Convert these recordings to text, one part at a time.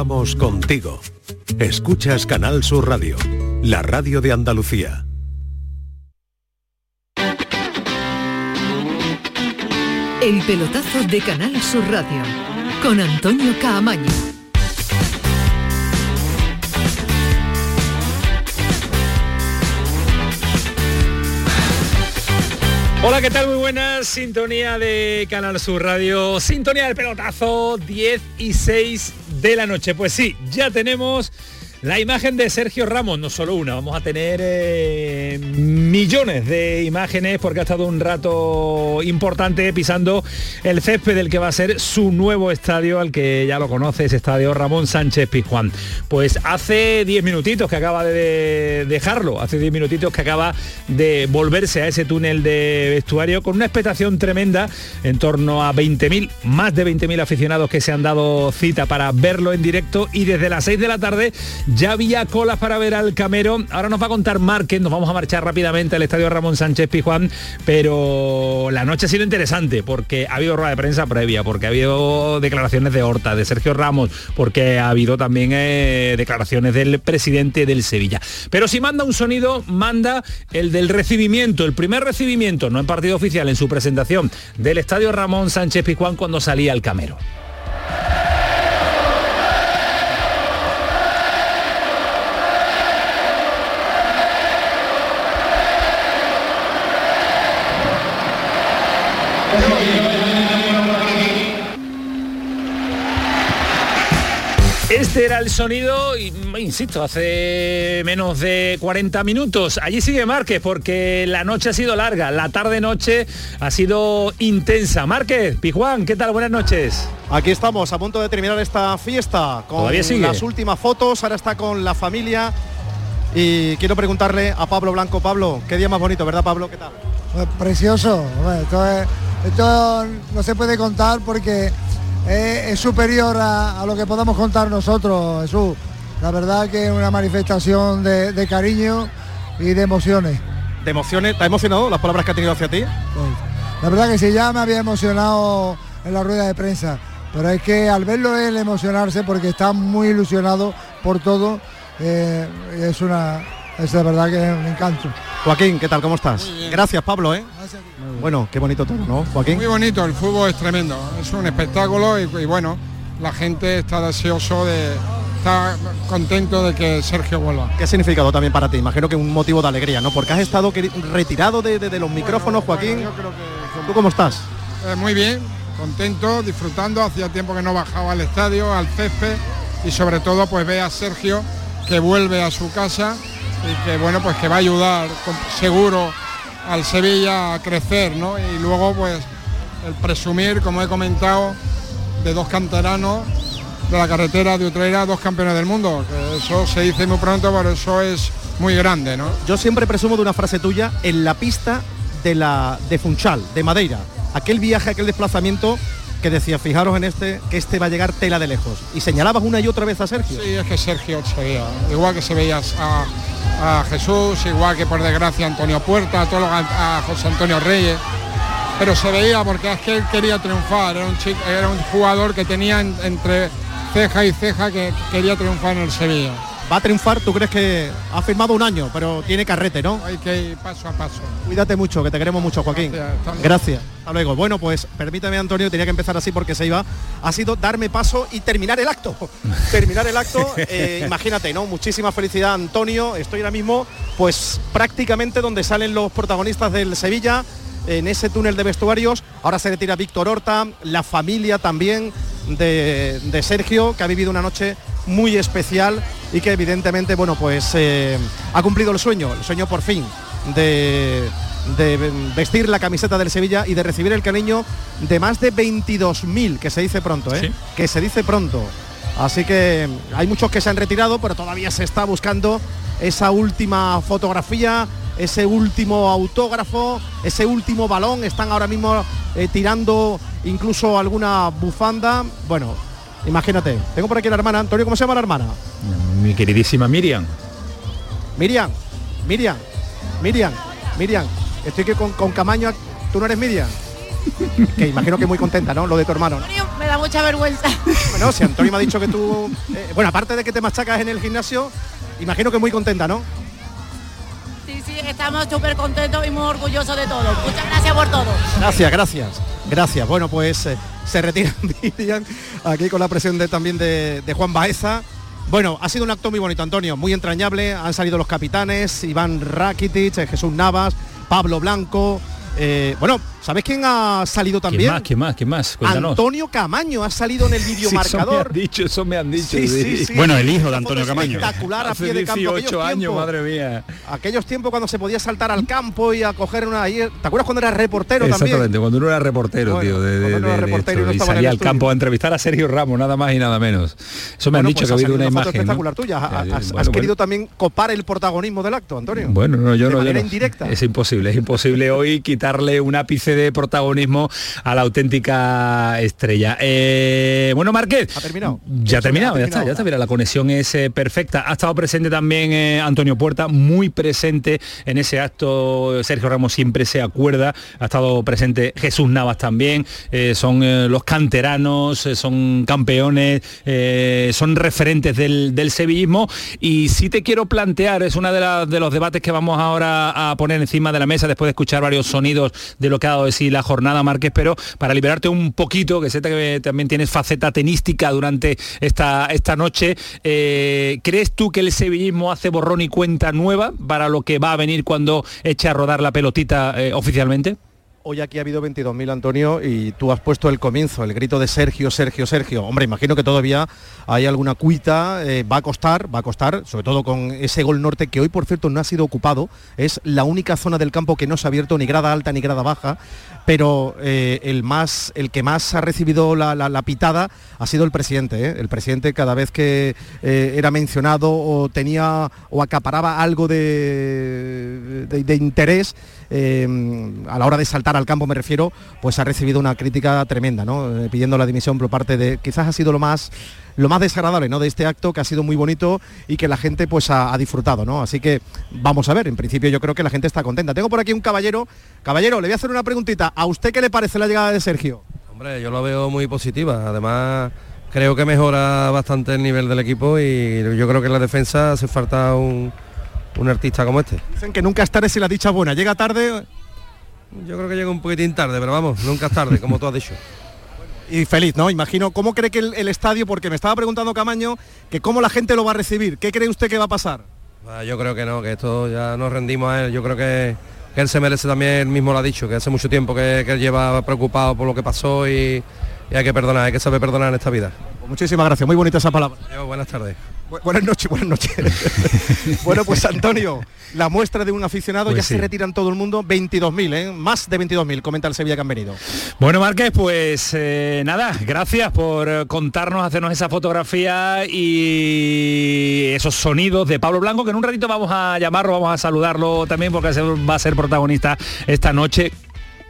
Vamos contigo. Escuchas Canal Sur Radio, la radio de Andalucía. El pelotazo de Canal Sur Radio con Antonio Caamaño. Hola, ¿qué tal? Muy buenas. Sintonía de Canal Sur Radio. Sintonía del pelotazo 10 y 6 de la noche. Pues sí, ya tenemos la imagen de Sergio Ramos, no solo una, vamos a tener eh, millones de imágenes porque ha estado un rato importante pisando el césped del que va a ser su nuevo estadio, al que ya lo conoces, estadio Ramón Sánchez Pizjuán. Pues hace 10 minutitos que acaba de dejarlo, hace 10 minutitos que acaba de volverse a ese túnel de vestuario con una expectación tremenda en torno a 20.000, más de 20.000 aficionados que se han dado cita para verlo en directo y desde las 6 de la tarde ya había colas para ver al Camero. Ahora nos va a contar Márquez, nos vamos a marchar rápidamente al estadio Ramón Sánchez Pijuán, pero la noche ha sido interesante porque ha habido rueda de prensa previa, porque ha habido declaraciones de Horta, de Sergio Ramos, porque ha habido también eh, declaraciones del presidente del Sevilla. Pero si manda un sonido, manda el del recibimiento, el primer recibimiento, no en partido oficial, en su presentación del estadio Ramón Sánchez Pijuán cuando salía el Camero. Este era el sonido, y, insisto, hace menos de 40 minutos. Allí sigue Márquez porque la noche ha sido larga, la tarde-noche ha sido intensa. Márquez, Pijuán, ¿qué tal? Buenas noches. Aquí estamos a punto de terminar esta fiesta con Todavía sigue. las últimas fotos. Ahora está con la familia y quiero preguntarle a Pablo Blanco. Pablo, qué día más bonito, ¿verdad Pablo? ¿Qué tal? Pues precioso. Esto, es- esto no se puede contar porque es, es superior a, a lo que podamos contar nosotros, Jesús. La verdad que es una manifestación de, de cariño y de emociones. ¿Te emociones? ¿Te ha emocionado las palabras que ha tenido hacia ti? Pues, la verdad que sí, ya me había emocionado en la rueda de prensa, pero es que al verlo él emocionarse porque está muy ilusionado por todo, eh, es una, es de verdad que un encanto. Joaquín, ¿qué tal? ¿Cómo estás? Gracias Pablo, ¿eh? Bueno, qué bonito todo, ¿no, Joaquín? Muy bonito, el fútbol es tremendo, es un espectáculo y, y bueno, la gente está deseoso de, está contento de que Sergio vuelva. ¿Qué significado también para ti? Imagino que un motivo de alegría, ¿no? Porque has estado retirado de, de- de los micrófonos, Joaquín. Yo creo que ¿Tú cómo estás? Eh, muy bien, contento, disfrutando, hacía tiempo que no bajaba al estadio, al césped y sobre todo pues ve a Sergio que vuelve a su casa y que bueno pues que va a ayudar seguro al Sevilla a crecer, ¿no? Y luego pues el presumir, como he comentado, de dos canteranos de la carretera de Utrera, dos campeones del mundo, eso se dice muy pronto, pero eso es muy grande, ¿no? Yo siempre presumo de una frase tuya en la pista de la de Funchal, de Madeira. Aquel viaje, aquel desplazamiento que decía, fijaros en este, que este va a llegar tela de lejos. Y señalabas una y otra vez a Sergio. Sí, es que Sergio se veía, igual que se veía a, a Jesús, igual que por desgracia Antonio Puerta, a, todos los- a José Antonio Reyes, pero se veía porque es que él quería triunfar, era un, era un jugador que tenía en- entre ceja y ceja que quería triunfar en el Sevilla. Va a triunfar, tú crees que ha firmado un año, pero tiene carrete, ¿no? Hay que ir paso a paso. Cuídate mucho, que te queremos mucho, Joaquín. Gracias, hasta luego. Gracias. Hasta luego. Bueno, pues permítame, Antonio, tenía que empezar así porque se iba. Ha sido darme paso y terminar el acto. terminar el acto. eh, imagínate, ¿no? Muchísima felicidad, Antonio. Estoy ahora mismo, pues prácticamente donde salen los protagonistas del Sevilla, en ese túnel de vestuarios. Ahora se retira Víctor Horta, la familia también de, de Sergio, que ha vivido una noche muy especial y que evidentemente, bueno, pues eh, ha cumplido el sueño, el sueño por fin de, de vestir la camiseta del Sevilla y de recibir el cariño de más de 22.000, que se dice pronto, ¿eh? Sí. Que se dice pronto. Así que hay muchos que se han retirado, pero todavía se está buscando esa última fotografía, ese último autógrafo, ese último balón. Están ahora mismo eh, tirando incluso alguna bufanda. Bueno, imagínate. Tengo por aquí la hermana. Antonio, ¿cómo se llama la hermana? Mi queridísima Miriam. Miriam, Miriam, Miriam, Miriam. Estoy que con, con Camaño. ¿Tú no eres Miriam? que imagino que muy contenta, ¿no? Lo de tu hermano. ¿no? Antonio, me da mucha vergüenza. Bueno, si Antonio me ha dicho que tú, eh, bueno, aparte de que te machacas en el gimnasio, imagino que muy contenta, ¿no? Sí, sí, estamos súper contentos y muy orgullosos de todo. Muchas gracias por todo. Gracias, gracias, gracias. Bueno, pues eh, se retira Miriam aquí con la presión de, también de, Juan Baeza. Bueno, ha sido un acto muy bonito, Antonio, muy entrañable. Han salido los capitanes, Iván Rakitic, eh, Jesús Navas, Pablo Blanco. eh, bueno, ¿sabes quién ha salido ¿Quién también? más? ¿Quién más? ¿Quién más? Cuéntanos. Antonio Camaño ha salido en el Sí, videomarcador. Eso me han dicho, eso me han dicho. Sí, sí, sí. Bueno, el hijo de Una Antonio Camaño. Espectacular a Hace pie de campo. 18 aquellos años, tiempos. madre mía. Aquellos tiempos cuando se podía saltar al campo y a coger una... ¿Te acuerdas cuando era reportero Exactamente, también? cuando uno era reportero, Bueno, tío, de, uno era de reportero y no salía al estudio. campo a entrevistar a Sergio Ramos, nada más y nada menos. Eso me han dicho pues que ha habido una foto imagen. ¿no? espectacular tuya. Ya, Has, ya, has bueno, querido también copar el protagonismo del acto, Antonio. Bueno, no, yo no, no. indirecta. Es imposible, es imposible hoy quitarle un ápice de protagonismo a la auténtica estrella. Eh, bueno, Márquez. ¿Ha terminado? Ya ha terminado, ya está, ya está. Mira, la conexión es eh, perfecta. Ha estado presente también eh, Antonio Puerta, muy presente en ese acto. Sergio Ramos siempre se acuerda. Ha estado presente Jesús Navas también. Son los canteranos, son campeones, son referentes del, del sevillismo. Y sí te quiero plantear, es uno de, de los debates que vamos ahora a poner encima de la mesa después de escuchar varios sonidos de lo que ha sí la jornada, Márquez, pero para liberarte un poquito, que sé que también tienes faceta tenística durante esta, esta noche, eh, ¿crees tú que el sevillismo hace borrón y cuenta nueva para lo que va a venir cuando eche a rodar la pelotita eh, oficialmente? Hoy aquí ha habido 22.000, Antonio, y tú has puesto el comienzo, el grito de Sergio, Sergio, Sergio. Hombre, imagino que todavía hay alguna cuita, eh, va a costar, va a costar, sobre todo con ese gol norte que hoy, por cierto, no ha sido ocupado. Es la única zona del campo que no se ha abierto ni grada alta ni grada baja, pero eh, el, más, el que más ha recibido la, pitada ha sido el presidente. ¿eh? El presidente cada vez que era mencionado o tenía o acaparaba algo de interés, eh, a la hora de saltar al campo me refiero, pues ha recibido una crítica tremenda, ¿no? Eh, pidiendo la dimisión por parte de, quizás ha sido lo más lo más desagradable ¿no? de este acto que ha sido muy bonito y que la gente pues ha, ha disfrutado, ¿no? Así que vamos a ver, en principio yo creo que la gente está contenta. Tengo por aquí un caballero, caballero, le voy a hacer una preguntita. ¿A usted qué le parece la llegada de Sergio? Hombre, yo lo veo muy positiva. Además, creo que mejora bastante el nivel del equipo y yo creo que en la defensa hace falta un, un artista como este. Dicen que nunca es tarde si la dicha es buena. Llega tarde Yo creo que llega un poquitín tarde, pero vamos, nunca es tarde, como tú has dicho. y feliz, ¿no? Imagino, ¿cómo cree que el, el estadio, porque me estaba preguntando Camaño, que cómo la gente lo va a recibir? ¿Qué cree usted que va a pasar? Ah, Yo creo que no, que esto ya nos rendimos a él. Yo creo que, que él se merece también, él mismo lo ha dicho, que hace mucho tiempo que, que él lleva preocupado por lo que pasó y, y hay que perdonar, hay que saber perdonar en esta vida. Pues muchísimas gracias, muy bonita esa palabra. Yo, buenas tardes. Bu- buenas noches, buenas noches. bueno, pues Antonio, la muestra de un aficionado, Pues ya sí. se retiran todo el mundo, 22.000, ¿eh? Más de 22.000, comenta el Sevilla que han venido. Bueno, Márquez, pues eh, nada, gracias por contarnos, hacernos esa fotografía y esos sonidos de Pablo Blanco, que en un ratito vamos a llamarlo, vamos a saludarlo también porque va a ser protagonista esta noche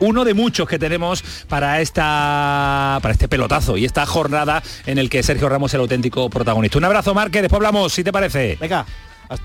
uno de muchos que tenemos para esta para este pelotazo y esta jornada en el que Sergio Ramos es el auténtico protagonista. Un abrazo, Márquez, después hablamos, si te parece. Venga.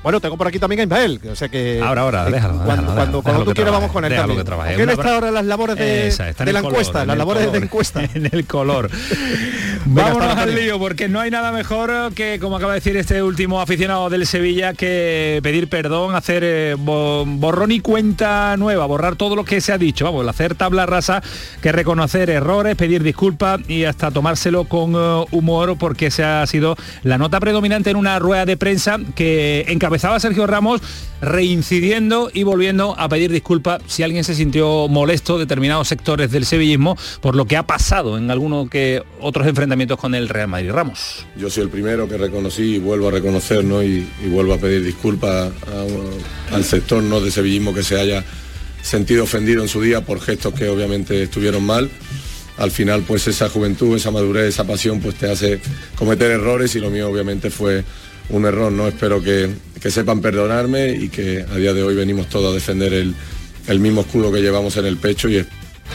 Bueno, tengo por aquí también a Ismael, o sea que... Ahora, ahora, eh, déjalo, Cuando, déjalo, cuando, déjalo, cuando déjalo tú quieras vamos con él también. que él está ahora en las labores de, Esa, está en de la color, encuesta, en las labores de encuesta. En el color. Vámonos al lío, porque no hay nada mejor que, como acaba de decir este último aficionado del Sevilla, que pedir perdón, hacer eh, bo- borrón y cuenta nueva, borrar todo lo que se ha dicho, vamos, hacer tabla rasa, que reconocer errores, pedir disculpas y hasta tomárselo con eh, humor, porque esa ha sido la nota predominante en una rueda de prensa que encabezaba Sergio Ramos, reincidiendo y volviendo a pedir disculpas si alguien se sintió molesto, determinados sectores del sevillismo, por lo que ha pasado en algunos que otros enfrentamientos con el Real Madrid. Ramos. Yo soy el primero que reconocí y vuelvo a reconocer ¿no? y, vuelvo a pedir disculpas al sector ¿no? de sevillismo que se haya sentido ofendido en su día por gestos que obviamente estuvieron mal. Al final pues esa juventud, esa madurez, esa pasión pues te hace cometer errores y lo mío obviamente fue un error. ¿no? Espero que, que sepan perdonarme y que a día de hoy venimos todos a defender el, el mismo escudo que llevamos en el pecho y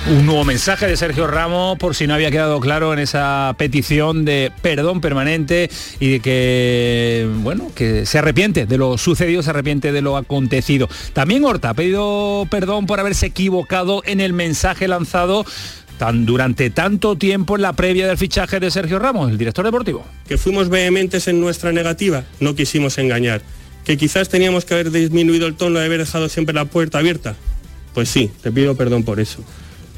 Un nuevo mensaje de Sergio Ramos, por si no había quedado claro en esa petición de perdón permanente y de que, bueno, que se arrepiente de lo sucedido, se arrepiente de lo acontecido. También Horta ha pedido perdón por haberse equivocado en el mensaje lanzado durante tanto tiempo en la previa del fichaje de Sergio Ramos, el director deportivo. Que fuimos vehementes en nuestra negativa, no quisimos engañar. Que quizás teníamos que haber disminuido el tono de haber dejado siempre la puerta abierta. Pues sí, te pido perdón por eso.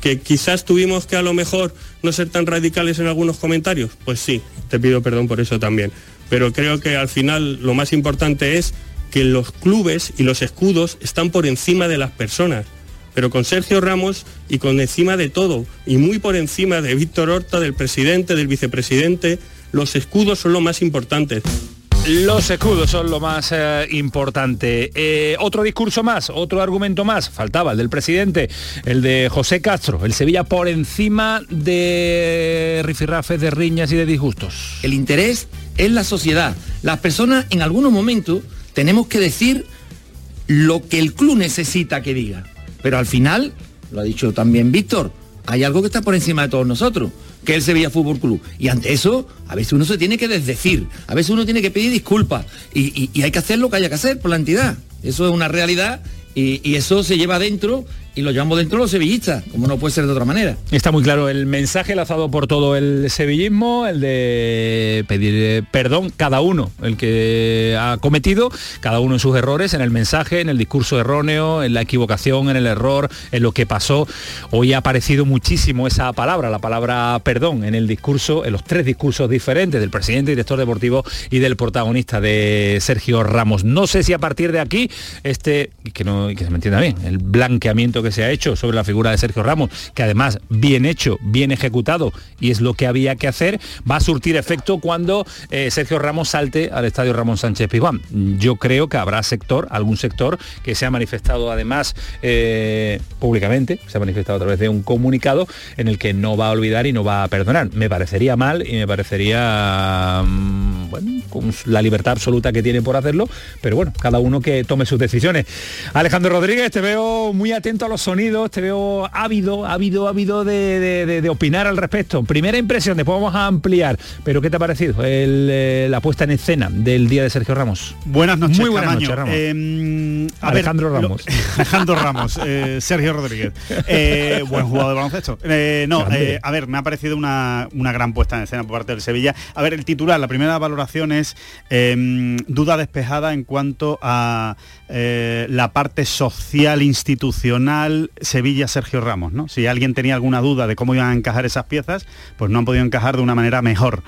Que quizás tuvimos que a lo mejor no ser tan radicales en algunos comentarios. Pues sí, te pido perdón por eso también. Pero creo que al final lo más importante es que los clubes y los escudos están por encima de las personas. Pero con Sergio Ramos y con encima de todo, y muy por encima de Víctor Horta, del presidente, del vicepresidente, los escudos son lo más importantes. Los escudos son lo más eh, importante. Eh, otro discurso más, otro argumento más. Faltaba el del presidente, el de José Castro. El Sevilla por encima de rifirrafes, de riñas y de disgustos. El interés es la sociedad. Las personas en algunos momentos tenemos que decir lo que el club necesita que diga. Pero al final, lo ha dicho también Víctor, hay algo que está por encima de todos nosotros, que es el Sevilla Fútbol Club. Y ante eso, a veces uno se tiene que desdecir, a veces uno tiene que pedir disculpas y, y- hay que hacer lo que haya que hacer por la entidad. Eso es una realidad y, y eso se lleva dentro y lo llevamos dentro los sevillistas, como no puede ser de otra manera. Está muy claro el mensaje lanzado por todo el sevillismo, el de pedir eh, perdón cada uno, el que ha cometido, cada uno en sus errores, en el mensaje, en el discurso erróneo, en la equivocación, en el error, en lo que pasó. Hoy ha aparecido muchísimo esa palabra, la palabra perdón, en el discurso, en los tres discursos diferentes del presidente, director deportivo y del protagonista de Sergio Ramos. No sé si a partir de aquí, este, que, no, que se me entienda bien, el blanqueamiento que se ha hecho sobre la figura de Sergio Ramos, que además bien hecho, bien ejecutado y es lo que había que hacer, va a surtir efecto cuando eh, Sergio Ramos salte al estadio Ramón Sánchez Pizjuán. Yo creo que habrá sector, algún sector que se ha manifestado además eh, públicamente, se ha manifestado a través de un comunicado en el que no va a olvidar y no va a perdonar. Me parecería mal y me parecería mm, la libertad absoluta que tiene por hacerlo, pero bueno, cada uno que tome sus decisiones. Alejandro Rodríguez, te veo muy atento los sonidos, te veo ávido, ávido, ávido de, de- de- de opinar al respecto. Primera impresión, después vamos a ampliar, pero ¿qué te ha parecido el, eh, la puesta en escena del día de Sergio Ramos? Buenas noches, Muy buenas noches, Ramos. Eh, a Alejandro ver, lo- Ramos. Alejandro Ramos, Sergio Rodríguez. Eh, buen jugador de baloncesto. Eh, no, a ver, me ha parecido una, una gran puesta en escena por parte del Sevilla. A ver, el titular, la primera valoración es eh, duda despejada en cuanto a eh, la parte social institucional Sevilla-Sergio Ramos. ¿no? Si alguien tenía alguna duda de cómo iban a encajar esas piezas, pues no han podido encajar de una manera mejor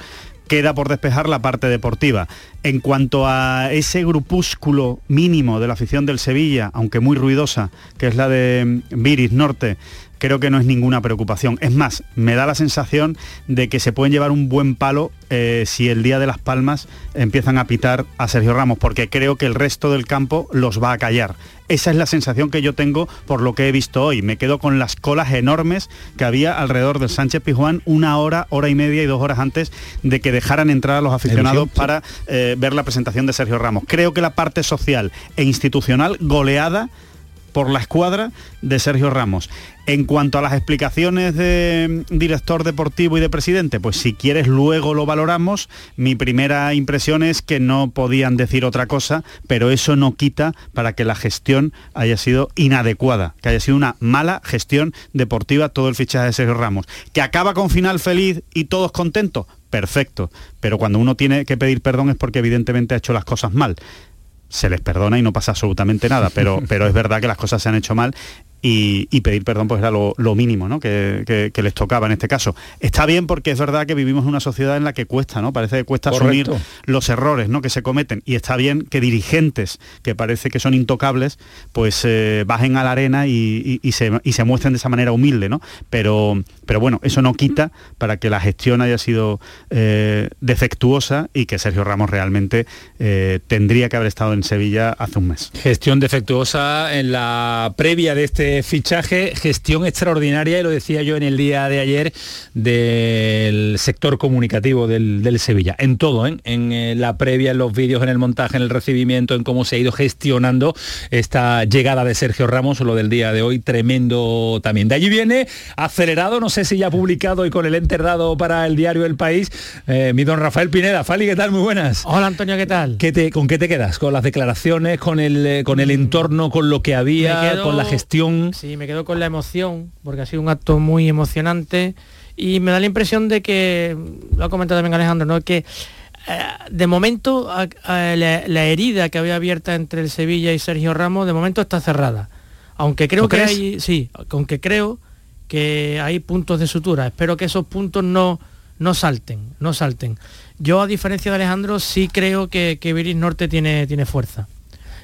queda por despejar la parte deportiva. En cuanto a ese grupúsculo mínimo de la afición del Sevilla, aunque muy ruidosa, que es la de mm, Viris Norte, creo que no es ninguna preocupación. Es más, me da la sensación de que se pueden llevar un buen palo eh, si el día de las palmas empiezan a pitar a Sergio Ramos, porque creo que el resto del campo los va a callar. Esa es la sensación que yo tengo por lo que he visto hoy. Me quedo con las colas enormes que había alrededor del Sánchez Pizjuán una hora, hora y media y dos horas antes de que dejaran entrar a los aficionados sí. para eh, ver la presentación de Sergio Ramos. Creo que la parte social e institucional goleada por la escuadra de Sergio Ramos. En cuanto a las explicaciones de mm, director deportivo y de presidente, pues si quieres luego lo valoramos. Mi primera impresión es que no podían decir otra cosa, pero eso no quita para que la gestión haya sido inadecuada, que haya sido una mala gestión deportiva todo el fichaje de Sergio Ramos. Que acaba con final feliz y todos contentos, perfecto. Pero cuando uno tiene que pedir perdón es porque evidentemente ha hecho las cosas mal se les perdona y no pasa absolutamente nada, pero, pero es verdad que las cosas se han hecho mal y, y pedir perdón pues era lo, lo mínimo ¿no? que, que- que les tocaba en este caso. Está bien porque es verdad que vivimos en una sociedad en la que cuesta, ¿no? Parece que cuesta asumir Correcto. los errores ¿no? que se cometen y está bien que dirigentes que parece que son intocables pues eh, bajen a la arena y, y- y se, y se muestren de esa manera humilde, ¿no? Pero, pero bueno, eso no quita para que la gestión haya sido eh, defectuosa y que Sergio Ramos realmente eh, tendría que haber estado en Sevilla hace un mes. Gestión defectuosa en la previa de este fichaje, gestión extraordinaria, y lo decía yo en el día de ayer, del sector comunicativo del, del Sevilla. En todo, ¿eh? en eh, la previa, en los vídeos, en el montaje, en el recibimiento, en cómo se ha ido gestionando esta llegada de Sergio Ramos, lo del día de hoy, tremendo también. De allí viene acelerado, no sé si ya publicado y con el enter dado para el diario El País, eh, mi don Rafael Pineda. Fali, ¿qué tal? Muy buenas. Hola Antonio, ¿qué tal? ¿Qué te, ¿Con qué te quedas? ¿Con las declaraciones, con el, con el entorno, con lo que había, quedo- con la gestión emoción. Sí, me quedo con la emoción, porque ha sido un acto muy emocionante y me da la impresión de que, lo ha comentado también Alejandro, ¿no? que eh, de momento la, la, herida que había abierta entre el Sevilla y Sergio Ramos, de momento está cerrada. Aunque creo que hay, sí, aunque creo que hay puntos de sutura. Espero que esos puntos no, no salten, no salten. Yo, a diferencia de Alejandro, sí creo que, que Viris Norte tiene, tiene fuerza.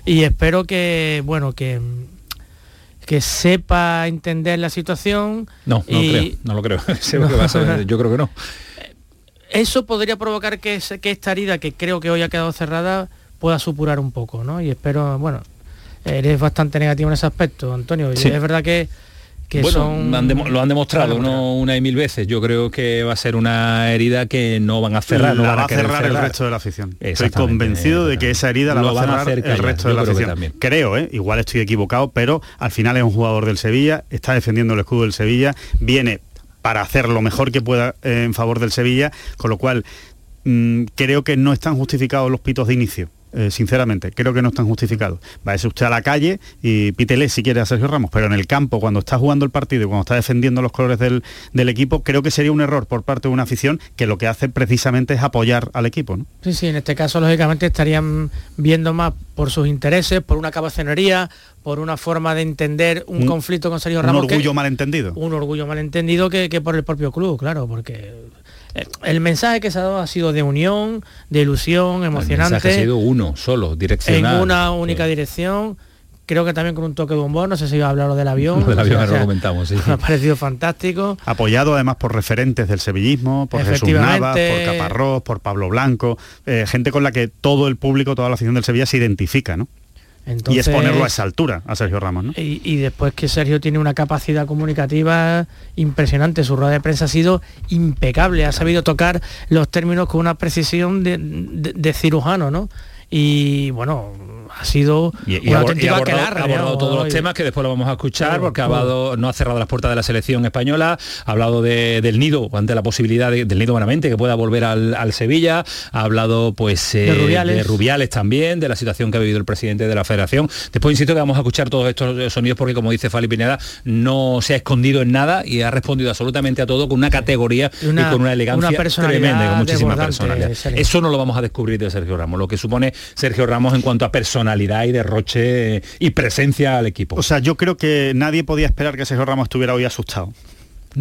Y espero que, bueno, que, que sepa entender la situación. No, no, creo, no lo creo. Yo creo que no. Eso podría provocar que, que esta herida, que creo que hoy ha quedado cerrada, pueda supurar un poco, ¿no? Y espero, bueno, eres bastante negativo en ese aspecto, Antonio. Es verdad que que son... lo han demostrado una y mil veces. Yo creo que va a ser una herida que no van a cerrar. La va a cerrar, el resto de la afición. Estoy convencido de que esa herida la va a cerrar el resto de la afición. Creo, ¿eh? igual estoy equivocado, pero al final es un jugador del Sevilla, está defendiendo el escudo del Sevilla, viene para hacer lo mejor que pueda eh, en favor del Sevilla, con lo cual mm, creo que no están justificados los pitos de inicio. Eh, sinceramente, creo que no están justificados. Váyase usted a la calle y pítele si quiere a Sergio Ramos, pero en el campo, cuando está jugando el partido y cuando está defendiendo los colores del, equipo, creo que sería un error por parte de una afición que lo que hace precisamente es apoyar al equipo. ¿no? Sí, sí, en este caso, lógicamente, estarían viendo más por sus intereses, por una cabacenería, por una forma de entender un, conflicto con Sergio Ramos. Un orgullo malentendido. Un orgullo malentendido que, que por el propio club, claro, porque el mensaje que se ha dado ha sido de unión, de ilusión, emocionante. El mensaje ha sido uno, solo, direccional. En una única dirección. Creo que también con un toque de humor, no sé si iba a hablar del avión. del avión lo comentamos, sí. Me ha parecido fantástico. Apoyado además por referentes del sevillismo, por Jesús Navas, por Caparrós, por Pablo Blanco, eh, gente con la que todo el público, toda la afición del Sevilla se identifica, ¿no? Y es ponerlo a esa altura a Sergio Ramos. ¿no? Y, después que Sergio tiene una capacidad comunicativa impresionante, su rueda de prensa ha sido impecable, ha sabido tocar los términos con una precisión de, de cirujano, ¿no? Y bueno, ha sido y, ha abordado, todos los temas que después lo vamos a escuchar porque ha hablado, no ha cerrado las puertas de la selección española, ha hablado del nido ante la posibilidad del nido buenamente que pueda volver al, Sevilla, ha hablado pues eh, de, Rubiales. también, de la situación que ha vivido el presidente de la federación. Después insisto que vamos a escuchar todos estos sonidos porque como dice Fali Pineda, no se ha escondido en nada y ha respondido absolutamente a todo con una categoría y, con una elegancia tremenda y con muchísima personalidad. Eso no lo vamos a descubrir de Sergio Ramos, lo que supone Sergio Ramos en cuanto a personalidad y derroche y presencia al equipo. O sea, yo creo que nadie podía esperar que Sergio Ramos estuviera hoy asustado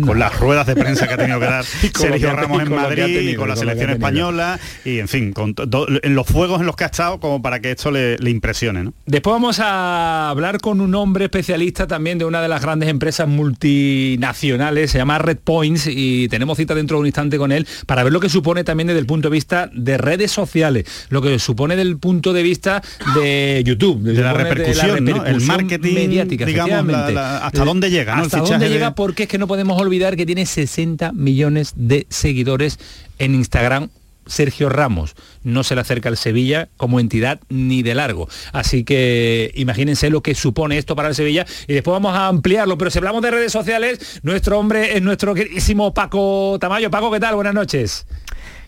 con las ruedas de prensa que ha tenido que dar Sergio Ramos en Madrid y con la selección española y en fin, con en los fuegos en los que ha estado como para que esto le, impresione. ¿no? Después vamos a hablar con un hombre especialista también de una de las grandes empresas multinacionales, se llama Red Points y tenemos cita dentro de un instante con él para ver lo que supone también desde el punto de vista de redes sociales, lo que supone del punto de vista de YouTube, de, la repercusión, el marketing mediática, digamos, hasta dónde llega, hasta dónde llega porque es que no podemos olvidar que tiene 60 millones de seguidores en Instagram Sergio Ramos no se le acerca al Sevilla como entidad ni de largo. Así que imagínense lo que supone esto para el Sevilla y después vamos a ampliarlo. Pero si hablamos de redes sociales, nuestro hombre es nuestro queridísimo Paco Tamayo. Paco, ¿qué tal? Buenas noches.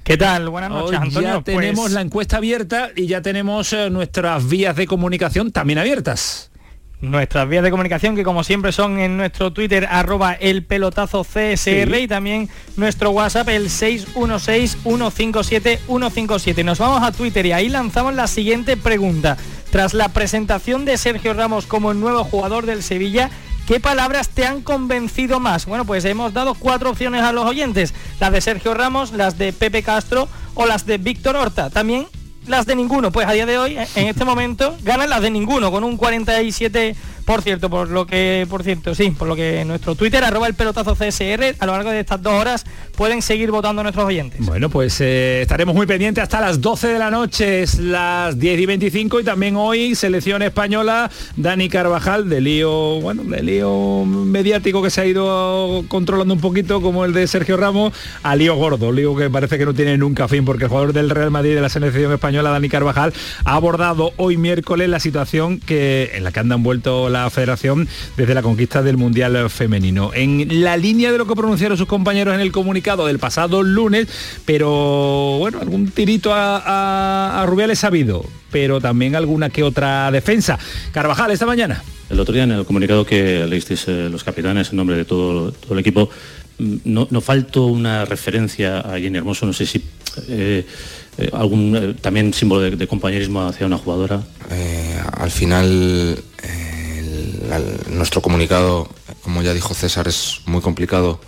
¿Qué tal? Buenas noches, Antonio. Ya tenemos pues la encuesta abierta y ya tenemos eh, nuestras vías de comunicación también abiertas nuestras vías de comunicación que como siempre son en nuestro Twitter arroba el pelotazo CSR y también nuestro WhatsApp el 616-157-157. Nos vamos a Twitter y ahí lanzamos la siguiente pregunta. Tras la presentación de Sergio Ramos como el nuevo jugador del Sevilla, ¿Qué palabras te han convencido más? Bueno, pues hemos dado cuatro opciones a los oyentes. Las de Sergio Ramos, las de Pepe Castro o las de Víctor Horta. También las de ninguno. Pues a día de hoy, en este momento, ganan las de ninguno, con un 47 por cierto, por lo que, por cierto, sí, por lo que nuestro Twitter, arroba el pelotazo CSR, a lo largo de estas dos horas pueden seguir votando nuestros oyentes. Bueno, pues eh, estaremos muy pendientes hasta las 12 de la noche, es las 10 y 25 y también hoy selección española, Dani Carvajal, de lío, bueno, de lío mediático que se ha ido controlando un poquito, como el de Sergio Ramos, a lío gordo, lío que parece que no tiene nunca fin, porque el jugador del Real Madrid de la selección española, Dani Carvajal, ha abordado hoy miércoles la situación que en la que han envuelto la la federación desde la conquista del Mundial Femenino. En la línea de lo que pronunciaron sus compañeros en el comunicado del pasado lunes, pero bueno, algún tirito a, a, Rubiales ha habido, pero también alguna que otra defensa. Carvajal, esta mañana. El otro día en el comunicado que leísteis eh, los capitanes en nombre de todo, todo el equipo, mm, no, no, faltó una referencia a Jenny Hermoso, no sé si eh, eh, algún eh, también símbolo de, de, compañerismo hacia una jugadora. Eh, al final nuestro comunicado, como ya dijo César, es muy complicado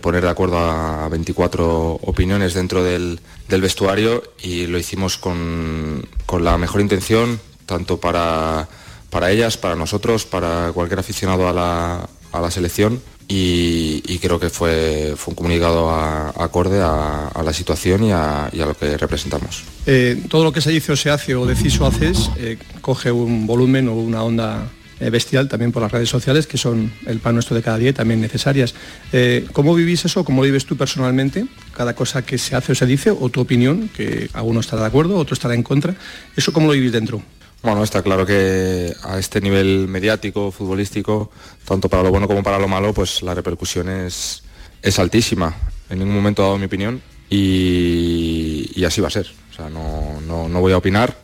poner de acuerdo a 24 opiniones dentro del, vestuario y lo hicimos con, con la mejor intención, tanto para para ellas, para nosotros, para cualquier aficionado a la, a la selección y, creo que fue, fue un comunicado acorde a, la situación y a, lo que representamos. Eh, todo lo que se dice o se hace o decís o haces eh, coge un volumen o una onda eh, bestial también por las redes sociales que son el pan nuestro de cada día y también necesarias. Eh, ¿Cómo vivís eso? ¿Cómo lo vives tú personalmente? Cada cosa que se hace o se dice o tu opinión, que alguno estará de acuerdo, otro estará en contra. ¿Eso cómo lo vivís dentro? Bueno, está claro que a este nivel mediático, futbolístico, tanto para lo bueno como para lo malo, pues la repercusión es, es altísima. En ningún momento he dado mi opinión y, y así va a ser. O sea, no, no, no, voy a opinar,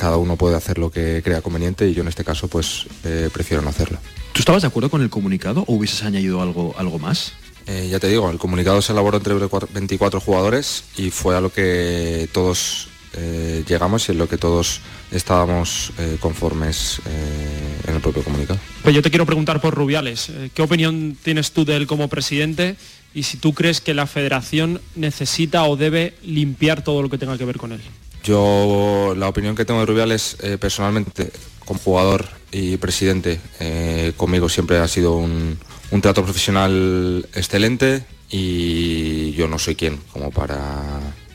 cada uno puede hacer lo que crea conveniente y yo en este caso pues eh, prefiero no hacerlo. ¿Tú estabas de acuerdo con el comunicado o hubieses añadido algo, algo más? Eh, ya te digo, el comunicado se elaboró entre 24 jugadores y fue a lo que todos eh, llegamos y en lo que todos estábamos eh, conformes eh, en el propio comunicado. Pues yo te quiero preguntar por Rubiales. ¿Qué opinión tienes tú de él como presidente y si tú crees que la federación necesita o debe limpiar todo lo que tenga que ver con él? Yo la opinión que tengo de Rubiales eh, personalmente como jugador y presidente eh, conmigo siempre ha sido un, un trato profesional excelente y yo no soy quien como para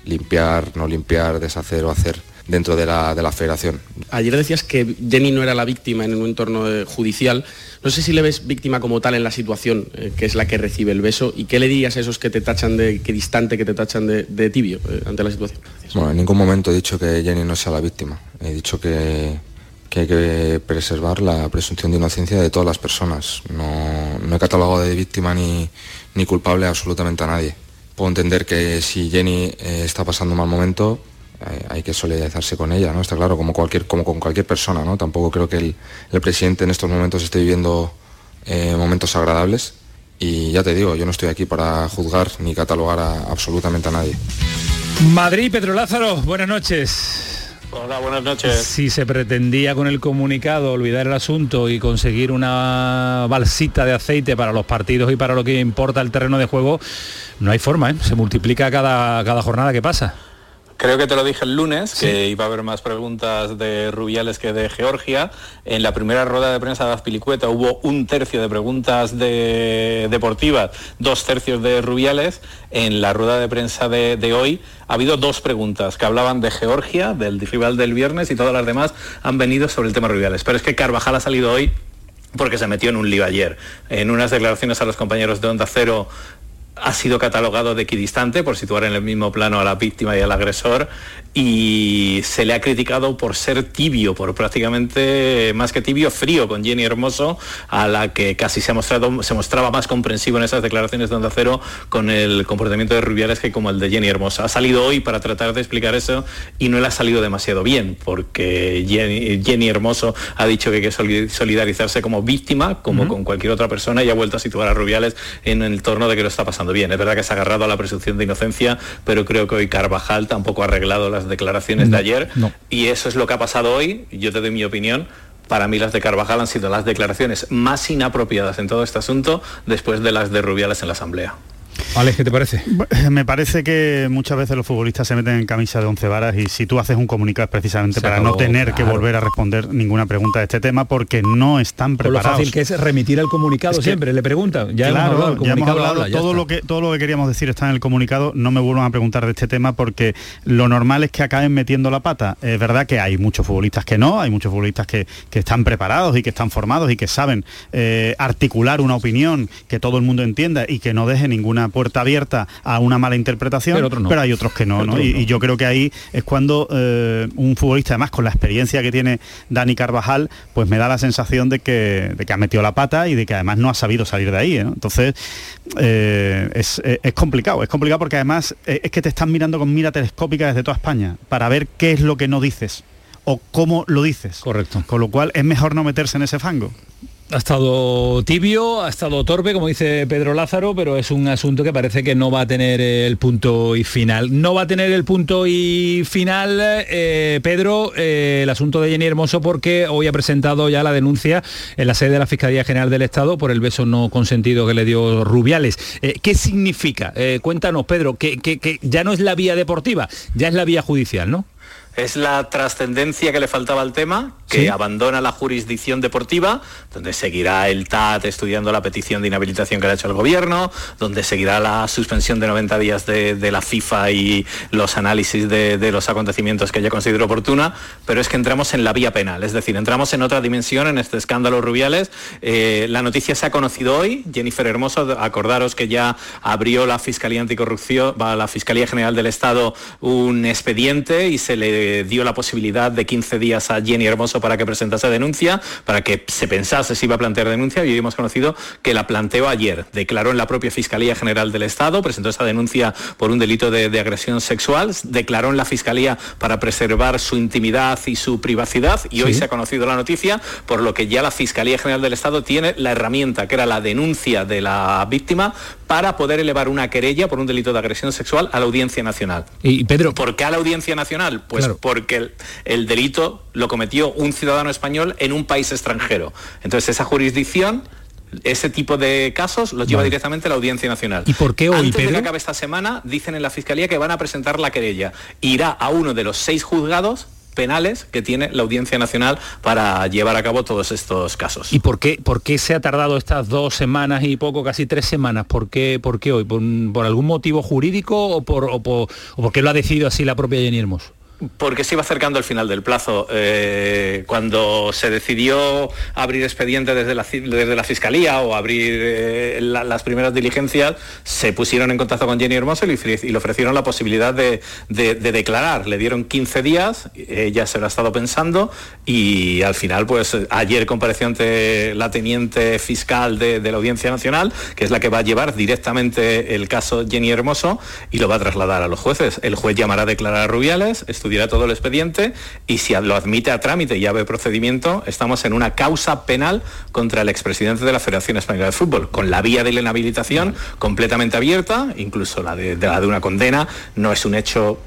limpiar, no limpiar, deshacer o hacer dentro de la, de la federación. Ayer decías que Jenny no era la víctima en un entorno eh, judicial. No sé si le ves víctima como tal en la situación, eh, que es la que recibe el beso, y qué le dirías a esos que te tachan de, que distante, que te tachan de, de tibio eh, ante la situación. Bueno, en ningún momento he dicho que Jenny no sea la víctima. He dicho que, que hay que preservar la presunción de inocencia de todas las personas. No, no he catalogado de víctima ni, ni culpable absolutamente a nadie. Puedo entender que si Jenny eh, está pasando un mal momento, hay que solidarizarse con ella, ¿no? Está claro, como, cualquier, como con cualquier persona, ¿no? Tampoco creo que el, el presidente en estos momentos esté viviendo eh, momentos agradables. Y ya te digo, yo no estoy aquí para juzgar ni catalogar a absolutamente a nadie. Madrid, Pedro Lázaro, buenas noches. Hola, buenas noches. Si se pretendía con el comunicado olvidar el asunto y conseguir una balsita de aceite para los partidos y para lo que importa el terreno de juego, no hay forma, ¿eh? se multiplica cada, cada jornada que pasa. Creo que te lo dije el lunes, sí. que iba a haber más preguntas de Rubiales que de Georgia. En la primera rueda de prensa de Azpilicueta hubo un tercio de preguntas de deportivas, dos tercios de Rubiales. En la rueda de prensa de, de hoy ha habido dos preguntas que hablaban de Georgia, del rival del viernes, y todas las demás han venido sobre el tema Rubiales. Pero es que Carvajal ha salido hoy porque se metió en un lío ayer. En unas declaraciones a los compañeros de Onda Cero ha sido catalogado de equidistante por situar en el mismo plano a la víctima y al agresor y se le ha criticado por ser tibio, por prácticamente más que tibio, frío con Jenny Hermoso, a la que casi se ha mostrado, se mostraba más comprensivo en esas declaraciones de Onda Cero con el comportamiento de Rubiales que como el de Jenny Hermoso. Ha salido hoy para tratar de explicar eso y no le ha salido demasiado bien, porque Jenny, Jenny Hermoso ha dicho que hay que solidarizarse como víctima, como uh -huh. con cualquier otra persona, y ha vuelto a situar a Rubiales en el torno de que lo está pasando bien. Es verdad que se ha agarrado a la presunción de inocencia, pero creo que hoy Carvajal tampoco ha arreglado las declaraciones no, de ayer no. y eso es lo que ha pasado hoy, yo te doy mi opinión, para mí las de Carvajal han sido las declaraciones más inapropiadas en todo este asunto después de las de Rubiales en la Asamblea. Alex, ¿qué te parece? Me parece que muchas veces los futbolistas se meten en camisa de once varas y si tú haces un comunicado es precisamente se para acabó, no tener claro. que volver a responder ninguna pregunta de este tema porque no están preparados. Por lo fácil que es remitir al comunicado es que, siempre, le preguntan. Ya claro, hemos hablado, el comunicado hemos hablado habla, todo, lo que, todo lo que queríamos decir está en el comunicado, no me vuelvan a preguntar de este tema porque lo normal es que acaben metiendo la pata. Es verdad que hay muchos futbolistas que no, hay muchos futbolistas que, que están preparados y que están formados y que saben eh, articular una opinión que todo el mundo entienda y que no deje ninguna una puerta abierta a una mala interpretación, Pero pero, hay otros que no, Y, yo creo que ahí es cuando eh, un futbolista, además con la experiencia que tiene Dani Carvajal, pues me da la sensación de que, de que ha metido la pata y de que además no ha sabido salir de ahí. ¿no? Entonces, eh, es, es- complicado, es complicado porque además eh, es que te están mirando con mira telescópica desde toda España para ver qué es lo que no dices o cómo lo dices. Correcto. Con lo cual es mejor no meterse en ese fango. Ha estado tibio, ha estado torpe, como dice Pedro Lázaro, pero es un asunto que parece que no va a tener el punto y final. No va a tener el punto y final, eh, Pedro, eh, el asunto de Jenny Hermoso, porque hoy ha presentado ya la denuncia en la sede de la Fiscalía General del Estado por el beso no consentido que le dio Rubiales. Eh, ¿Qué significa? Cuéntanos, Pedro, que, que- que ya no es la vía deportiva, ya es la vía judicial, ¿no? Es la trascendencia que le faltaba al tema, que Sí. abandona la jurisdicción deportiva, donde seguirá el TAT estudiando la petición de inhabilitación que le ha hecho el gobierno, donde seguirá la suspensión de 90 días de, de la FIFA y los análisis de, de los acontecimientos que ella considera oportuna, pero es que entramos en la vía penal, es decir, entramos en otra dimensión en este escándalo Rubiales. Eh, la noticia se ha conocido hoy, Jennifer Hermoso, acordaros que ya abrió la Fiscalía Anticorrupción, la Fiscalía General del Estado un expediente y se le dio la posibilidad de 15 días a Jenny Hermoso para que presentase denuncia, para que se pensase si iba a plantear denuncia y hoy hemos conocido que la planteó ayer. Declaró en la propia Fiscalía General del Estado, presentó esa denuncia por un delito de, de agresión sexual, declaró en la Fiscalía para preservar su intimidad y su privacidad y hoy Sí. se ha conocido la noticia, por lo que ya la Fiscalía General del Estado tiene la herramienta que era la denuncia de la víctima para poder elevar una querella por un delito de agresión sexual a la Audiencia Nacional. Y Pedro, ¿Por qué a la Audiencia Nacional? Pues Claro. porque el, el delito lo cometió un ciudadano español en un país extranjero. Entonces esa jurisdicción, ese tipo de casos los lleva Vale. directamente a la Audiencia Nacional. ¿Y por qué hoy, Antes de Pedro? que acabe esta semana, dicen en la Fiscalía que van a presentar la querella. Irá a uno de los seis juzgados penales que tiene la Audiencia Nacional para llevar a cabo todos estos casos. ¿Y por qué, por qué se ha tardado estas dos semanas y poco, casi tres semanas? ¿Por qué, por qué hoy? ¿Por, por algún motivo jurídico o por, o por, o porque lo ha decidido así la propia Jenny? Porque se iba acercando el final del plazo. Eh, cuando se decidió abrir expediente desde la, desde la Fiscalía o abrir eh, la- las primeras diligencias, se pusieron en contacto con Jenny Hermoso y le, ofrecieron la posibilidad de, de- de declarar. Le dieron 15 días, ella se lo ha estado pensando y al final, pues ayer compareció ante la teniente fiscal de, de la Audiencia Nacional, que es la que va a llevar directamente el caso Jenny Hermoso y lo va a trasladar a los jueces. El juez llamará a declarar a Rubiales, estudiará todo el expediente y si lo admite a trámite y abre procedimiento, estamos en una causa penal contra el expresidente de la Federación Española de Fútbol, con la vía de la inhabilitación completamente abierta, incluso la de, la de una condena, no es un hecho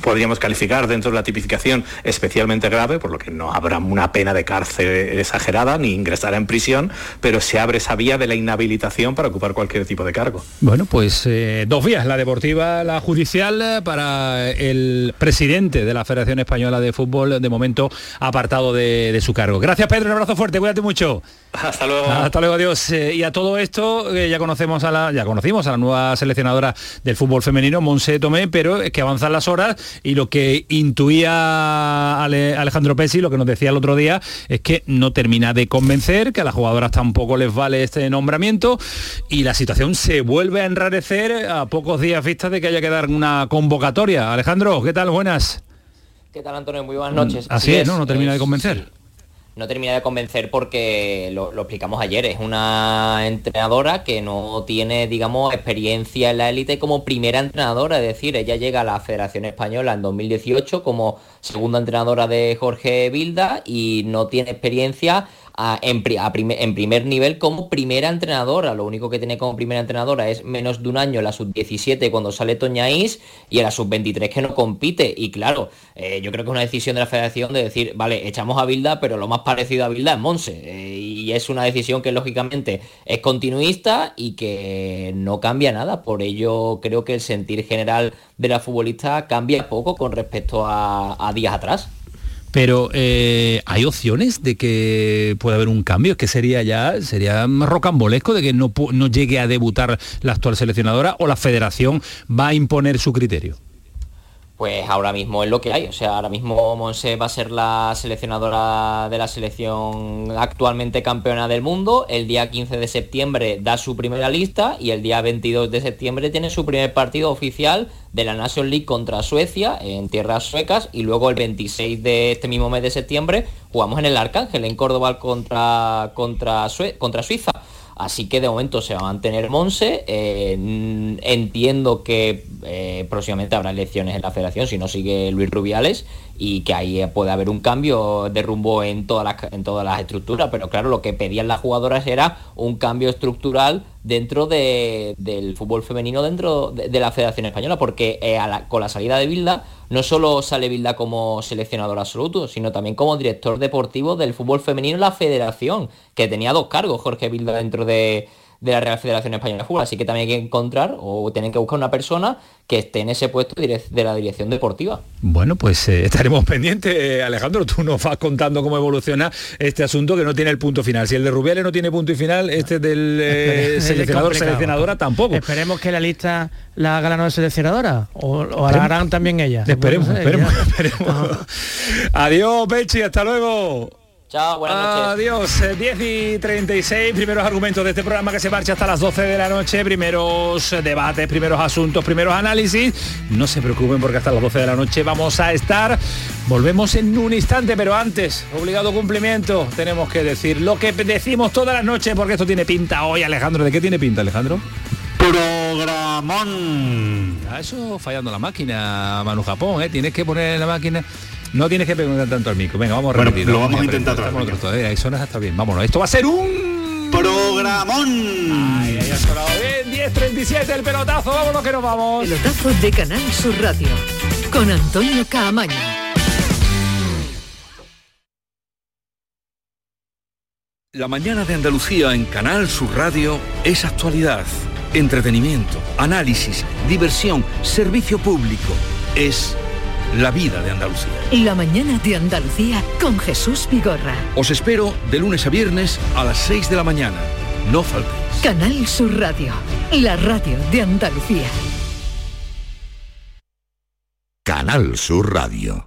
podríamos calificar dentro de la tipificación especialmente grave, por lo que no habrá una pena de cárcel exagerada ni ingresará en prisión, pero se abre esa vía de la inhabilitación para ocupar cualquier tipo de cargo. Bueno, pues eh, dos vías, la deportiva, la judicial, para el presidente de la Federación Española de Fútbol, de momento apartado de, de su cargo. Gracias Pedro, un abrazo fuerte, cuídate mucho. Hasta luego. Hasta luego, adiós. Eh, y a todo esto, eh, ya conocemos a la, ya conocimos a la nueva seleccionadora del fútbol femenino, Monse Tomé, pero es que avanzan las horas y lo que intuía Ale- Alejandro Pessi, lo que nos decía el otro día, es que no termina de convencer, que a las jugadoras tampoco les vale este nombramiento y la situación se vuelve a enrarecer a pocos días vistas de que haya que dar una convocatoria. Alejandro, ¿qué tal? Buenas. ¿Qué tal, Antonio? Muy buenas noches. Así es, ¿no? No termina de convencer. No termina de convencer porque lo, lo explicamos ayer, es una entrenadora que no tiene, digamos, experiencia en la élite como primera entrenadora, es decir, ella llega a la Federación Española en 2018 como segunda entrenadora de Jorge Vilda y no tiene experiencia en, pri- a primer nivel como primera entrenadora. Lo único que tiene como primera entrenadora es menos de un año la sub-17 cuando sale Toñaís y en la sub-23 que no compite. Y claro, eh, yo creo que es una decisión de la federación de decir, vale, echamos a Bilda, pero lo más parecido a Bilda es Monse. Eh, y es una decisión que lógicamente es continuista y que no cambia nada. Por ello creo que el sentir general de la futbolista cambia poco con respecto a días atrás. Pero eh, hay opciones de que pueda haber un cambio, es que sería ya, sería rocambolesco de que no, no llegue a debutar la actual seleccionadora o la federación va a imponer su criterio. Pues ahora mismo es lo que hay. O sea, ahora mismo Monse va a ser la seleccionadora de la selección actualmente campeona del mundo. El día 15 de septiembre da su primera lista y el día 22 de septiembre tiene su primer partido oficial de la National League contra Suecia en tierras suecas y luego el 26 de este mismo mes de septiembre jugamos en el Arcángel en Córdoba contra, contra, contra Suiza. Así que de momento se va a mantener Monse. Eh, entiendo que eh, próximamente habrá elecciones en la federación si no sigue Luis Rubiales y que ahí puede haber un cambio de rumbo en todas las, estructuras. Pero claro, lo que pedían las jugadoras era un cambio estructural dentro del fútbol femenino, dentro de, la Federación Española, porque eh, con la salida de Bilda no solo sale Bilda como seleccionador absoluto, sino también como director deportivo del fútbol femenino en la federación, que tenía dos cargos Jorge Bilda dentro de, de la Real Federación Española de Fútbol. Así que también hay que encontrar o tienen que buscar una persona que esté en ese puesto de la dirección deportiva. Bueno, pues eh, estaremos pendientes. Eh, Alejandro, tú nos vas contando cómo evoluciona este asunto que no tiene el punto final. Si el de Rubiales no tiene punto y final, este del eh, seleccionador, seleccionadora tampoco. Esperemos que la lista la haga la nueva seleccionadora o, o la harán también ella. Esperemos, esperemos, esperemos. Adiós, Pechi, hasta luego. Chao, buenas noches. Adiós, 10 eh, y 36, primeros argumentos de este programa que se marcha hasta las 12 de la noche, primeros debates, primeros asuntos, primeros análisis. No se preocupen porque hasta las 12 de la noche vamos a estar. Volvemos en un instante, pero antes, obligado cumplimiento, tenemos que decir lo que decimos todas las noches porque esto tiene pinta hoy, Alejandro. ¿De qué tiene pinta, Alejandro? Programón. A eso fallando la máquina, Manu Japón, ¿eh? Tienes que poner la máquina. No tienes que preguntar tanto al micro. Venga, vamos a repetir. Bueno, lo vamos a intentar otra vez. Ahí suena hasta bien. Vámonos. Esto va a ser un programón. Ay, ahí ha sonado bien. 10.37 el pelotazo. Vámonos que nos vamos. Pelotazo de Canal Sur Radio. Con Antonio Caamaño. La mañana de Andalucía en Canal Sur Radio es actualidad, entretenimiento, análisis, diversión, servicio público. Es la vida de Andalucía. La mañana de Andalucía con Jesús Vigorra. Os espero de lunes a viernes a las 6 de la mañana. No faltéis. Canal Sur Radio, la radio de Andalucía. Canal Sur Radio.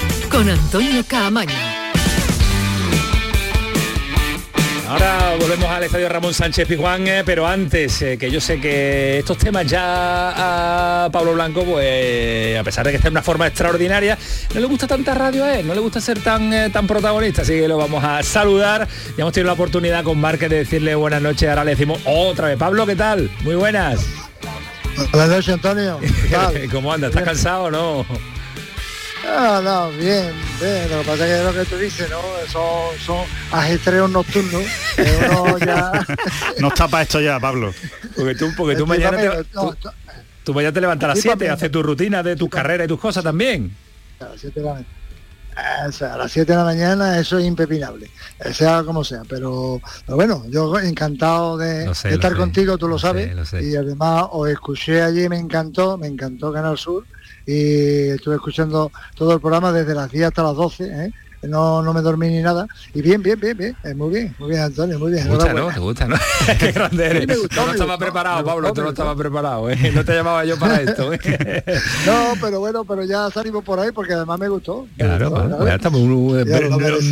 con Antonio Caamaño. Ahora volvemos al estadio Ramón Sánchez Pizjuán, eh, pero antes, eh, que yo sé que estos temas ya a Pablo Blanco, pues a pesar de que está de una forma extraordinaria, no le gusta tanta radio a él, no le gusta ser tan, eh, tan protagonista, así que lo vamos a saludar. Ya hemos tenido la oportunidad con Márquez de decirle buenas noches, ahora le decimos otra vez. Pablo, ¿qué tal? Muy buenas. Buenas noches, Antonio. ¿Cómo anda? ¿Estás cansado o no? Ah, no, bien, bien. Lo que pasa es que es lo que tú dices, ¿no? Son, son ajetreos nocturnos. que uno ya... no está para esto ya, Pablo. Porque tú, porque tú mañana te, tú, tú mañana te levantas a las Sí, 7, papi. haces tu rutina de tus carreras y tus cosas también. A las 7 de la mañana. O sea, a las 7 de la mañana eso es impepinable, eh, sea como sea, pero, pero bueno, yo encantado de, sé, estar sé, contigo, tú lo lo sabes, sé, lo sé. y además os escuché allí, me encantó, me encantó Canal Sur, y estuve escuchando todo el programa desde las 10 hasta las 12, ¿eh? no, no me dormí ni nada. Y bien, bien, bien, bien, eh, muy bien, muy bien, Antonio, muy bien. Gusta, ¿no? Te gusta, ¿no? Qué grande eres. me gustó, Tú no estaba preparado, Pablo, gustó, tú no estabas preparado, ¿eh? No te llamaba yo para esto, ¿eh? No, pero bueno, pero ya salimos por ahí porque además me gustó. Me Claro, gustó, ya estamos un- Ya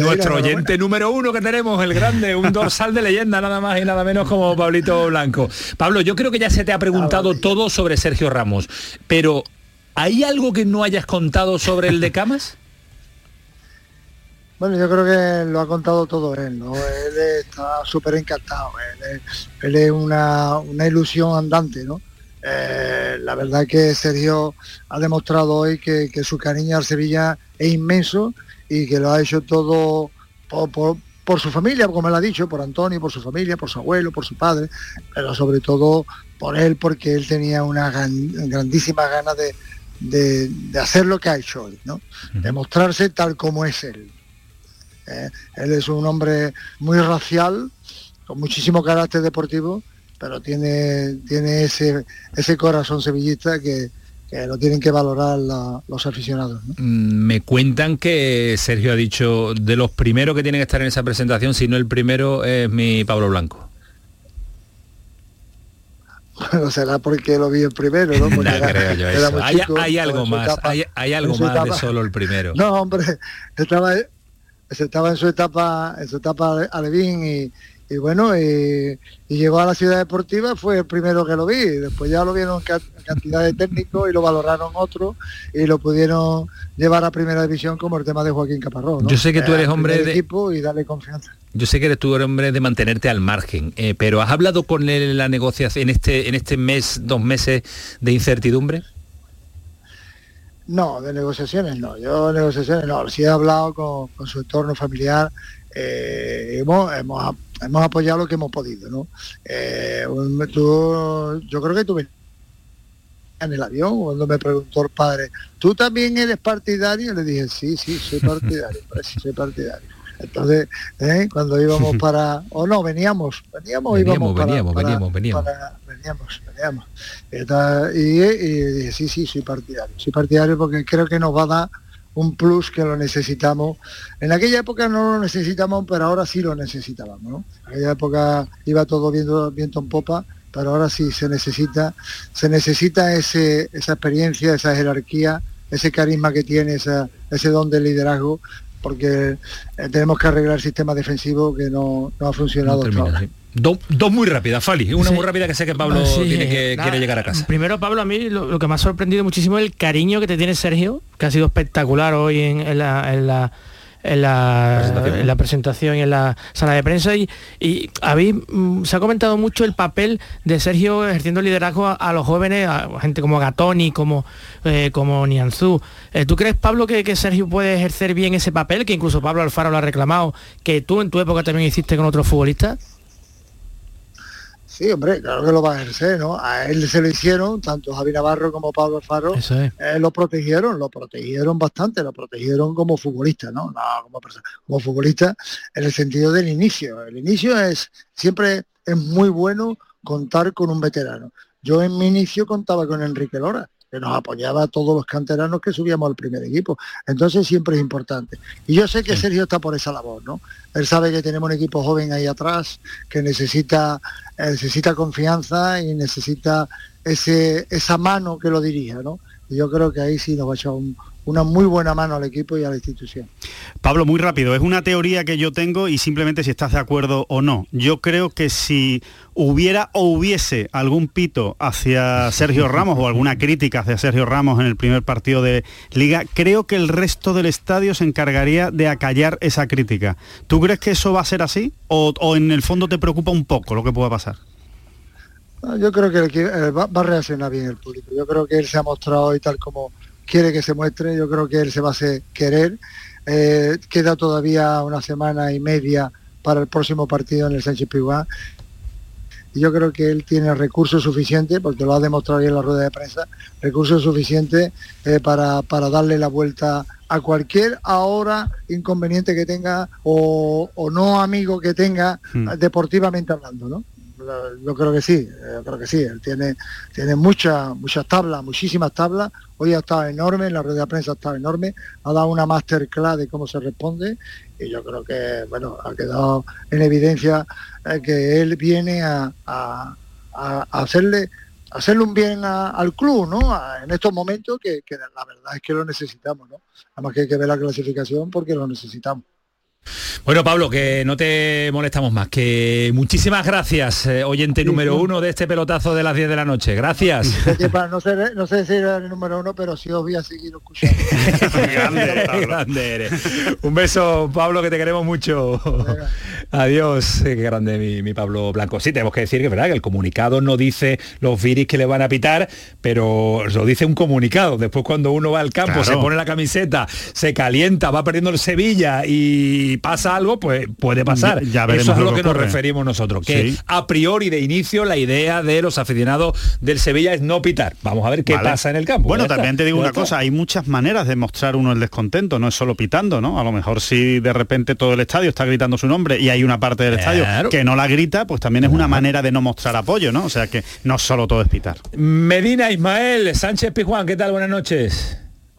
nuestro oyente número uno que tenemos, el grande, un dorsal de leyenda, nada más y nada menos como Pablito Blanco. Pablo, yo creo que ya se te ha preguntado todo sobre Sergio Ramos, pero ¿hay algo que no hayas contado sobre el de Camas? Bueno, yo creo que lo ha contado todo él, ¿no? Él está súper encantado, él es, una, una ilusión andante, ¿no? Eh, la verdad que Sergio ha demostrado hoy que, que su cariño al Sevilla es inmenso y que lo ha hecho todo por su familia, como él ha dicho, por Antonio, por su familia, por su abuelo, por su padre, pero sobre todo por él, porque él tenía una gran- grandísima gana de, de- de hacer lo que ha hecho hoy, ¿no? De mostrarse tal como es él. Eh, él es un hombre muy racial, con muchísimo carácter deportivo, pero tiene, tiene ese, ese corazón sevillista que, que lo tienen que valorar la- los aficionados. ¿no? Mm, Me cuentan que Sergio ha dicho de los primeros que tienen que estar en esa presentación, si no el primero es mi Pablo Blanco. Bueno, será porque lo vi el primero, ¿no? Porque No era- creo yo era eso. muy Hay, algo más, etapa- hay, hay algo más de solo el primero. No, hombre, estaba, estaba en su etapa, en su etapa alevín y, y bueno, y, y llegó a la ciudad deportiva, fue el primero que lo vi, después ya lo vieron ca- cantidad de técnicos y lo valoraron otros y lo pudieron llevar a primera división como el tema de Joaquín Caparrós. ¿no? Yo sé que tú Eh, eres al hombre de- equipo y darle confianza. Yo sé que eres tú eres hombre de mantenerte al margen, eh, pero ¿has hablado con él en la negociación en este, en este mes, dos meses de incertidumbre? No, de negociaciones no. Yo negociaciones no. Sí he hablado con, con su entorno familiar. Eh, hemos, hemos, hemos apoyado lo que hemos podido, ¿no? Eh, tú- yo creo que tuve en el avión cuando me preguntó el padre, ¿tú también eres partidario? Le dije, sí, sí, soy partidario, soy partidario. Entonces, ¿eh? cuando íbamos para, o no, veníamos, veníamos, Veníamos, íbamos para- veníamos, para- veníamos, veníamos. para- veníamos, veníamos. Está- y, y dije, sí, sí, soy partidario. Soy partidario porque creo que nos va a dar un plus que lo necesitamos. En aquella época no lo necesitamos, pero ahora sí lo necesitábamos. ¿no? En aquella época iba todo viento, viento en popa, pero ahora sí se necesita, se necesita ese, esa experiencia, esa jerarquía, ese carisma que tiene, esa- ese don de liderazgo, porque eh, tenemos que arreglar el sistema defensivo que no, no ha funcionado hasta ahora. Do- dos muy rápidas, Fali. Una Sí. muy rápida que sé que Pablo sí, tiene que, nada, quiere llegar a casa. Primero, Pablo, a mí lo, lo que me ha sorprendido muchísimo es el cariño que te tiene Sergio, que ha sido espectacular hoy en, en la, en la- en la, Presentación. en la presentación y en la sala de prensa y, y habéis, mm, se ha comentado mucho el papel de Sergio ejerciendo liderazgo a, a los jóvenes, a gente como Gatoni, como, eh, como Nianzú. Eh, ¿Tú crees, Pablo, que, que Sergio puede ejercer bien ese papel, que incluso Pablo Alfaro lo ha reclamado, que tú en tu época también hiciste con otros futbolistas? Sí, hombre, claro que lo va a ejercer, ¿no? A él se lo hicieron, tanto Javi Navarro como Pablo Alfaro, es. eh, lo protegieron, lo protegieron bastante, lo protegieron como futbolista, ¿no? No como persona, como futbolista en el sentido del inicio. El inicio es, siempre es muy bueno contar con un veterano. Yo en mi inicio contaba con Enrique Lora, que nos apoyaba a todos los canteranos que subíamos al primer equipo. Entonces siempre es importante. Y yo sé que Sergio está por esa labor, ¿no? Él sabe que tenemos un equipo joven ahí atrás, que necesita, eh, necesita confianza y necesita ese, esa mano que lo dirija, ¿no? Y yo creo que ahí sí nos va a echar un- una muy buena mano al equipo y a la institución. Pablo, muy rápido, es una teoría que yo tengo y simplemente si estás de acuerdo o no. Yo creo que si hubiera o hubiese algún pito hacia Sergio Ramos o alguna crítica hacia Sergio Ramos en el primer partido de liga, creo que el resto del estadio se encargaría de acallar esa crítica. ¿Tú crees que eso va a ser así? ¿O, o en el fondo te preocupa un poco lo que pueda pasar? Yo creo que el eh, va, va a reaccionar bien el público. Yo creo que él se ha mostrado hoy tal como quiere que se muestre. Yo creo que él se va a hacer querer. Eh, queda todavía una semana y media para el próximo partido en el Sánchez Pizjuán. Y yo creo que él tiene recursos suficientes, porque lo ha demostrado hoy en la rueda de prensa, recursos suficientes eh, para, para darle la vuelta a cualquier ahora inconveniente que tenga o, o no amigo que tenga Hmm. deportivamente hablando, ¿no? Yo creo que sí, yo creo que sí. Él tiene, tiene muchas, muchas tablas, muchísimas tablas. Hoy ha estado enorme, en la red de prensa ha estado enorme, ha dado una masterclass de cómo se responde y yo creo que, bueno, ha quedado en evidencia eh, que él viene a, a- hacerle hacerle un bien al club, ¿no? En estos momentos que, que la verdad es que lo necesitamos, ¿no? Además que hay que ver la clasificación porque lo necesitamos. Bueno, Pablo, que no te molestamos más. Que muchísimas gracias, eh, oyente número sí. uno de este pelotazo de las 10 de la noche. Gracias. No, sé, no sé si era el número uno, pero sí os voy a seguir escuchando. Qué grande eres. Un beso, Pablo, que te queremos mucho. Adiós. Qué grande mi, mi Pablo Blanco. Sí, tenemos que decir que es verdad que el comunicado no dice los viris que le van a pitar, pero lo dice un comunicado. Después cuando uno va al campo, Claro. se pone la camiseta, se calienta, va perdiendo el Sevilla y pasa algo, pues puede pasar. Ya- ya Eso es lo lo que que nos referimos nosotros. Que Sí. a priori de inicio la idea de los aficionados del Sevilla es no pitar. Vamos a ver qué Vale. pasa en el campo. Bueno, Ya está, también te digo una está. cosa, hay muchas maneras de mostrar uno el descontento, no es solo pitando, ¿no? A lo mejor si de repente todo el estadio está gritando su nombre y hay una parte del estadio que no la grita, pues también es una manera de no mostrar apoyo, ¿no? O sea que no solo todo es pitar. Medina Ismael, Sánchez Pijuán, ¿qué tal? Buenas noches.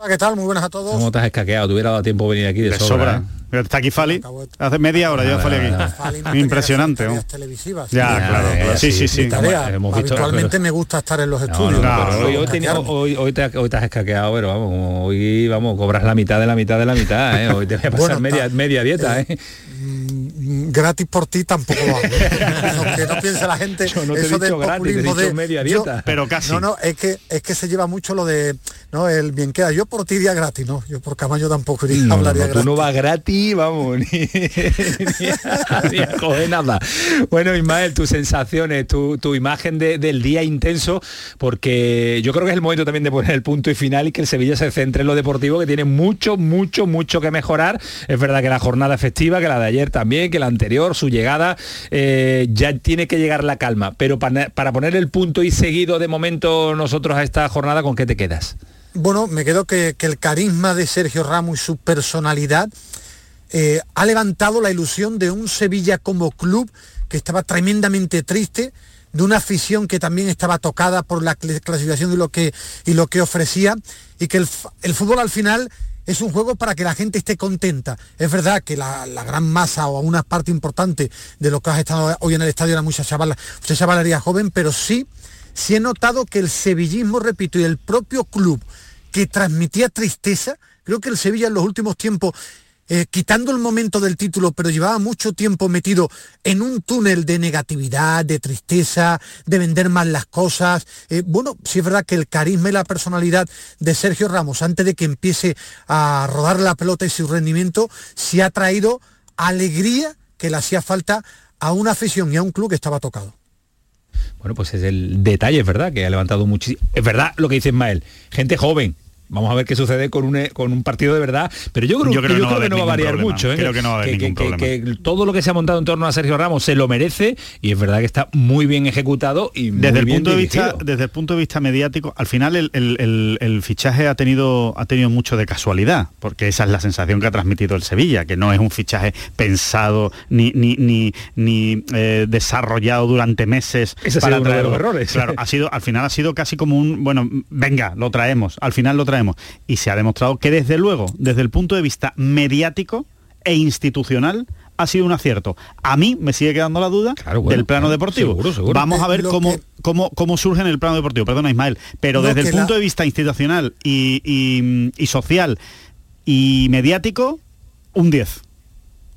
¿Qué tal? Muy buenas a todos. ¿Cómo te has escaqueado? Te hubiera dado tiempo de venir aquí de, De sobra. sobra. ¿eh? Está aquí Fali. Hace media hora ya Nada, Fali nada, aquí. Fali no Impresionante. ¿no? televisivas. Ya, Ya, claro. Sí, sí, sí. Tarea. Hemos visto- Habitualmente pero- me gusta estar en los estudios. no, para pero hoy, hoy, no tenía- hackearme. hoy- hoy te, hoy te has escaqueado, pero vamos, hoy vamos, cobras la mitad de la mitad de la mitad, ¿eh? Hoy te voy a pasar Bueno, media, media dieta, ¿eh? Gratis por ti tampoco lo hago. Lo que no piense la gente Yo no te he del dicho gratis, te he dicho de media yo- dieta. Pero casi. no no es que es que se lleva mucho lo de no el bien queda yo por ti día gratis no yo por Camaño tampoco iría, No, hablaría no, tú gratis no vas gratis, vamos, ni, ni a, ni a coger nada. Bueno, Ismael, tus sensaciones, tu, tu imagen de- del día intenso, porque yo creo que es el momento también de poner el punto y final y que el Sevilla se centre en lo deportivo, que tiene mucho, mucho, mucho que mejorar. Es verdad que la jornada efectiva, que la de ayer también, que la anterior, su llegada, eh, ya tiene que llegar la calma. Pero para, para poner el punto y seguido de momento nosotros a esta jornada, ¿con qué te quedas? Bueno, me quedo que, el carisma de Sergio Ramos y su personalidad eh, ha levantado la ilusión de un Sevilla como club que estaba tremendamente triste, de una afición que también estaba tocada por la cl- clasificación y lo que, y lo que ofrecía, y que el, el fútbol al final es un juego para que la gente esté contenta. Es verdad que la, gran masa o una parte importante de lo que has estado hoy en el estadio era mucha chavala, mucha chavalería joven, pero sí, sí he notado que el sevillismo, repito, y el propio club que transmitía tristeza, creo que el Sevilla en los últimos tiempos, eh, quitando el momento del título, pero llevaba mucho tiempo metido en un túnel de negatividad, de tristeza, de vender mal las cosas. Eh, bueno, sí es verdad que el carisma y la personalidad de Sergio Ramos, antes de que empiece a rodar la pelota y su rendimiento, sí ha traído alegría que le hacía falta a una afición y a un club que estaba tocado. Bueno, pues es el detalle, es verdad, que ha levantado muchísimo. Es verdad lo que dice Ismael, gente joven. Vamos a ver qué sucede con un, eh, con un partido de verdad. Pero yo creo, Yo creo que, yo no va creo a que no va a haber variar mucho. ¿eh? Creo que no va a haber ningún que- problema. que todo lo que se ha montado en torno a Sergio Ramos se lo merece y es verdad que está muy bien ejecutado y muy desde el bien punto de vista desde el punto de vista mediático al final el, el- el- el fichaje ha tenido ha tenido mucho de casualidad porque esa es la sensación que ha transmitido el Sevilla que no es un fichaje pensado ni ni ni, ni, eh, desarrollado durante meses Ese ha sido uno de traerlo. los errores. claro ha sido al final ha sido casi como un bueno venga lo traemos al final lo traemos y se ha demostrado que desde luego desde el punto de vista mediático e institucional ha sido un acierto. A mí me sigue quedando la duda bueno, del plano claro, deportivo. seguro, seguro. Vamos a ver cómo, que- cómo, cómo surge en el plano deportivo. Perdona, Ismael. Pero desde el punto la- de vista institucional y, y- y social y mediático, un 10.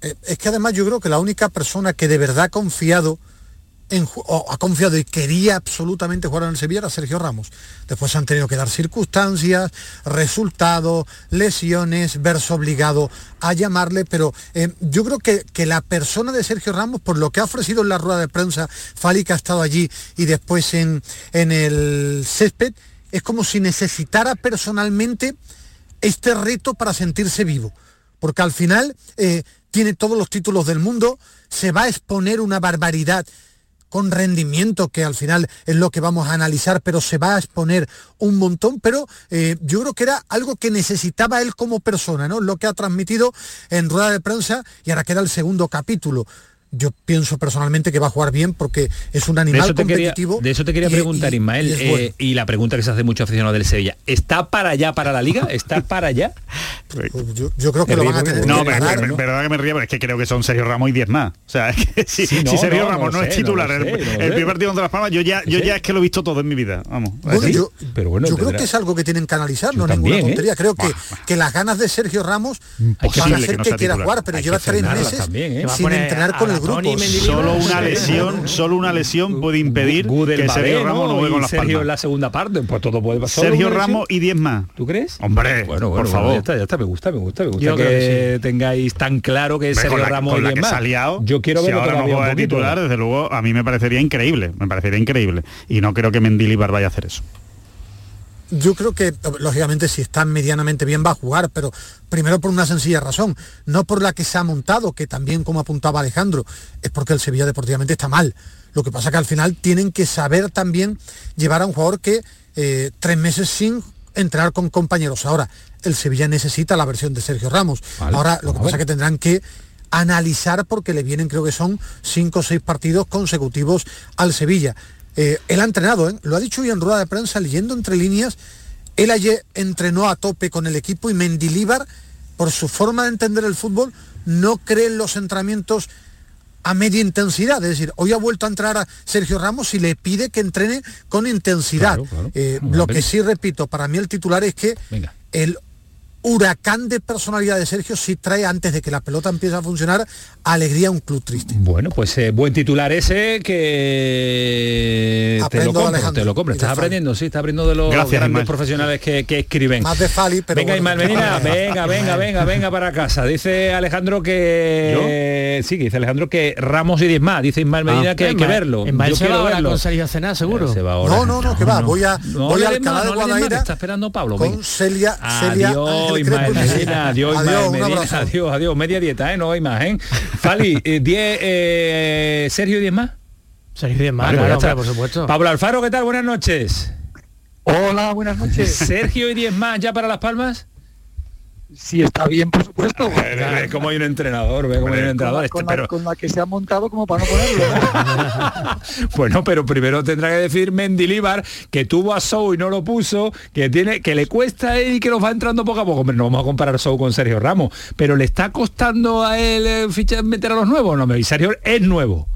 Eh, es que además yo creo que la única persona que de verdad ha confiado ha confiado y quería absolutamente jugar en el Sevilla era Sergio Ramos. Después han tenido que dar circunstancias, resultados, lesiones, verse obligado a llamarle, pero eh, yo creo que, que la persona de Sergio Ramos, por lo que ha ofrecido en la rueda de prensa, Fali que ha estado allí y después en, en el césped, es como si necesitara personalmente este reto para sentirse vivo. Porque al final eh, tiene todos los títulos del mundo, se va a exponer una barbaridad con rendimiento, que al final es lo que vamos a analizar, pero se va a exponer un montón, pero eh, yo creo que era algo que necesitaba él como persona, ¿no? Lo que ha transmitido en rueda de prensa y ahora queda el segundo capítulo. Yo pienso personalmente que va a jugar bien porque es un animal de eso te competitivo. Quería, de eso te quería y- preguntar, y- Ismael, y eh, y la pregunta que se hace mucho aficionado del Sevilla. ¿Está para allá para la liga? ¿Está para allá? Pues yo, yo creo que lo van a tener No, que pero, ganar, pero- ¿no? perdona que me ría, pero es que creo que son Sergio Ramos y 10 más. O sea, es que si, Sí, no, si Sergio no, Ramos no no, sé, es titular, el, primer partido contra Las Palmas, yo ya, yo Sí. ya es que lo he visto todo en mi vida. Vamos. Bueno, yo, pero bueno, yo creo que es algo que tienen que analizar, no ninguna ¿eh? tontería. Creo que, que las ganas de Sergio Ramos van a hacer que quiera jugar, pero lleva tres meses ¿eh? sin entrenar con el Solo una lesión, solo una lesión puede impedir Gudel que Sergio Ramos no juegue con Y las Sergio en la segunda parte, pues todo puede pasar. Sergio ¿Solo una Ramos y 10 más. ¿Tú crees? Hombre, Bueno, bueno, por bueno, favor. ya está, ya está, me gusta, me gusta, me gusta Yo que, tengáis tan claro que es Sergio con la, Ramos con y la 10 que más. se ha liado, Yo quiero si verlo ahora no de titular, desde luego, a mí me parecería increíble. Me parecería increíble. Y no creo que Mendilibar vaya a hacer eso. Yo creo que, lógicamente, si está medianamente bien va a jugar, pero primero por una sencilla razón, no por la que se ha montado, que también, como apuntaba Alejandro, es porque el Sevilla deportivamente está mal. Lo que pasa que al final tienen que saber también llevar a un jugador que eh, tres meses sin entrenar con compañeros. Ahora, el Sevilla necesita la versión de Sergio Ramos. Vale, Ahora, lo que pasa es que tendrán que analizar porque le vienen, creo que son cinco o seis partidos consecutivos al Sevilla. Eh, él ha entrenado, ¿eh? lo ha dicho hoy en rueda de prensa, leyendo entre líneas, él ayer entrenó a tope con el equipo y Mendilíbar, por su forma de entender el fútbol, no cree en los entrenamientos a media intensidad. Es decir, hoy ha vuelto a entrar a Sergio Ramos y le pide que entrene con intensidad. Claro, claro. Eh, lo que sí repito, para mí el titular es que Venga. el huracán de personalidad de Sergio sí trae antes de que la pelota empiece a funcionar alegría a un club triste. Bueno, pues eh, buen titular ese que te lo compro, Alejandro, te lo compro. de Estás aprendiendo, sí, estás aprendiendo de los Gracias, grandes profesionales que, que escriben. Más de Fali, pero venga, bueno. Ismael Medina, venga, venga, venga, venga para casa. Dice Alejandro que sí, que dice Alejandro que Ramos y 10 más. Dice Ismael Medina Ah, que hay que verlo. Ismael Yo se va quiero ahora verlo. con Sergio a cenar, seguro. Se va ahora. No, no, no, que va, voy a, No voy de no más, que Guadaira está esperando Pablo. con venga. Celia, Celia Adiós, Ismael. Medina, adiós, Adiós, Ismael Medina, adiós, adiós. Media dieta, ¿eh? No hay más, ¿eh? Fali, eh, 10, eh, Sergio 10 más. Sergio 10 más, Vale, claro, pues hombre, por supuesto. Pablo Alfaro, ¿qué tal? Buenas noches. Hola, buenas noches. Sergio y 10 más ya para Las Palmas. Si está bien, por supuesto. Ve cómo hay un entrenador, ve cómo hay un Con entrenador. la, Este, con la- pero, con la que se ha montado como para no ponerlo. ¿no? bueno, pero primero tendrá que decir Mendilíbar que tuvo a Sou y no lo puso, que tiene, que le cuesta a él y que nos va entrando poco a poco. Hombre, no vamos a comparar Sou con Sergio Ramos, pero le está costando a él eh, fichar, meter a los nuevos. No, y Sergio es nuevo.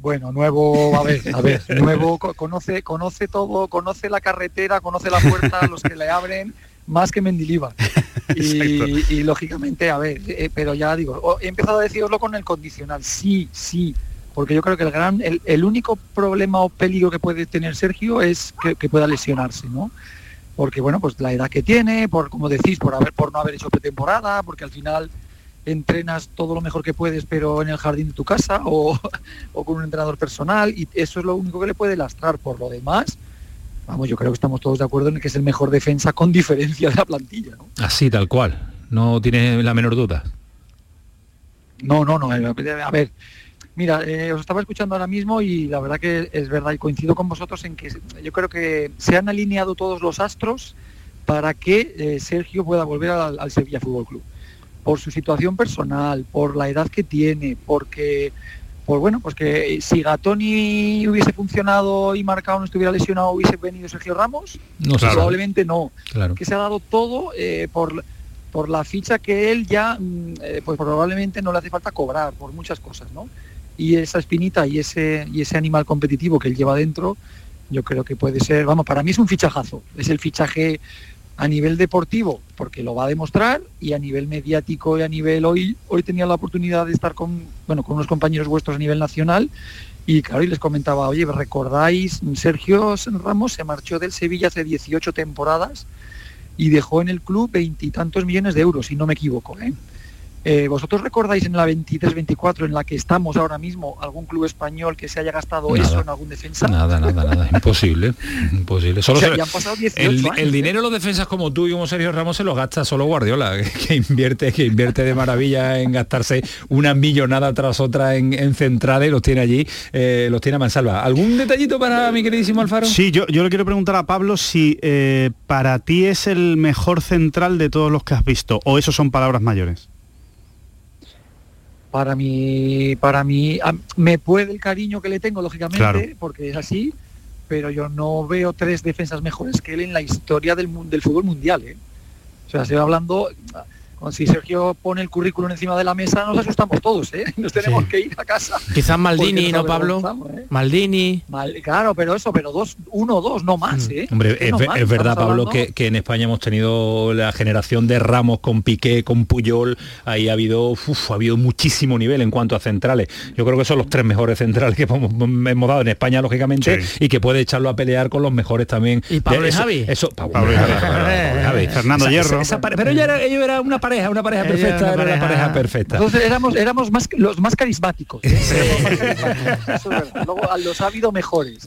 Bueno, nuevo, a ver, a ver, nuevo, co- conoce, conoce todo, conoce la carretera, conoce la puerta, los que le abren, más que Mendilibar. Y, y, lógicamente, a ver, eh, pero ya digo, he empezado a deciroslo con el condicional, sí, sí, porque yo creo que el gran, el, el único problema o peligro que puede tener Sergio es que, que pueda lesionarse, ¿no? Porque bueno, pues la edad que tiene, por como decís, por haber, por no haber hecho pretemporada, porque al final entrenas todo lo mejor que puedes, pero en el jardín de tu casa o, o con un entrenador personal, y eso es lo único que le puede lastrar. Por lo demás, vamos, yo creo que estamos todos de acuerdo en que es el mejor defensa con diferencia de la plantilla. ¿no? Así, tal cual. No tiene la menor duda. No, no, no. eh, A ver, mira, eh, os estaba escuchando ahora mismo y la verdad que es verdad y coincido con vosotros en que yo creo que se han alineado todos los astros para que eh, Sergio pueda volver al, al Sevilla Fútbol Club. Por su situación personal, por la edad que tiene, porque, por bueno, pues que si Gatoni hubiese funcionado y marcado no estuviera lesionado, hubiese venido Sergio Ramos, No sabe. probablemente no Claro. que se ha dado todo eh, por, por la ficha que él ya, mm, eh, pues probablemente no le hace falta cobrar por muchas cosas, ¿no? Y esa espinita y ese, y ese animal competitivo que él lleva dentro, yo creo que puede ser, vamos, para mí es un fichajazo, es el fichaje a nivel deportivo, porque lo va a demostrar, y a nivel mediático y a nivel hoy, hoy tenía la oportunidad de estar con, bueno, con unos compañeros vuestros a nivel nacional, y claro, y les comentaba, oye, ¿recordáis? Sergio Ramos se marchó del Sevilla hace 18 temporadas y dejó en el club veintitantos millones de euros, si no me equivoco. ¿eh? Eh, ¿Vosotros recordáis en la 23-24 en la que estamos ahora mismo algún club español que se haya gastado Nada. eso en algún defensa? Nada, nada, nada. Imposible. Imposible. Solo O sea, se- han pasado 18 el, años, el ¿eh? dinero de los defensas como tú y como Sergio Ramos se lo gasta solo Guardiola, que invierte, que invierte de maravilla en gastarse una millonada tras otra en, en centrada y los tiene allí, eh, los tiene a mansalva. ¿Algún detallito para mi queridísimo Alfaro? Sí, yo, yo le quiero preguntar a Pablo si eh, para ti es el mejor central de todos los que has visto, o eso son palabras mayores. Para mí, para mí, a- me puede el cariño que le tengo, lógicamente, Claro. porque es así, pero yo no veo tres defensas mejores que él en la historia del, del fútbol mundial. ¿eh? O sea, estoy hablando, con- si Sergio pone el currículum encima de la mesa, nos asustamos todos, ¿eh? Nos tenemos que ir a casa. Quizás Maldini, ¿no, Pablo? ¿eh? Maldini. Mal- claro, pero eso, pero dos, uno o dos, no más, ¿eh? Hombre, es, no ve- más, es verdad, Pablo, que, que en España hemos tenido la generación de Ramos con Piqué, con Puyol, ahí ha habido, uf, ha habido muchísimo nivel en cuanto a centrales. Yo creo que son los tres mejores centrales que hemos, hemos dado en España, lógicamente, y que puede echarlo a pelear con los mejores también. ¿Y Pablo De y eso- Javi? Eso, Pablo, Pablo y Javi, Javi. Pablo y Javi. Fernando Esa- Hierro. esa pero ellos era, ellos era una pareja, una pareja perfecta, era una era una pareja. pareja perfecta. Entonces éramos, éramos más, los más carismáticos. ¿eh? Más carismáticos. Luego a los ha habido mejores.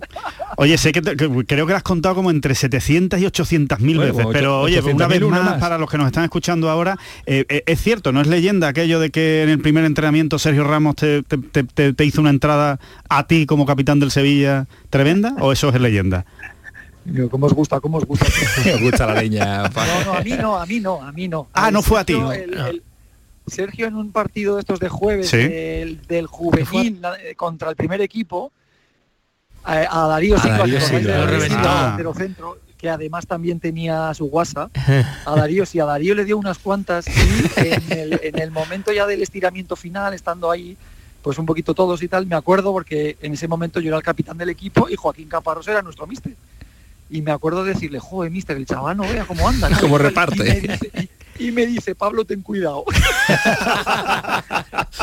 Oye, sé que, te- que creo que lo has contado como entre 700 y 800 mil Bueno, veces, ocho- pero oye, 800.000 una vez más, más. para los que nos están escuchando ahora, eh, eh, es cierto, no es leyenda aquello de que en el primer entrenamiento Sergio Ramos te, te- te- te- te hizo una entrada a ti como capitán del Sevilla tremenda, o eso es leyenda. Digo, ¿Cómo os gusta? ¿Cómo os gusta? Me gusta la leña. No, no, a mí no, a mí no, a mí no. Ah, no fue a ti. Sergio, el- el- Sergio en un partido de estos de jueves Sí. del, del juvenil la- contra el primer equipo, a, a Darío Silva, Darío que delantero centro, además también tenía su WhatsApp. A Darío, sí, a Darío le dio unas cuantas y en el, en el momento ya del estiramiento final, estando ahí, pues un poquito todos y tal, me acuerdo porque en ese momento yo era el capitán del equipo y Joaquín Caparrós era nuestro mister. Y me acuerdo de decirle, joder, mister, el chaval no vea cómo anda. ¿no?". Y me reparte. dice- Y, y me dice, Pablo, ten cuidado.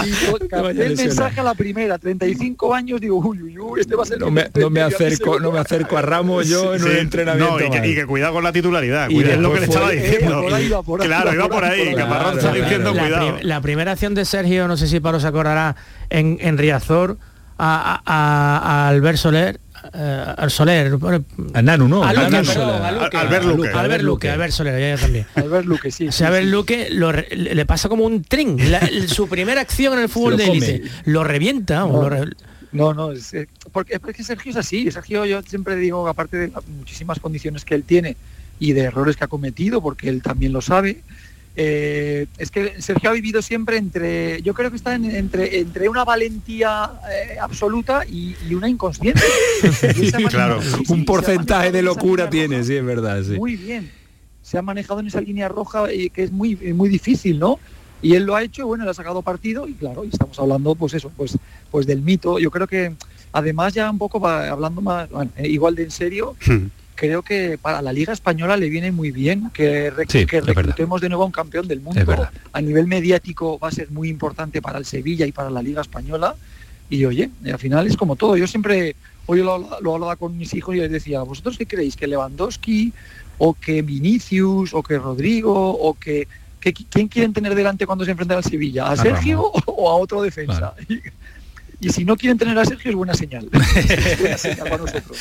y yo capté el mensaje a la primera, 35 años, digo, uy, uy, uy, este va a ser No me, no me acerco, seguro". no me acerco a Ramos yo en Sí, un entrenamiento. no, y, que, más. y que cuidado con la titularidad, Y cuidado, es lo que le después estaba fue- diciendo. Eh, por ahí va, por ahí claro, iba por ahí. Caparrós está diciendo la, cuidado. prim- la primera acción de Sergio, no sé si Pablo se acordará, en, en Riazor, a, a- a- a Albert Soler, eh, al Soler, A Nanu, ¿no. a Luque, Nanu perdón, a Luque. Albert Luque. Albert Luque, Albert Soler, ya, ya también. Albert Luque, sí. O sí, sea, Albert sí. Luque lo le le pasa como un tren. La- el- su primera acción en el fútbol de élite lo revienta. No. lo re- No, no, es, eh, porque, porque Sergio es así. Sergio, yo siempre digo, aparte de muchísimas condiciones que él tiene y de errores que ha cometido, porque él también lo sabe, eh, es que Sergio ha vivido siempre entre, yo creo que está en- entre, entre una valentía eh, absoluta y, y una. Y manera- Claro, sí, Un porcentaje de locura tiene, sí, es verdad, sí. Muy bien. Se ha manejado en esa línea roja y que es muy, muy difícil, ¿no? Y él lo ha hecho, bueno, le ha sacado partido y claro, y estamos hablando, pues eso, pues, pues del mito. Yo creo que además ya un poco va hablando más, bueno, eh, igual de en serio, creo que para la Liga Española le viene muy bien que, rec- Sí, que reclutemos de nuevo a un campeón del mundo. A nivel mediático va a ser muy importante para el Sevilla y para la Liga Española. Y oye, al final es como todo. Yo siempre, hoy lo, lo hablaba con mis hijos y les decía, ¿vosotros qué creéis? ¿Que Lewandowski o que Vinicius o que Rodrigo o que, que- quién quieren tener delante cuando se enfrentan al Sevilla? ¿A A Sergio o a otro defensa? y si no quieren tener a Sergio es buena señal. es buena señal para nosotros.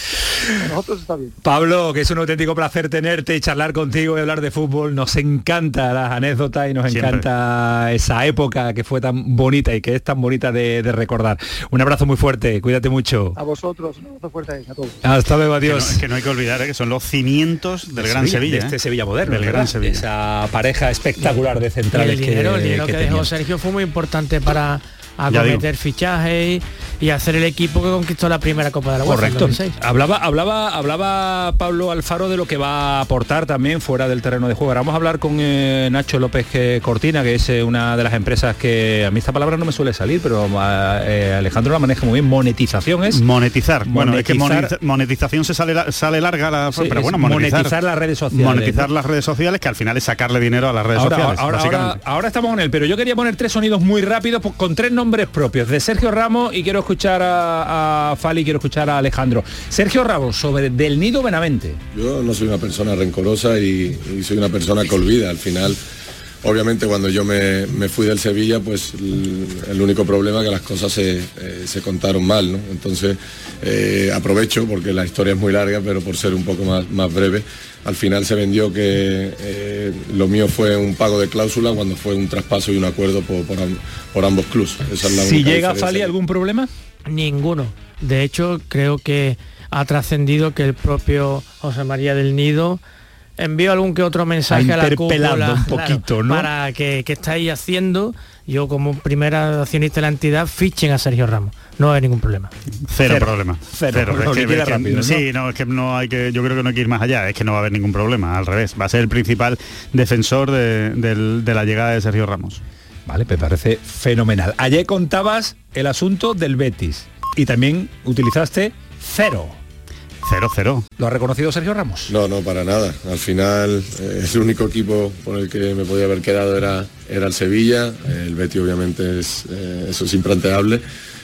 Para nosotros está bien. Pablo, que es un auténtico placer tenerte y charlar contigo y hablar de fútbol. Nos encanta las anécdotas y nos Siempre. encanta esa época que fue tan bonita y que es tan bonita de, de recordar. Un abrazo muy fuerte, cuídate mucho. A vosotros, un abrazo fuerte a todos. Hasta luego, Que no, adiós. que no hay que olvidar ¿eh? que son los cimientos del Gran Sevilla. de este ¿eh? Sevilla moderno, Del. Gran Sevilla. Esa pareja espectacular de Y centrales el dinero, que, el dinero que, dejó tenían. Sergio fue muy importante para acometer fichajes y hacer el equipo que conquistó la primera Copa de la UEFA en Correcto. 2006. Hablaba, hablaba, hablaba Pablo Alfaro de lo que va a aportar también fuera del terreno de juego. Ahora vamos a hablar con eh, Nacho López eh, Cortina, que es eh, una de las empresas que a mí esta palabra no me suele salir, pero eh, Alejandro la maneja muy bien. Monetización es Monetizar. Bueno, es que monetiza- monetización se sale, la- sale larga, la, Sí, pero bueno, monetizar, monetizar las redes sociales, Monetizar ¿no? las redes sociales, que al final es sacarle dinero a las redes Ahora, sociales. ahora, ahora, básicamente. ahora estamos con él, pero yo quería poner tres sonidos muy rápidos pues, con tres nombres propios de Sergio Ramos y quiero escuchar a, a Fali, quiero escuchar a Alejandro. Sergio Ramos sobre Del Nido Benavente. Yo no soy una persona rencorosa y soy una persona que olvida. Al final, obviamente cuando yo me, me fui del Sevilla, pues el único problema es que las cosas se, eh, se contaron mal. ¿no? Entonces, eh, aprovecho, porque la historia es muy larga, pero por ser un poco más, más breve, al final se vendió que eh, lo mío fue un pago de cláusula cuando fue un traspaso y un acuerdo por, por am- por ambos clubes. Esa es la Si única llega diferencia. Fali algún problema. Ninguno. De hecho, creo que ha trascendido que el propio José María del Nido envió algún que otro mensaje a la cúpula un poquito, ¿no? para que, que estáis haciendo yo como primera accionista de la entidad fichen a Sergio Ramos. No hay ningún problema. Cero, problema. Cero. Es Lo que- liquida es que- rápido, ¿no? Sí, no, es que no hay que, yo creo que no hay que ir más allá, es que no va a haber ningún problema, al revés. Va a ser el principal defensor de, del- de la llegada de Sergio Ramos. Vale, me parece fenomenal. Ayer contabas el asunto del Betis y también utilizaste cero. Cero, cero. ¿Lo ha reconocido Sergio Ramos? No, no, para nada. Al final, eh, el único equipo por el que me podía haber quedado era, era el Sevilla. El Betis, obviamente, es, eh, eso es implanteable.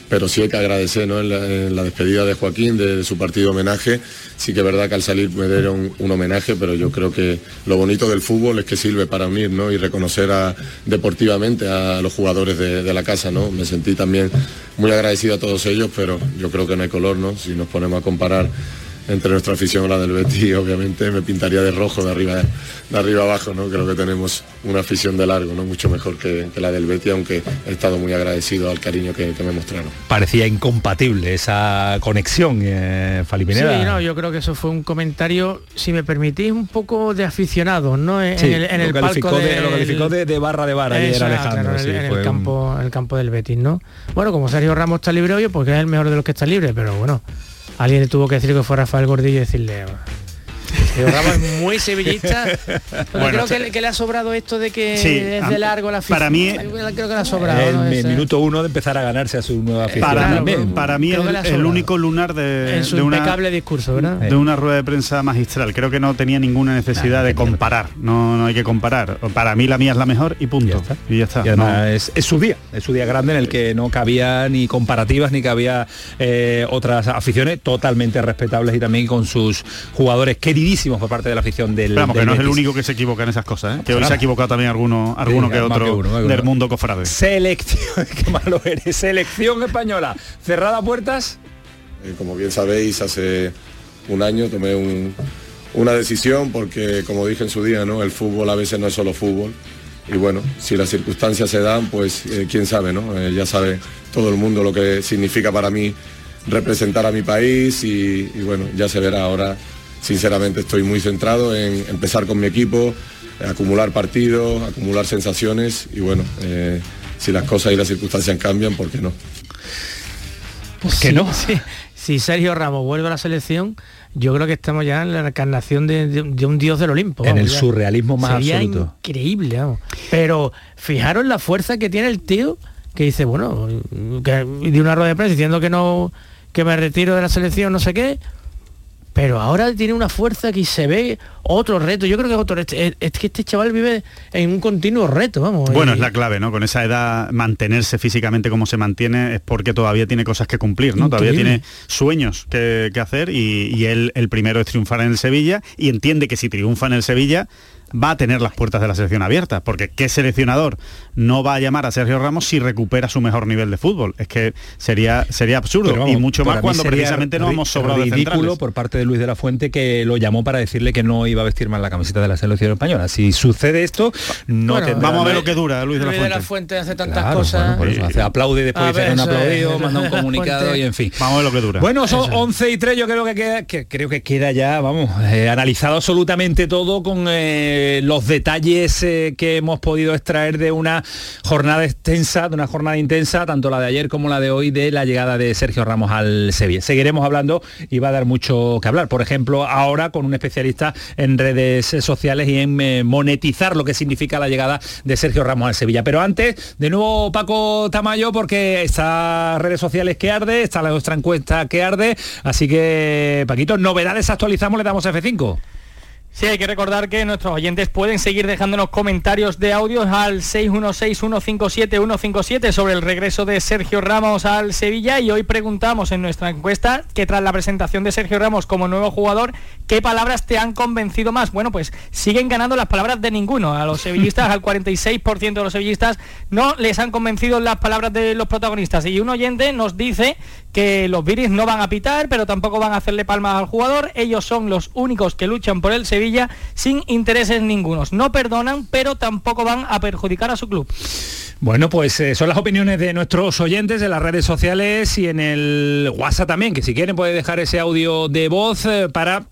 Pero sí hay que agradecer ¿no? en, la, en la despedida de Joaquín, de, su partido homenaje. Sí que es verdad que al salir me dieron un homenaje, pero yo creo que lo bonito del fútbol es que sirve para unir ¿no? y reconocer a- deportivamente a los jugadores de, de la casa. ¿no? Me sentí también muy agradecido a todos ellos, pero yo creo que no hay color, ¿no? Si nos ponemos a comparar entre nuestra afición y la del Betis, obviamente me pintaría de rojo de arriba, de arriba abajo, ¿no? Creo que tenemos una afición de largo, ¿no? Mucho mejor que, que la del Betis, aunque he estado muy agradecido al cariño que, que me mostraron. Parecía incompatible esa conexión, eh, Fali Pineda. Sí, no, yo creo que eso fue un comentario, si me permitís, un poco de aficionados, ¿no? En, Sí, en el, en el palco de- lo calificó de- de barra de barra ayer Alejandro, claro, en sí, el- en, fue el un- campo, en el campo del Betis, ¿no? Bueno, como Sergio Ramos está libre hoy, porque es el mejor de los que está libre, pero bueno, alguien le tuvo que decir que fue Rafael Gordillo y decirle... "Bueno, Sergio Ramos es muy sevillista. Bueno, creo que, le- que le ha sobrado esto de que Sí, es de largo la para mí- creo que le ha sobrado. el minuto uno de empezar a ganarse a su nueva. Para, mí es que el, único lunar de, en su de una, impecable discurso, ¿verdad? de una rueda de prensa magistral. Creo que no tenía ninguna necesidad de comparar. No, no hay que comparar. Para mí la mía es la mejor y punto. Y ya está. Y además No. es, es su día, es su día grande en el que no cabía ni comparativas ni cabía eh, otras aficiones totalmente respetables y también con sus jugadores queridísimos por parte de la afición del, que no es el único que se equivoca en esas cosas, ¿eh? que hoy Claro. se ha equivocado también alguno, alguno Sí, que otro que uno, del mundo cofrade. Selección, qué malo eres. Selección española. Cerrada puertas. Eh, como bien sabéis, hace un año tomé un- una decisión porque, como dije en su día, ¿no? el fútbol a veces no es solo fútbol. Y bueno, si las circunstancias se dan, pues eh, quién sabe, ¿no? Eh, ya sabe todo el mundo lo que significa para mí representar a mi país y, y bueno, ya se verá ahora. Sinceramente estoy muy centrado en empezar con mi equipo, acumular partidos, acumular sensaciones y bueno, eh, si las cosas y las circunstancias cambian, ¿por qué no? ¿Por qué no? Si Sergio Ramos vuelve a la selección, yo creo que estamos ya en la encarnación de, de- de un dios del Olimpo. En vamos, el ya. surrealismo más Sería absoluto. Increíble, vamos. Pero fijaros la fuerza que tiene el tío que dice, bueno, que de una rueda de prensa diciendo que no, que me retiro de la selección, no sé qué. Pero ahora tiene una fuerza que se ve otro reto. Yo creo que es otro reto. Es, que este chaval vive en un continuo reto, vamos. Bueno, Y- es la clave, ¿no? Con esa edad mantenerse físicamente como se mantiene es porque todavía tiene cosas que cumplir, ¿no? Todavía tiene sueños que, que hacer y, y él el primero es triunfar en el Sevilla y entiende que si triunfa en el Sevilla va a tener las puertas de la selección abiertas, porque ¿qué seleccionador no va a llamar a Sergio Ramos si recupera su mejor nivel de fútbol? Es que sería, sería absurdo vamos, y mucho más cuando precisamente no hemos sobrado de ridículo centrales. por parte de Luis de la Fuente que lo llamó para decirle que no iba a vestir más la camiseta de la selección española. Si sucede esto, no Bueno, tendrá Vamos a ver lo que dura Luis de la Luis de Fuente. la Fuente hace tantas Claro, cosas. bueno, por eso hace aplaude y después dice eso aplaudido, manda un comunicado Fuente. y en fin. Vamos a ver lo que dura. Bueno, son Eso. 11 y 3, yo creo que queda, que, creo que queda ya, vamos, eh, analizado absolutamente todo con eh, los detalles eh, que hemos podido extraer de una jornada extensa, de una jornada intensa, tanto la de ayer como la de hoy, de la llegada de Sergio Ramos al Sevilla. Seguiremos hablando y va a dar mucho que hablar. Por ejemplo, ahora con un especialista en redes eh, sociales y en eh, monetizar lo que significa la llegada de Sergio Ramos al Sevilla. Pero antes, de nuevo Paco Tamayo, porque está redes sociales que arde, está la nuestra encuesta que arde. Así que, Paquito, novedades actualizamos, le damos F5. Sí, hay que recordar que nuestros oyentes pueden seguir dejándonos comentarios de audio al 616-157-157 sobre el regreso de Sergio Ramos al Sevilla y hoy preguntamos en nuestra encuesta que tras la presentación de Sergio Ramos como nuevo jugador, ¿qué palabras te han convencido más? Bueno, pues siguen ganando las palabras de ninguno. A los sevillistas, al 46% de los sevillistas no les han convencido las palabras de los protagonistas. Y un oyente nos dice que los Viris no van a pitar, pero tampoco van a hacerle palmas al jugador. Ellos son los únicos que luchan por el Sevilla sin intereses ningunos. No perdonan, pero tampoco van a perjudicar a su club. Bueno, pues eh, son las opiniones de nuestros oyentes en las redes sociales y en el WhatsApp también, que si quieren pueden dejar ese audio de voz eh, para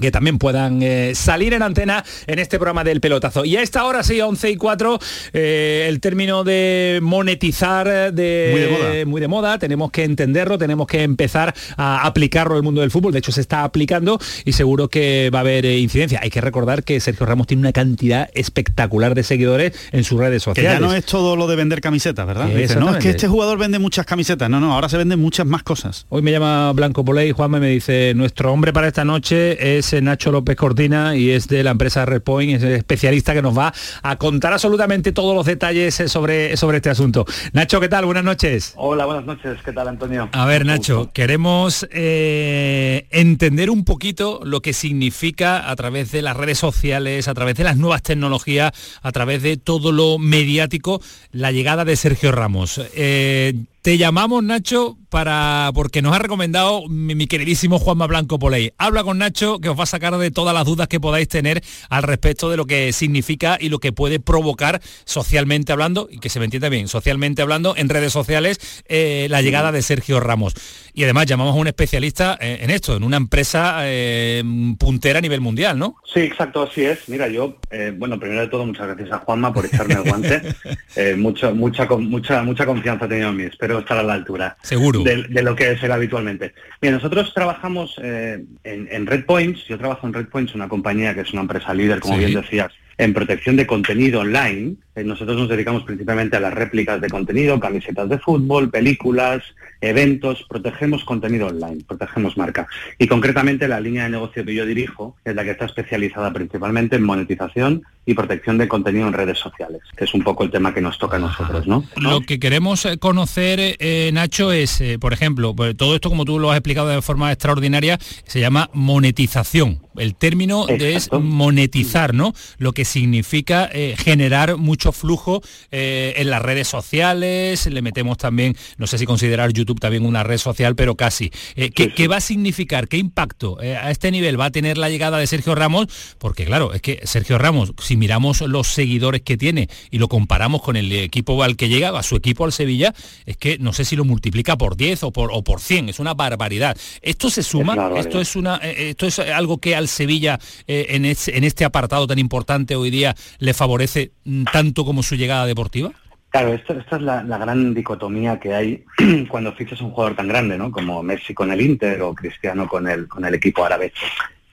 que también puedan eh, salir en antena en este programa del pelotazo. Y a esta hora, sí, 11 y 4, eh, el término de monetizar de, Muy de moda. muy de moda, tenemos que entenderlo, tenemos que empezar a aplicarlo el mundo del fútbol, de hecho se está aplicando y seguro que va a haber eh, incidencia. Hay que recordar que Sergio Ramos tiene una cantidad espectacular de seguidores en sus redes Que sociales. ya no es todo lo de vender camisetas, ¿verdad? Dice, no, es que este jugador vende muchas camisetas. No, no, ahora se venden muchas más cosas. Hoy me llama Blanco Juanma y me dice, nuestro hombre para esta noche es eh, Nacho López Cortina y es de la empresa Redpoint, es el especialista que nos va a contar absolutamente todos los detalles eh, sobre, sobre este asunto. Nacho, ¿qué tal? Buenas noches. Hola, buenas noches. ¿Qué tal, Antonio? A ver, Nacho, queremos eh, entender un poquito lo que significa a través de las redes sociales, a través de las nuevas tecnologías, a través de todo lo mediático, la llegada de Sergio Ramos. Eh, te llamamos, Nacho, para porque nos ha recomendado mi, mi queridísimo Juanma Blanco Poley. Habla con Nacho, que os va a sacar de todas las dudas que podáis tener al respecto de lo que significa y lo que puede provocar socialmente hablando, y que se me entienda bien, socialmente hablando, en redes sociales, eh, la llegada de Sergio Ramos. Y además llamamos a un especialista en esto, en una empresa eh, puntera a nivel mundial, ¿no? Sí, exacto, así es. Mira, yo, eh, bueno, primero de todo, muchas gracias a Juanma por echarme el guante. Eh, mucho, mucha, con- mucha, mucha confianza ha tenido en mí. Espero estar a la altura Seguro. de, de lo que será habitualmente. Bien, nosotros trabajamos eh, en, en Red Points. Yo trabajo en Red Points, una compañía que es una empresa líder, como Sí. bien decías, en protección de contenido online. Eh, nosotros nos dedicamos principalmente a las réplicas de contenido, camisetas de fútbol, películas, eventos, protegemos contenido online, protegemos marca. Y concretamente la línea de negocio que yo dirijo es la que está especializada principalmente en monetización y protección de contenido en redes sociales, que es un poco el tema que nos toca a nosotros, ¿no? Lo que queremos eh, conocer, eh, Nacho, es, eh, por ejemplo, pues, todo esto como tú lo has explicado de forma extraordinaria, se llama monetización. El término de es monetizar, ¿no? Lo que significa eh, generar mucho flujo eh, en las redes sociales, le metemos también, no sé si considerar YouTube también una red social, pero casi. Eh, ¿qué, qué va a significar? ¿Qué impacto eh, a este nivel va a tener la llegada de Sergio Ramos? Porque claro, es que Sergio Ramos, si miramos los seguidores que tiene y lo comparamos con el equipo al que llega, a su equipo al Sevilla, es que no sé si lo multiplica por 10 o por, o por 100, es una barbaridad. ¿Esto se suma? ¿Esto es, una, eh, esto es algo que al Sevilla en, es- en este apartado tan importante hoy día le favorece mm, tanto como su llegada deportiva? Claro, esta es la, la gran dicotomía que hay cuando fichas un jugador tan grande, ¿no? Como Messi con el Inter o Cristiano con el, con el equipo árabe.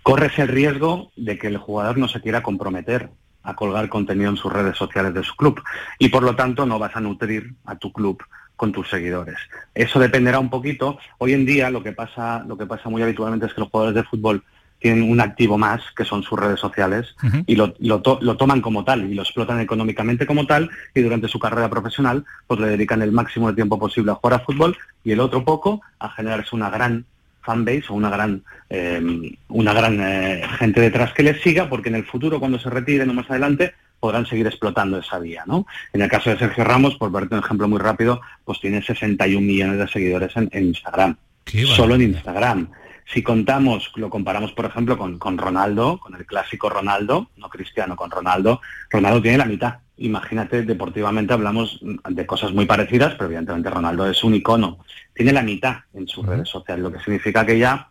Corres el riesgo de que el jugador no se quiera comprometer a colgar contenido en sus redes sociales de su club y por lo tanto no vas a nutrir a tu club con tus seguidores. Eso dependerá un poquito. Hoy en día lo que pasa, lo que pasa muy habitualmente es que los jugadores de fútbol tienen un activo más, que son sus redes sociales, y lo, lo to- lo toman como tal y lo explotan económicamente como tal y durante su carrera profesional pues le dedican el máximo de tiempo posible a jugar a fútbol y el otro poco a generarse una gran fanbase o una gran eh, una gran eh, gente detrás que les siga porque en el futuro cuando se retiren o más adelante podrán seguir explotando esa vía, ¿no? En el caso de Sergio Ramos, por verte un ejemplo muy rápido, pues tiene 61 millones de seguidores en, en Instagram. Solo en Instagram. Si contamos, lo comparamos, por ejemplo, con, con Ronaldo, con el clásico Ronaldo, no Cristiano, con Ronaldo, Ronaldo tiene la mitad. Imagínate, deportivamente hablamos de cosas muy parecidas, pero evidentemente Ronaldo es un icono. Tiene la mitad en sus redes sociales, lo que significa que ya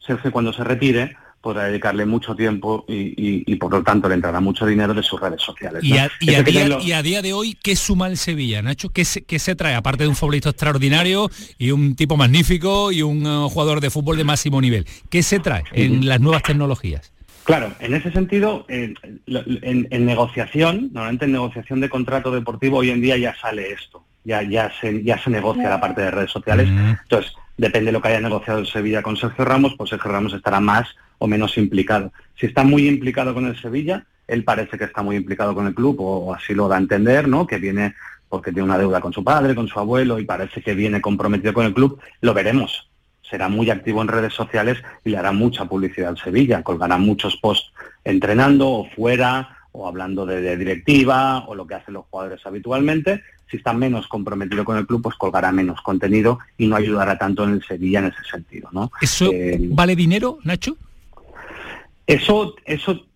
Sergio cuando se retire podrá dedicarle mucho tiempo y, y- y, por lo tanto le entrará mucho dinero de sus redes sociales. Y a, y día, tenerlo- y a día de hoy, ¿qué suma el Sevilla, Nacho? ¿Qué se, qué se trae? Aparte de un futbolista extraordinario y un tipo magnífico y un eh, jugador de fútbol de máximo nivel. ¿Qué se trae en las nuevas tecnologías? Claro, en ese sentido, eh, lo- en, en negociación, normalmente en negociación de contrato deportivo hoy en día ya sale esto, ya, ya, se, ya se negocia la parte de redes sociales. Entonces, depende de lo que haya negociado el Sevilla con Sergio Ramos, pues Sergio Ramos estará más o menos implicado. Si está muy implicado con el Sevilla, él parece que está muy implicado con el club, o, así lo da a entender, ¿no? Que viene porque tiene una deuda con su padre, con su abuelo, y parece que viene comprometido con el club, lo veremos será muy activo en redes sociales y le hará mucha publicidad al Sevilla, colgará muchos posts entrenando o fuera o hablando de, de directiva o lo que hacen los jugadores habitualmente. Si está menos comprometido con el club, pues colgará menos contenido y no ayudará tanto en el Sevilla en ese sentido, ¿no? ¿Eso Eh, vale dinero, Nacho? eso, eso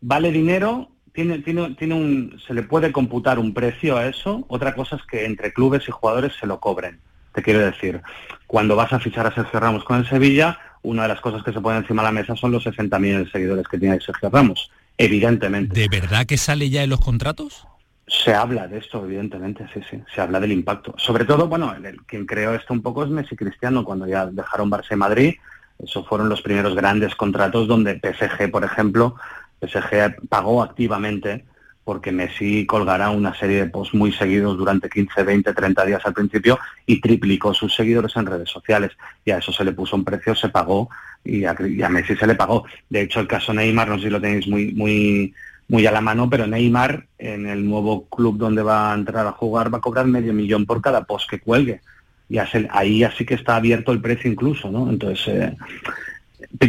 vale dinero, tiene, tiene, tiene un, se le puede computar un precio a eso. Otra cosa es que entre clubes y jugadores se lo cobren. Te quiero decir, cuando vas a fichar a Sergio Ramos con el Sevilla, una de las cosas que se pone encima de la mesa son los 60 millones de seguidores que tiene Sergio Ramos, evidentemente. ¿De verdad que sale ya en los contratos? Se habla de esto, evidentemente, sí, sí, se habla del impacto. Sobre todo, bueno, el, quien creó esto un poco es Messi Cristiano, cuando ya dejaron Barça y Madrid, esos fueron los primeros grandes contratos donde PSG, por ejemplo, PSG pagó activamente porque Messi colgará una serie de posts muy seguidos durante 15, 20, 30 días al principio y triplicó sus seguidores en redes sociales. Y a eso se le puso un precio, se pagó y y a Messi se le pagó. De hecho, el caso Neymar, no sé si lo tenéis muy, muy, muy a la mano, pero Neymar en el nuevo club donde va a entrar a jugar va a cobrar medio millón por cada post que cuelgue. Y ahí así que está abierto el precio incluso, ¿no? Entonces, eh,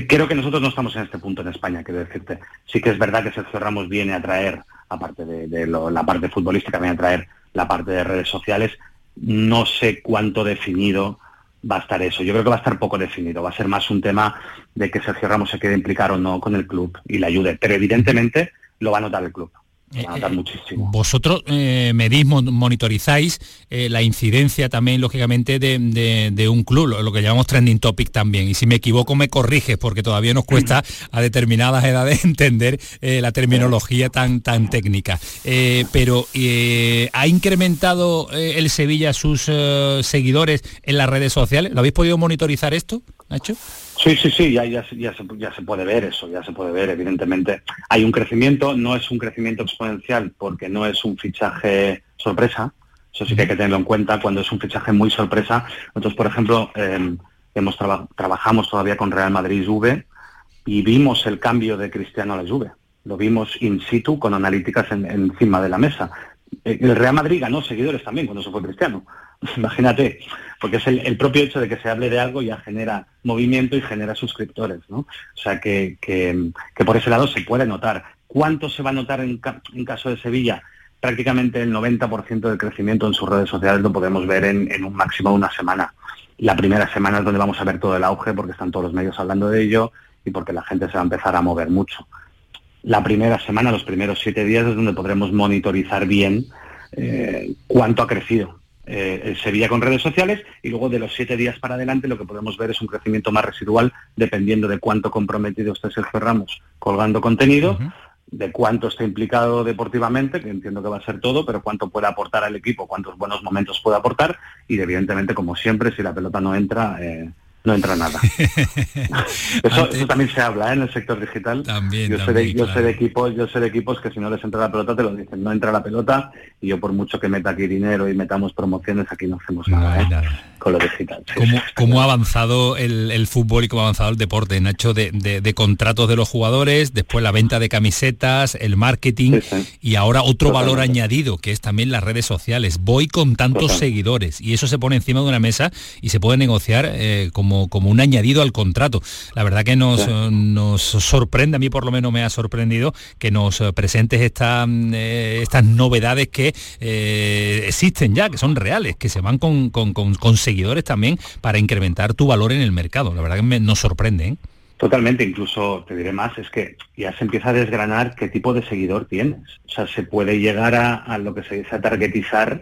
creo que nosotros no estamos en este punto en España, quiero decirte. Sí que es verdad que Sergio Ramos viene a traer, aparte de, de lo- la parte futbolística, viene a traer la parte de redes sociales. No sé cuánto definido va a estar eso. Yo creo que va a estar poco definido. Va a ser más un tema de que Sergio Ramos se quede implicar o no con el club y le ayude. Pero evidentemente lo va a notar el club. Lo va a notar muchísimo. Vosotros eh, medís, mon- monitorizáis eh, la incidencia también, lógicamente, de, de- de un club, lo, lo que llamamos trending topic también. Y si me equivoco, me corriges, porque todavía nos cuesta a determinadas edades entender eh, la terminología tan, tan técnica. Eh, pero, eh, ¿ha incrementado eh, el Sevilla sus eh, seguidores en las redes sociales? ¿Lo habéis podido monitorizar esto, Sí, sí, sí, ya, ya, ya, se, ya se puede ver eso, ya se puede ver, evidentemente. Hay un crecimiento, no es un crecimiento exponencial porque no es un fichaje sorpresa, eso sí que hay que tenerlo en cuenta, cuando es un fichaje muy sorpresa. Nosotros, por ejemplo, eh, hemos traba- trabajamos todavía con Real Madrid Juve y vimos el cambio de Cristiano a la Juve. Lo vimos in situ con analíticas en- encima de la mesa. Eh, El Real Madrid ganó seguidores también cuando se fue Cristiano. Imagínate, porque es el, propio hecho de que se hable de algo ya genera movimiento y genera suscriptores, ¿no? O sea que, que- por ese lado se puede notar. ¿Cuánto se va a notar en, ca- caso de Sevilla? Prácticamente el 90% del crecimiento en sus redes sociales lo podemos ver en, en un máximo de una semana. La primera semana es donde vamos a ver todo el auge porque están todos los medios hablando de ello y porque la gente se va a empezar a mover mucho. La primera semana, los primeros siete días es donde podremos monitorizar bien eh, cuánto ha crecido eh, el Sevilla con redes sociales y luego de los siete días para adelante lo que podemos ver es un crecimiento más residual dependiendo de cuánto comprometido esté Sergio Ramos colgando contenido, de cuánto está implicado deportivamente, que entiendo que va a ser todo, pero cuánto puede aportar al equipo, cuántos buenos momentos puede aportar y evidentemente como siempre si la pelota no entra... eh, no entra nada. Eso, eso también se habla ¿eh? en el sector digital. También, yo sé, también, de, yo sé de equipos, yo sé de equipos que si no les entra la pelota te lo dicen, no entra la pelota y yo por mucho que meta aquí dinero y metamos promociones aquí no hacemos nada, ¿eh? con lo digital. sí. ¿Cómo, cómo ha avanzado el, el fútbol y cómo ha avanzado el deporte, Nacho, de, de- de contratos de los jugadores, después la venta de camisetas, el marketing y ahora otro valor añadido, que es también las redes sociales. Voy con tantos seguidores y eso se pone encima de una mesa y se puede negociar eh, como, como un añadido al contrato. La verdad que nos, nos sorprende, a mí por lo menos me ha sorprendido que nos eh, presentes esta, mm, eh, estas novedades que eh, existen ya, que son reales, que se van con, con- con- con seguidores también para incrementar tu valor en el mercado. La verdad que me- nos sorprende. ¿eh? Totalmente, incluso te diré más, es que ya se empieza a desgranar qué tipo de seguidor tienes. O sea, se puede llegar a, a lo que se dice a targetizar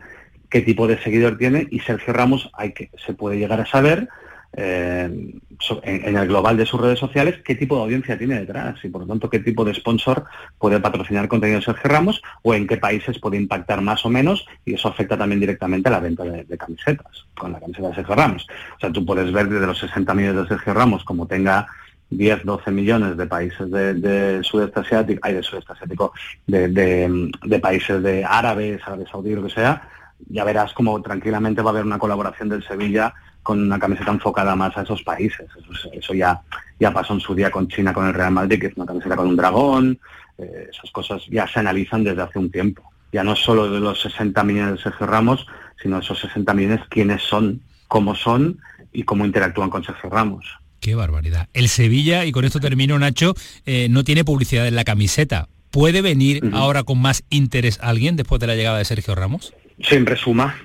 qué tipo de seguidor tiene y Sergio Ramos hay que, se puede llegar a saber eh, en, el global de sus redes sociales qué tipo de audiencia tiene detrás y por lo tanto qué tipo de sponsor puede patrocinar contenido Sergio Ramos o en qué países puede impactar más o menos y eso afecta también directamente a la venta de, camisetas con la camiseta de Sergio Ramos. O sea, tú puedes ver desde los 60 millones de Sergio Ramos como tenga 10, 12 millones de países de, de sudeste asiático, hay de sudeste asiático, de, países de árabes, Arabia Saudí, lo que sea, ya verás como tranquilamente va a haber una colaboración del Sevilla con una camiseta enfocada más a esos países. Eso, eso ya, ya pasó en su día con China, con el Real Madrid, que es una camiseta con un dragón. eh, esas cosas ya se analizan desde hace un tiempo. Ya no solo de los 60 millones de Sergio Ramos, sino esos 60 millones quiénes son, cómo son y cómo interactúan con Sergio Ramos. Qué barbaridad. El Sevilla, y con esto termino Nacho, eh, no tiene publicidad en la camiseta. ¿Puede venir ahora con más interés alguien después de la llegada de Sergio Ramos? Siempre suma,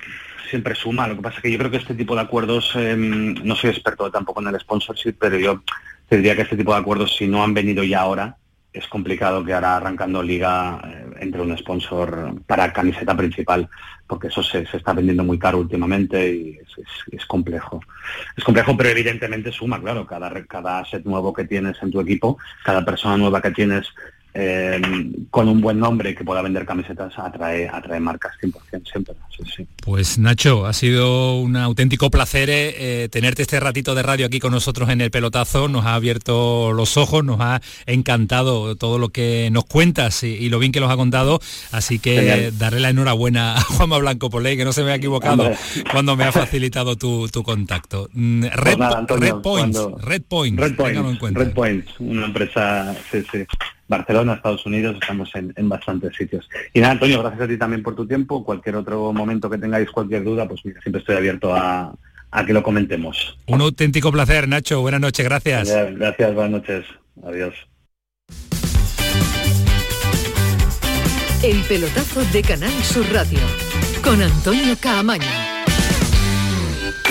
siempre suma. Lo que pasa es que yo creo que este tipo de acuerdos, eh, no soy experto tampoco en el sponsorship, pero yo te diría que este tipo de acuerdos, si no han venido ya ahora, es complicado que ahora arrancando liga eh, entre un sponsor para camiseta principal, porque eso se, se está vendiendo muy caro últimamente y es, es- complejo. Es complejo, pero evidentemente suma, claro, cada, cada set nuevo que tienes en tu equipo, cada persona nueva que tienes eh, con un buen nombre que pueda vender camisetas atrae, atrae marcas 100% siempre. Sí, sí. Pues Nacho, ha sido un auténtico placer eh, eh, tenerte este ratito de radio aquí con nosotros en el pelotazo. Nos ha abierto los ojos, nos ha encantado todo lo que nos cuentas y, y lo bien que nos ha contado. Así que Genial. darle la enhorabuena a Juanma Blanco Poley, que no se me ha equivocado Hombre. cuando me ha facilitado tu, tu contacto. Mm, nada, Antonio, Red Points, cuando- Red Points, Red en Points, cuenta. Red Points, una empresa, sí, sí. Barcelona, Estados Unidos, estamos en, en bastantes sitios. Y nada, Antonio, gracias a ti también por tu tiempo. Cualquier otro momento que tengáis cualquier duda, pues mira, siempre estoy abierto a, a que lo comentemos. Un auténtico placer, Nacho. Buenas noches, gracias. Gracias, buenas noches. Adiós. El pelotazo de Canal Sur Radio con Antonio Caamaño.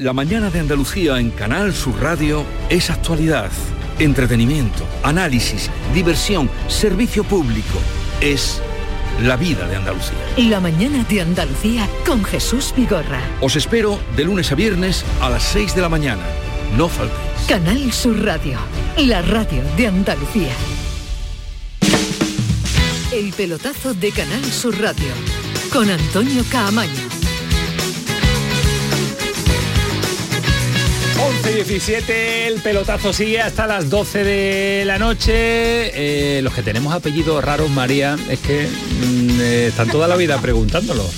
La mañana de Andalucía en Canal Sur Radio es actualidad, entretenimiento, análisis, diversión, servicio público. Es la vida de Andalucía. La mañana de Andalucía con Jesús Vigorra. Os espero de lunes a viernes a las 6 de la mañana. No faltéis. Canal Sur Radio, la radio de Andalucía. El pelotazo de Canal Sur Radio con Antonio Caamaño. 11 y 17, el pelotazo sigue hasta las 12 de la noche. Eh, los que tenemos apellidos raros, María, es que mm, eh, están toda la vida preguntándolo.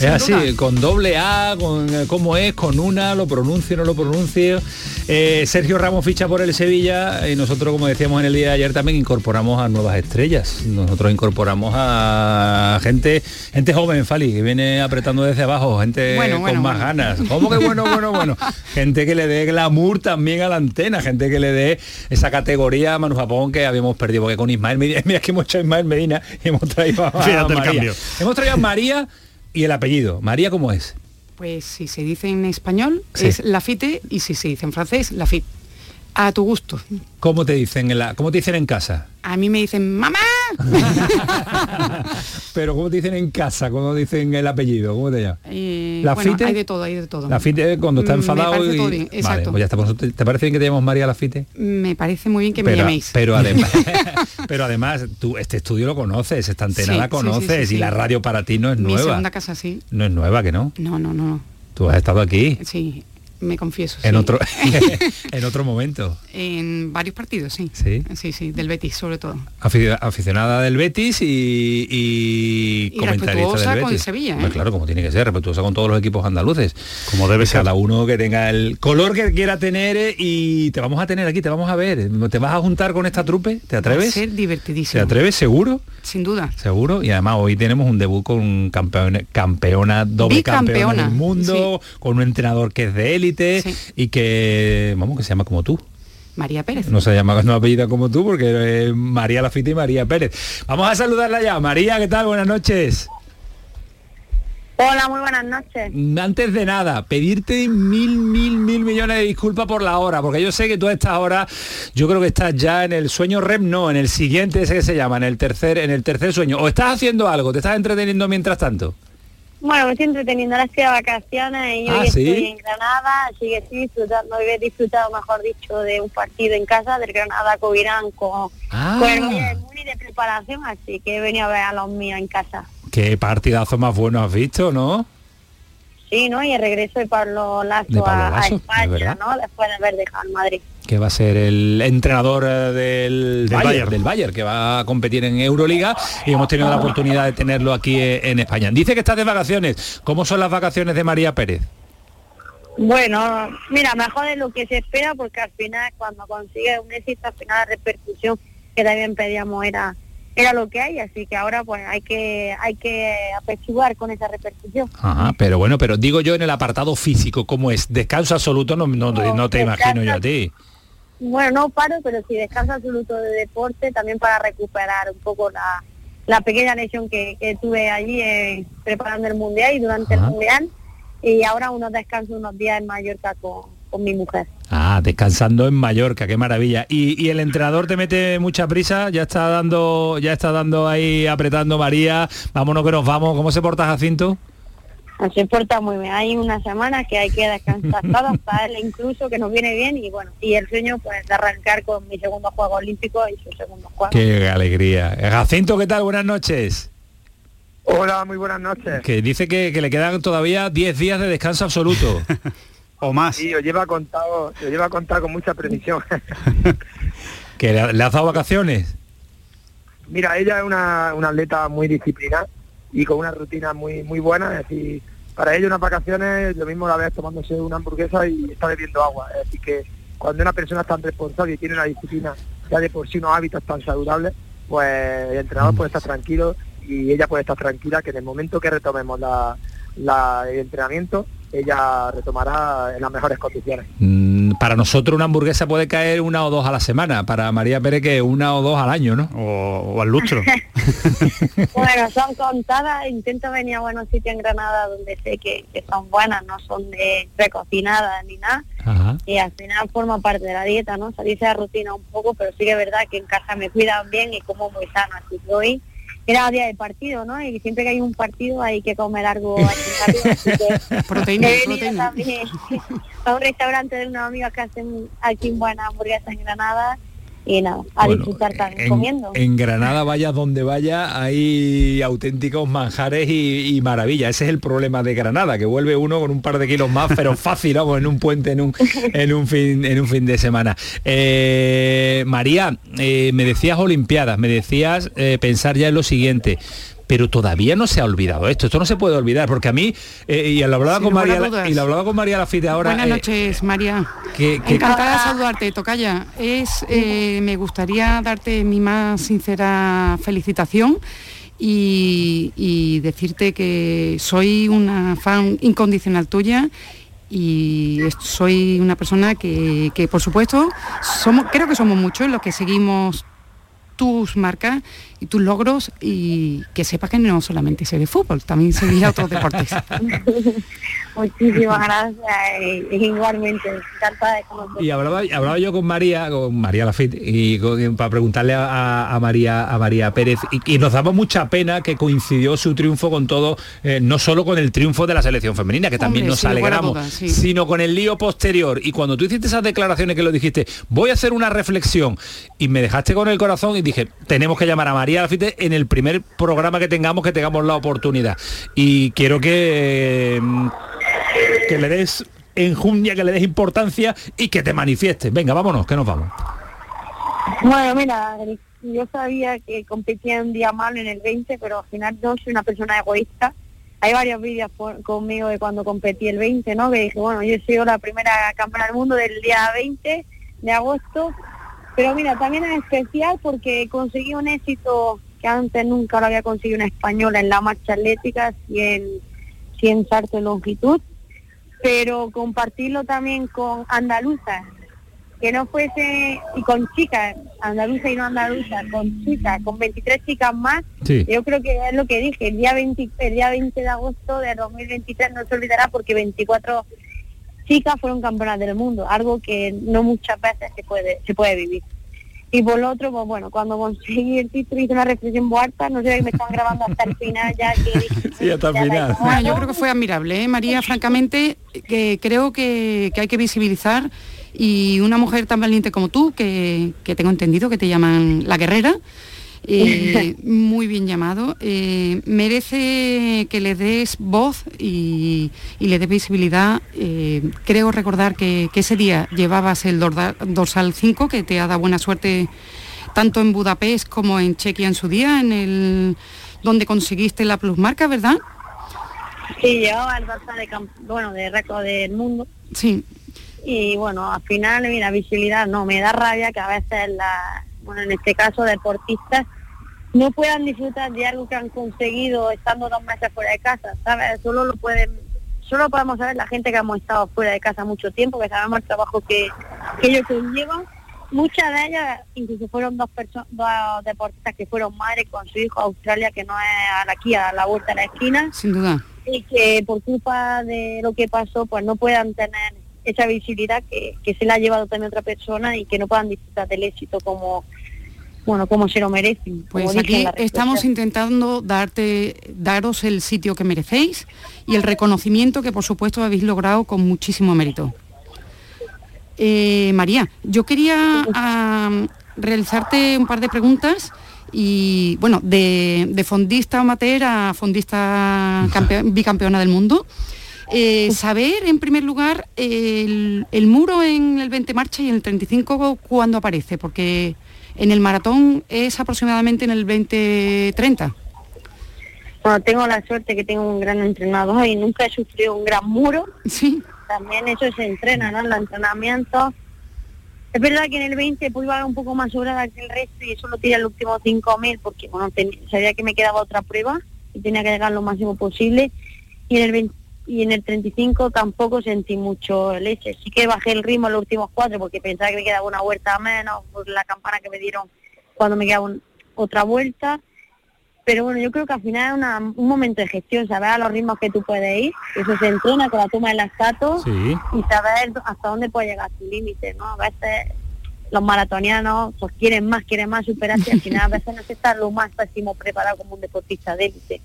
Es así, con doble A, con eh, cómo es, con una, lo pronuncio, no lo pronuncio. Eh, Sergio Ramos ficha por el Sevilla y nosotros, como decíamos en el día de ayer, también incorporamos a nuevas estrellas. Nosotros incorporamos a gente, gente joven, Fali, que viene apretando desde abajo, gente Bueno, con bueno, más bueno. ganas. ¿Cómo que bueno, bueno, bueno? Gente que le dé glamour también a la antena, gente que le dé esa categoría Manu Japón que habíamos perdido, porque con Ismael Medina, mira que hemos hecho a Ismael Medina y hemos traído a, a Fíjate el María. cambio. Hemos traído a María y el apellido. María, ¿cómo es? Pues si se dice en español Sí. es Lafite y si se dice en francés, Lafitte. A tu gusto. ¿Cómo te dicen en la, cómo te dicen en casa? A mí me dicen mamá. Pero ¿cómo te dicen en casa? ¿Cómo dicen el apellido? ¿Cómo te llamas? Eh, Lafite. bueno, hay de todo, hay de todo. Lafite cuando está Mm, me enfadado parece y... todo bien, Vale, exacto. pues ya está. Pues, ¿Te, parece bien que te llamamos María Lafite? Me parece muy bien que me llaméis. pero además, pero además, tú este estudio lo conoces, esta antena Sí, la conoces sí, sí, y la radio para ti no es Mi nueva. segunda casa sí. No es nueva, que no. No, no, no. Tú has estado aquí. Sí. Me confieso. En sí. otro en otro momento. En varios partidos, sí. Sí. Sí, sí, del Betis sobre todo. Afi- Aficionada del Betis y, y, Y comentarista del con Betis. Sevilla, ¿eh? Claro, como tiene que ser, respetuosa con todos los equipos andaluces. Como debe ser. Cada uno que tenga el color que quiera tener eh, y te vamos a tener aquí, te vamos a ver. ¿Te vas a juntar con esta trupe? ¿Te Va a atreves? ser ¿Te divertidísimo. atreves seguro? Sin duda. Seguro. Y además hoy tenemos un debut con campeona, campeona doble campeona Bicampeona, del mundo, con un entrenador que es de élite y que, vamos, que se llama como tú. María Pérez. No se llama no apellida como tú porque es María Lafita y María Pérez. Vamos a saludarla ya. María, ¿qué tal? Buenas noches. Hola, muy buenas noches. Antes de nada, pedirte mil, mil, mil millones de disculpas por la hora, porque yo sé que tú a esta hora, yo creo que estás ya en el sueño REM, no, en el siguiente, ese que se llama, en el tercer, en el tercer sueño. O estás haciendo algo, te estás entreteniendo mientras tanto. Bueno, me estoy entreteniendo, ahora estoy de vacaciones y Ah, hoy ¿sí? estoy en Granada, así que estoy disfrutando, hoy he disfrutado, mejor dicho, de un partido en casa del Granada Covirán con, Ah. con el Bayern Múnich de preparación, así que he venido a ver a los míos en casa. Qué partidazo más bueno has visto, ¿no? Sí, ¿no? Y el regreso de Pablo Lasso, De Pablo a- a, Lasso, es España. ¿no? Después de haber dejado Madrid. Que va a ser el entrenador eh, del, Del Bayern, Bayern. del Bayern, que va a competir en Euroliga y hemos tenido la oportunidad de tenerlo aquí eh, en España. Dice que estás de vacaciones. ¿Cómo son las vacaciones de María Pérez? Bueno, mira, mejor de lo que se espera porque al final cuando consigue un éxito, al final la repercusión que también pedíamos era era lo que hay, así que ahora pues hay que hay que apechugar con esa repercusión. Ajá, pero bueno, pero digo yo en el apartado físico, ¿cómo es? Descanso absoluto, no, no, no te imagino yo a ti. Bueno, no paro, pero sí descanso absoluto de deporte también para recuperar un poco la, la pequeña lesión que, que tuve allí eh, preparando el mundial y durante el mundial y ahora unos descansos unos días en Mallorca con, con mi mujer. Ah, descansando en Mallorca, qué maravilla. ¿Y, y el entrenador te mete mucha prisa, ya está dando, ya está dando ahí, apretando María, vámonos que nos vamos, ¿cómo se porta Jacinto? Se porta muy bien. Hay una semana que hay que descansar todos para él incluso, que nos viene bien y bueno, y el sueño pues de arrancar con mi segundo juego olímpico y su segundo juego. Qué alegría. Jacinto, ¿qué tal? Buenas noches. Hola, muy buenas noches. Que dice que, que le quedan todavía 10 días de descanso absoluto. o más. Sí, os lleva contado, os lleva contado con mucha precisión. ¿Que le, le has dado vacaciones? Mira, ella es una, una atleta muy disciplinada y con una rutina muy muy buena, es decir, para ella unas vacaciones lo mismo la vez tomándose una hamburguesa y está bebiendo agua, decir que cuando una persona es tan responsable y tiene una disciplina ya de por sí unos hábitos tan saludables, pues el entrenador puede estar tranquilo y ella puede estar tranquila que en el momento que retomemos la, la- el entrenamiento, ella retomará en las mejores condiciones. Mm, para nosotros una hamburguesa puede caer una o dos a la semana, para María Pérez que una o dos al año, ¿no? O, al lustro. Bueno, son contadas, intento venir a buenos sitios en Granada donde sé que, que son buenas, no son de precocinadas ni nada. Ajá. Y al final forma parte de la dieta, ¿no? Salirse de la rutina un poco, pero sí que es verdad que en casa me cuidan bien y como muy sano. Así que hoy era día de partido, ¿no? Y siempre que hay un partido hay que comer algo hay que comer algo, así que Proteína, he venido proteína. también a un restaurante de unos amigos que hacen aquí buenas hamburguesas en Granada y nada, a Bueno, disfrutar también En, comiendo. en Granada, vaya donde vaya, hay auténticos manjares y, y maravillas. Ese es el problema de Granada, que vuelve uno con un par de kilos más, pero fácil, vamos, en un puente, en un, en un, fin, en un fin de semana. Eh, María, eh, me decías Olimpiadas, me decías eh, pensar ya en lo siguiente. Pero todavía no se ha olvidado esto, esto no se puede olvidar, porque a mí, eh, y lo hablaba con María, y lo hablaba con María Lafite ahora. Buenas eh, noches, María. que- que- Encantada de saludarte, Tocaya. Es, eh, me gustaría darte mi más sincera felicitación y, y decirte que soy una fan incondicional tuya y soy una persona que, que, por supuesto, somos, creo que somos muchos los que seguimos tus marcas y tus logros y que sepas que no solamente se ve fútbol, también se ve otros deportes. Muchísimas gracias y, y igualmente encantada de conocer. Y hablaba, hablaba yo con María, con María Lafitte, y con- para preguntarle a, a María a María Pérez, y, y nos daba mucha pena que coincidió su triunfo con todo, eh, no solo con el triunfo de la selección femenina, que también Hombre, nos alegramos, sí. sino con el lío posterior. Y cuando tú hiciste esas declaraciones que lo dijiste, voy a hacer una reflexión, y me dejaste con el corazón y dije, tenemos que llamar a María Lafitte en el primer programa que tengamos, que tengamos la oportunidad. Y quiero que, mm, que le des enjundia, que le des importancia y que te manifiestes. Venga, vámonos, que nos vamos. Bueno, mira, yo sabía que competía un día malo en el 20, pero al final no soy una persona egoísta. Hay varios vídeos conmigo de cuando competí el 20, ¿no? Que dije, bueno, yo soy la primera campeona del mundo del día 20 de agosto. Pero mira, también es especial porque conseguí un éxito que antes nunca lo había conseguido una española en la marcha atlética, 100, 100 saltos de longitud. Pero compartirlo también con andaluzas, que no fuese, y con chicas, andaluza y no andaluza, con chicas, con 23 chicas más, Sí. yo creo que es lo que dije, el día 20, el día 20 de agosto de 2023 no se olvidará porque 24 chicas fueron campeonas del mundo, algo que no muchas veces se puede, se puede vivir. Y por lo otro, pues bueno, cuando conseguí el título hice una reflexión muy alta, no sé si me están grabando hasta el final ya que Sí, hasta el final. Bueno, yo creo que fue admirable, ¿eh, María, francamente, que creo que, que hay que visibilizar y una mujer tan valiente como tú, que, que tengo entendido que te llaman la guerrera, eh, muy bien llamado, eh, merece que le des voz y, y le des visibilidad. Eh, creo recordar que, que ese día llevabas el dorsal 5, que te ha dado buena suerte tanto en Budapest como en Chequia en su día, en el donde conseguiste la plusmarca, ¿verdad? Sí, llevaba el Barça de, bueno, de récord del mundo. Sí. Y bueno, al final, mira, visibilidad, no, me da rabia que a veces, la, bueno, en este caso, deportistas no puedan disfrutar de algo que han conseguido estando dos meses fuera de casa, ¿sabes? Solo lo pueden, solo podemos saber la gente que hemos estado fuera de casa mucho tiempo, que sabemos el trabajo que, que ellos conllevan. Muchas de ellas, incluso fueron dos personas, dos deportistas que fueron madres con su hijo a Australia, que no es aquí a la vuelta de la esquina Sin duda. y que por culpa de lo que pasó pues no puedan tener esa visibilidad que, que se la ha llevado también otra persona y que no puedan disfrutar del éxito como bueno como se lo merecen Pues aquí estamos intentando darte, daros el sitio que merecéis y el reconocimiento que por supuesto habéis logrado con muchísimo mérito. Eh, María, yo quería ah, realizarte un par de preguntas y bueno, de, de fondista amateur a fondista campe- bicampeona del mundo. Eh, saber en primer lugar el, el muro en el 20 marcha y en el 35 cuándo aparece, porque en el maratón es aproximadamente en el 20-30. bueno tengo la suerte que tengo un gran entrenador y nunca he sufrido un gran muro. Sí. También eso se entrena no en los entrenamientos es verdad que en el 20 pues iba un poco más sobrada que el resto y solo tiré el último 5000 porque bueno sabía que me quedaba otra prueba y tenía que llegar lo máximo posible. Y en el 20 y en el 35 tampoco sentí mucho leche. Sí que bajé el ritmo en los últimos cuatro porque pensaba que me quedaba una vuelta menos por la campana que me dieron cuando me quedaba un- otra vuelta. Pero bueno, yo creo que al final es una- un momento de gestión, saber a los ritmos que tú puedes ir, eso se entrena con la toma del lactato Sí. y saber hasta dónde puede llegar tu límite, ¿no? A veces los maratonianos pues quieren más, quieren más superarse y al final a veces no se está lo más pésimo preparado como un deportista de élite.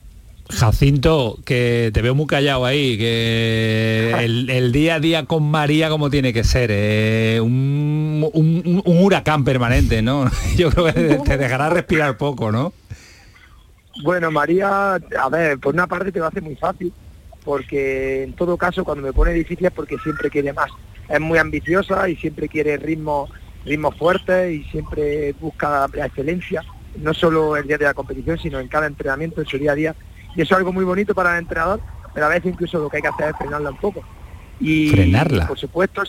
Jacinto, que te veo muy callado ahí, que el, día a día con María como tiene que ser, eh, un, huracán permanente, ¿no? Yo creo que te dejará respirar poco, ¿no? Bueno, María, a ver, por una parte te lo hace muy fácil, porque en todo caso cuando me pone difícil es porque siempre quiere más. Es muy ambiciosa y siempre quiere ritmos ritmos fuertes y siempre busca la excelencia, no solo el día de la competición, sino en cada entrenamiento, en su día a día. Y eso es algo muy bonito para el entrenador, pero a veces incluso lo que hay que hacer es frenarla un poco. Y Frenarla. por supuesto,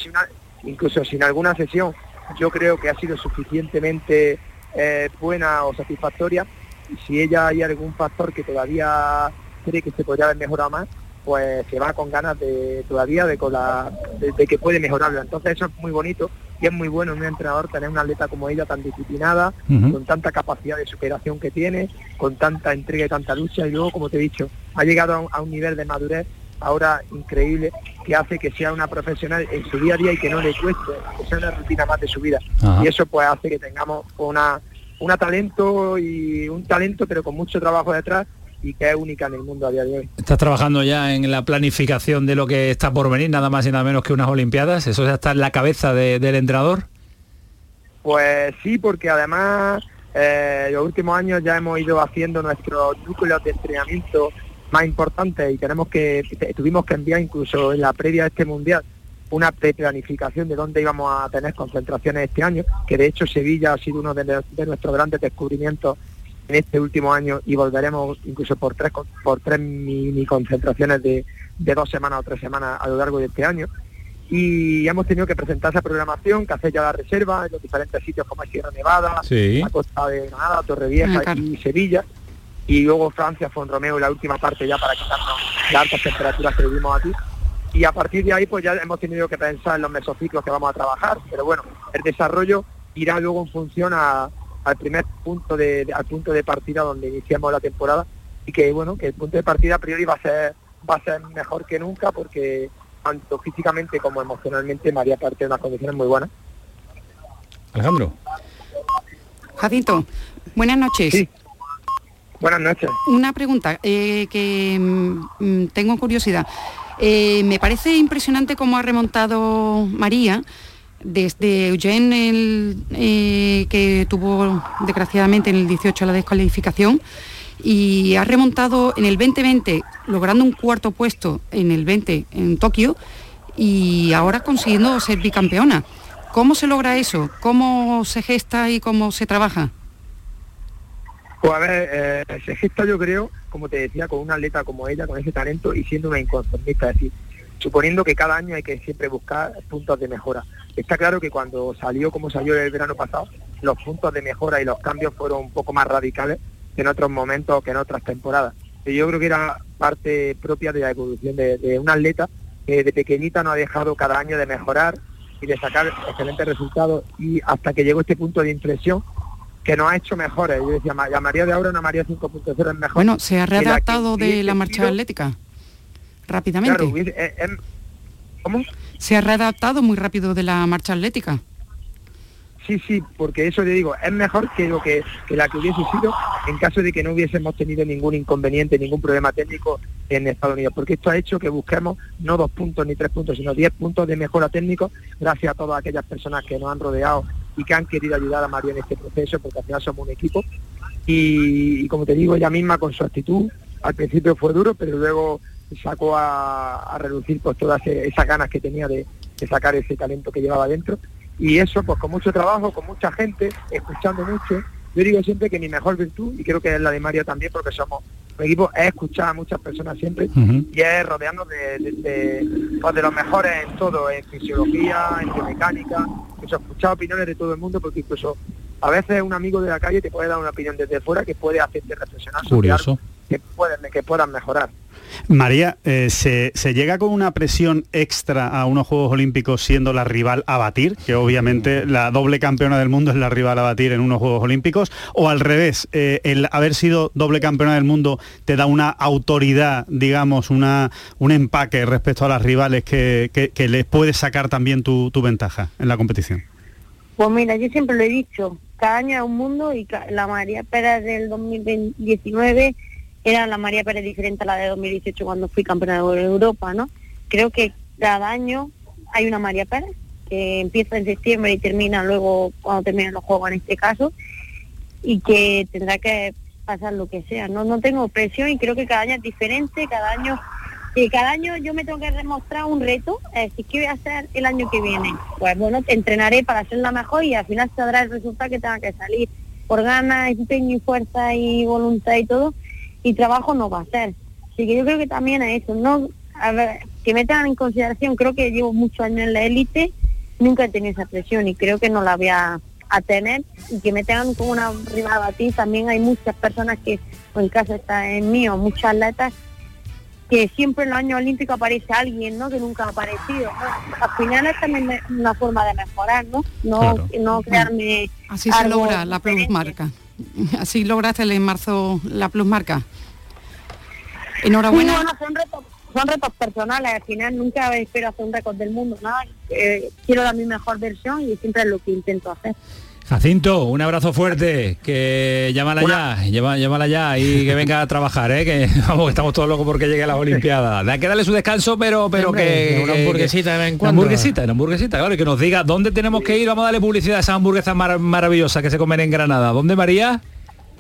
incluso sin alguna sesión, yo creo que ha sido suficientemente eh, buena o satisfactoria. Y si ella hay algún factor que todavía cree que se podría haber mejorado más, pues se va con ganas de todavía de, con la, de, de que puede mejorarlo. Entonces eso es muy bonito y es muy bueno en un entrenador tener una atleta como ella tan disciplinada, con tanta capacidad de superación que tiene, con tanta entrega y tanta lucha. Y luego, como te he dicho, ha llegado a un, a un nivel de madurez ahora increíble que hace que sea una profesional en su día a día y que no le cueste, que sea una rutina más de su vida. Y eso pues hace que tengamos una, una talento y un talento pero con mucho trabajo detrás y que es única en el mundo a día de hoy. Estás trabajando ya en la planificación de lo que está por venir, nada más y nada menos que unas Olimpiadas. ¿Eso ya está en la cabeza de- del entrenador? Pues sí, porque además eh, los últimos años ya hemos ido haciendo nuestros núcleos de entrenamiento más importantes y tenemos que tuvimos que enviar incluso en la previa a este mundial una planificación de dónde íbamos a tener concentraciones este año, que de hecho Sevilla ha sido uno de, de nuestros grandes descubrimientos en este último año y volveremos incluso por tres, por tres mini concentraciones de, de dos semanas o tres semanas a lo largo de este año. Y hemos tenido que presentar esa programación, que hacer ya la reserva en los diferentes sitios como Sierra Nevada, Sí. la Costa de Granada, Torrevieja Ah, claro. y Sevilla. Y luego Francia, Fonromeo y la última parte ya para quitarnos las altas temperaturas que vivimos aquí. Y a partir de ahí pues ya hemos tenido que pensar en los mesociclos que vamos a trabajar. Pero bueno, el desarrollo irá luego en función a- al primer punto de, de- al punto de partida donde iniciamos la temporada y que bueno, que el punto de partida a priori va a ser va a ser mejor que nunca porque tanto físicamente como emocionalmente María parte de unas condiciones muy buenas. Alejandro. Jacinto, buenas noches. Buenas noches. Una pregunta eh, que mm, mm, tengo curiosidad. Eh, me parece impresionante cómo ha remontado María desde Eugene, el, eh, que tuvo desgraciadamente en el 18 la descalificación, y ha remontado en el 2020, logrando un cuarto puesto en el 20 en Tokio, y ahora consiguiendo ser bicampeona. ¿Cómo se logra eso? ¿Cómo se gesta y cómo se trabaja? Pues a ver, eh, se gesta yo creo, como te decía, con una atleta como ella, con ese talento y siendo una inconformista, es suponiendo que cada año hay que siempre buscar puntos de mejora. Está claro que cuando salió como salió el verano pasado, los puntos de mejora y los cambios fueron un poco más radicales que en otros momentos, que en otras temporadas. Y yo creo que era parte propia de la evolución de, de una atleta que de pequeñita no ha dejado cada año de mejorar y de sacar excelentes resultados y hasta que llegó este punto de inflexión que nos ha hecho mejores. Yo decía, "Ma- la María de ahora, una María 5.0 es mejor. Bueno, se ha readaptado de la marcha atlética rápidamente. Claro, eh, em- ¿Cómo? Se ha readaptado muy rápido de la marcha atlética. Sí, sí, porque eso te digo, es mejor que lo que, que la que hubiese sido en caso de que no hubiésemos tenido ningún inconveniente, ningún problema técnico en Estados Unidos, porque esto ha hecho que busquemos no dos puntos ni tres puntos, sino diez puntos de mejora técnico, gracias a todas aquellas personas que nos han rodeado y que han querido ayudar a María en este proceso, porque al final somos un equipo. Y, y como te digo, ella misma con su actitud, al principio fue duro, pero luego sacó a, a reducir pues todas e- esas ganas que tenía de, de sacar ese talento que llevaba dentro. Y eso pues con mucho trabajo, con mucha gente, escuchando mucho. Yo digo siempre que mi mejor virtud, y creo que es la de Mario también, porque somos un equipo, es escuchar a muchas personas siempre. Y es rodearnos de, de, de, pues, de los mejores en todo, en fisiología, en biomecánica, eso, escuchar opiniones de todo el mundo, porque incluso a veces un amigo de la calle te puede dar una opinión desde fuera que puede hacerte reflexionar sobre algo que, pueden, que puedan mejorar. María, eh, ¿se, se llega con una presión extra a unos Juegos Olímpicos siendo la rival a batir? Que obviamente la doble campeona del mundo es la rival a batir en unos Juegos Olímpicos. O al revés, eh, el haber sido doble campeona del mundo te da una autoridad, digamos, una, un empaque respecto a las rivales que, que- que les puedes sacar también tu, tu ventaja en la competición. Pues mira, yo siempre lo he dicho, cada año es un mundo y la María Pérez del 2019 era la María Pérez diferente a la de 2018 cuando fui campeona de Europa, ¿no? Creo que cada año hay una María Pérez que empieza en septiembre y termina luego cuando terminan los juegos en este caso y que tendrá que pasar lo que sea. No, no tengo presión y creo que cada año es diferente, cada año y cada año yo me tengo que demostrar un reto, es decir, ¿qué voy a hacer el año que viene? Pues bueno, entrenaré para ser la mejor y al final saldrá el resultado que tenga que salir. Por ganas, empeño y fuerza y voluntad y todo, y trabajo no va a ser. Así que yo creo que también es eso, ¿no? A ver, que me tengan en consideración, creo que llevo muchos años en la élite, nunca he tenido esa presión y creo que no la voy a, a tener y que me tengan como una rival a batir, también hay muchas personas que, o en caso está en mío, muchos atletas que siempre en los años olímpicos aparece alguien, ¿no? Que nunca ha aparecido. ¿no? Al final es también una forma de mejorar, ¿no? No, Claro. no crearme Así se logra la plusmarca. Así lograste en marzo la plusmarca. Enhorabuena. Bueno, son retos, son retos personales, al final nunca espero hacer un récord del mundo, nada. Eh, quiero dar mi mejor versión y siempre es lo que intento hacer. Jacinto, un abrazo fuerte, que llámala ya, llama- llámala ya y que venga a trabajar, ¿eh? que vamos, estamos todos locos porque llegue a las Olimpiadas. Hay que darle su descanso, pero, pero Hombre, que, que una hamburguesita de vez en Una cuando. hamburguesita, una hamburguesita, claro, y que nos diga dónde tenemos que ir, vamos a darle publicidad a esas hamburguesas mar- maravillosas que se comen en Granada. ¿Dónde, María?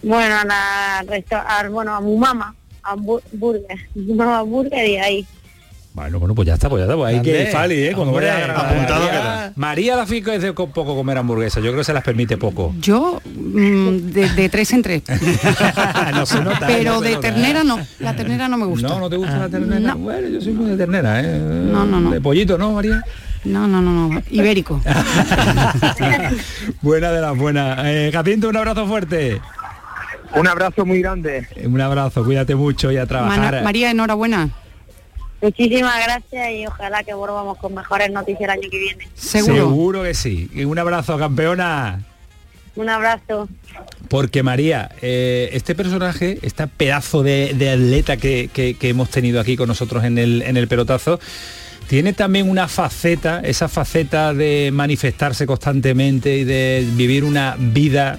Bueno, a la a- bueno, a Mumama, a Bu- Burger, Burger y ahí. Bueno, bueno, pues ya está, pues ya está. Pues hay que Fali, ¿eh? Cuando Hombre, vaya a Granada. apuntado María, queda. María la Fico es de co- poco comer hamburguesas. Yo creo que se las permite poco. Yo mm, de, de tres en tres. no se nota. Pero no se de nota, ternera no. La ternera no me gusta. No, no te gusta la ternera. No. Bueno, yo soy muy de ternera, ¿eh? No, no, no. De pollito, ¿no, María? No, no, no, no. Ibérico. Buena de las buenas. Eh, Jacinto, un abrazo fuerte. Un abrazo muy grande. Un abrazo, cuídate mucho y a trabajar. Mana- María, enhorabuena. Muchísimas gracias y ojalá que volvamos con mejores noticias el año que viene. Seguro que sí. Y un abrazo, campeona. Un abrazo. Porque María, eh, este personaje, este pedazo de, de atleta que, que- que hemos tenido aquí con nosotros en el, en el pelotazo, tiene también una faceta, esa faceta de manifestarse constantemente y de vivir una vida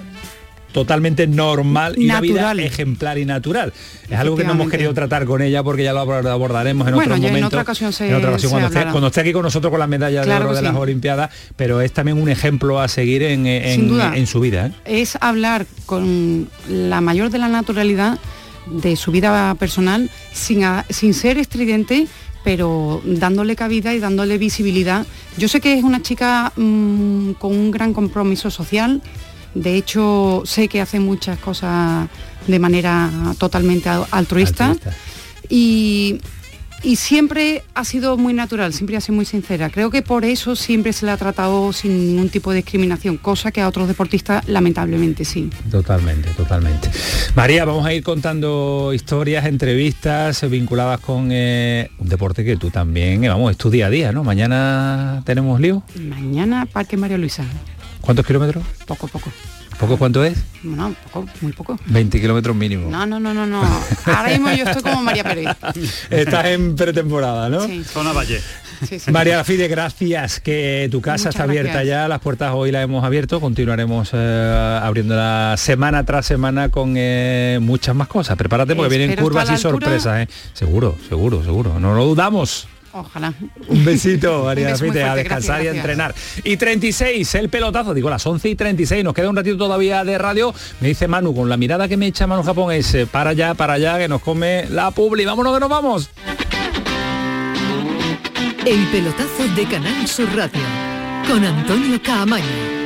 totalmente normal y una Natural. vida ejemplar y natural. Es algo que no hemos querido tratar con ella porque ya lo abor- abordaremos en Bueno, otro ya en momento. otra ocasión se- en otra ocasión cuando, esté, hablará. cuando esté aquí con nosotros con la medalla Claro de oro de las. Olimpiadas, pero es también un ejemplo a seguir en, su vida. ¿eh? Es hablar con la mayor de la naturalidad de su vida personal sin, a- sin ser estridente pero dándole cabida y dándole visibilidad. Yo sé que es una chica mm, con un gran compromiso social, de hecho sé que hace muchas cosas de manera totalmente al- altruista, y, y siempre ha sido muy natural, siempre ha sido muy sincera. Creo que por eso siempre se le ha tratado sin ningún tipo de discriminación, cosa que a otros deportistas lamentablemente sí. Totalmente, totalmente. María, vamos a ir contando historias, entrevistas vinculadas con eh, un deporte que tú también, eh, vamos, es tu día a día, ¿no? Mañana tenemos lío. Mañana Parque María Luisa, ¿Cuántos kilómetros? poco, poco. ¿Poco cuánto es? No, poco, muy poco. 20 kilómetros mínimo. No, no, no, no, no. Ahora mismo yo estoy como María Pérez. Estás en pretemporada, ¿no? Sí. Zona Valle. Sí, sí. María Lafide, gracias, que tu casa Muchas está abierta gracias. ya, las puertas hoy las hemos abierto, continuaremos eh, abriéndola semana tras semana con eh, muchas más cosas. Prepárate porque vienen curvas y sorpresas, ¿eh? Seguro, seguro, seguro, no lo dudamos. Ojalá. Un besito, María Un a descansar y a gracias, entrenar. Y 36, el pelotazo, digo las 11 y 36, nos queda un ratito todavía de radio. Me dice Manu, con la mirada que me echa Manu Japón es eh, para allá, para allá, que nos come la publi. Vámonos que nos vamos. El pelotazo de Canal Sur Radio con Antonio Caamaño.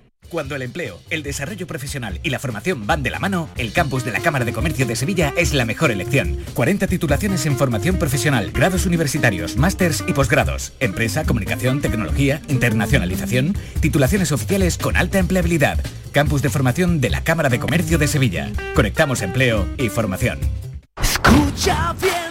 Cuando el empleo, el desarrollo profesional y la formación van de la mano, el campus de la Cámara de Comercio de Sevilla es la mejor elección. 40 titulaciones en formación profesional, grados universitarios, másters y posgrados, empresa, comunicación, tecnología, internacionalización, titulaciones oficiales con alta empleabilidad. Campus de formación de la Cámara de Comercio de Sevilla. Conectamos empleo y formación. Escucha bien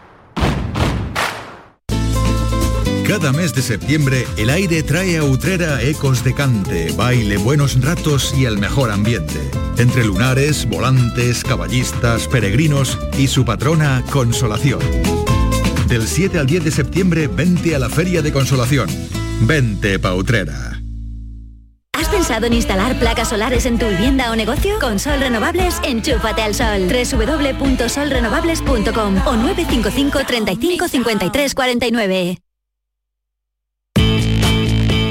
Cada mes de septiembre el aire trae a Utrera ecos de cante, baile, buenos ratos y el mejor ambiente. Entre lunares, volantes, caballistas, peregrinos y su patrona Consolación. Del 7 al 10 de septiembre vente a la Feria de Consolación. Vente pa Utrera. ¿Has pensado en instalar placas solares en tu vivienda o negocio? Con Sol Renovables, enchúfate al sol. www.solrenovables.com o 955 35 53 49.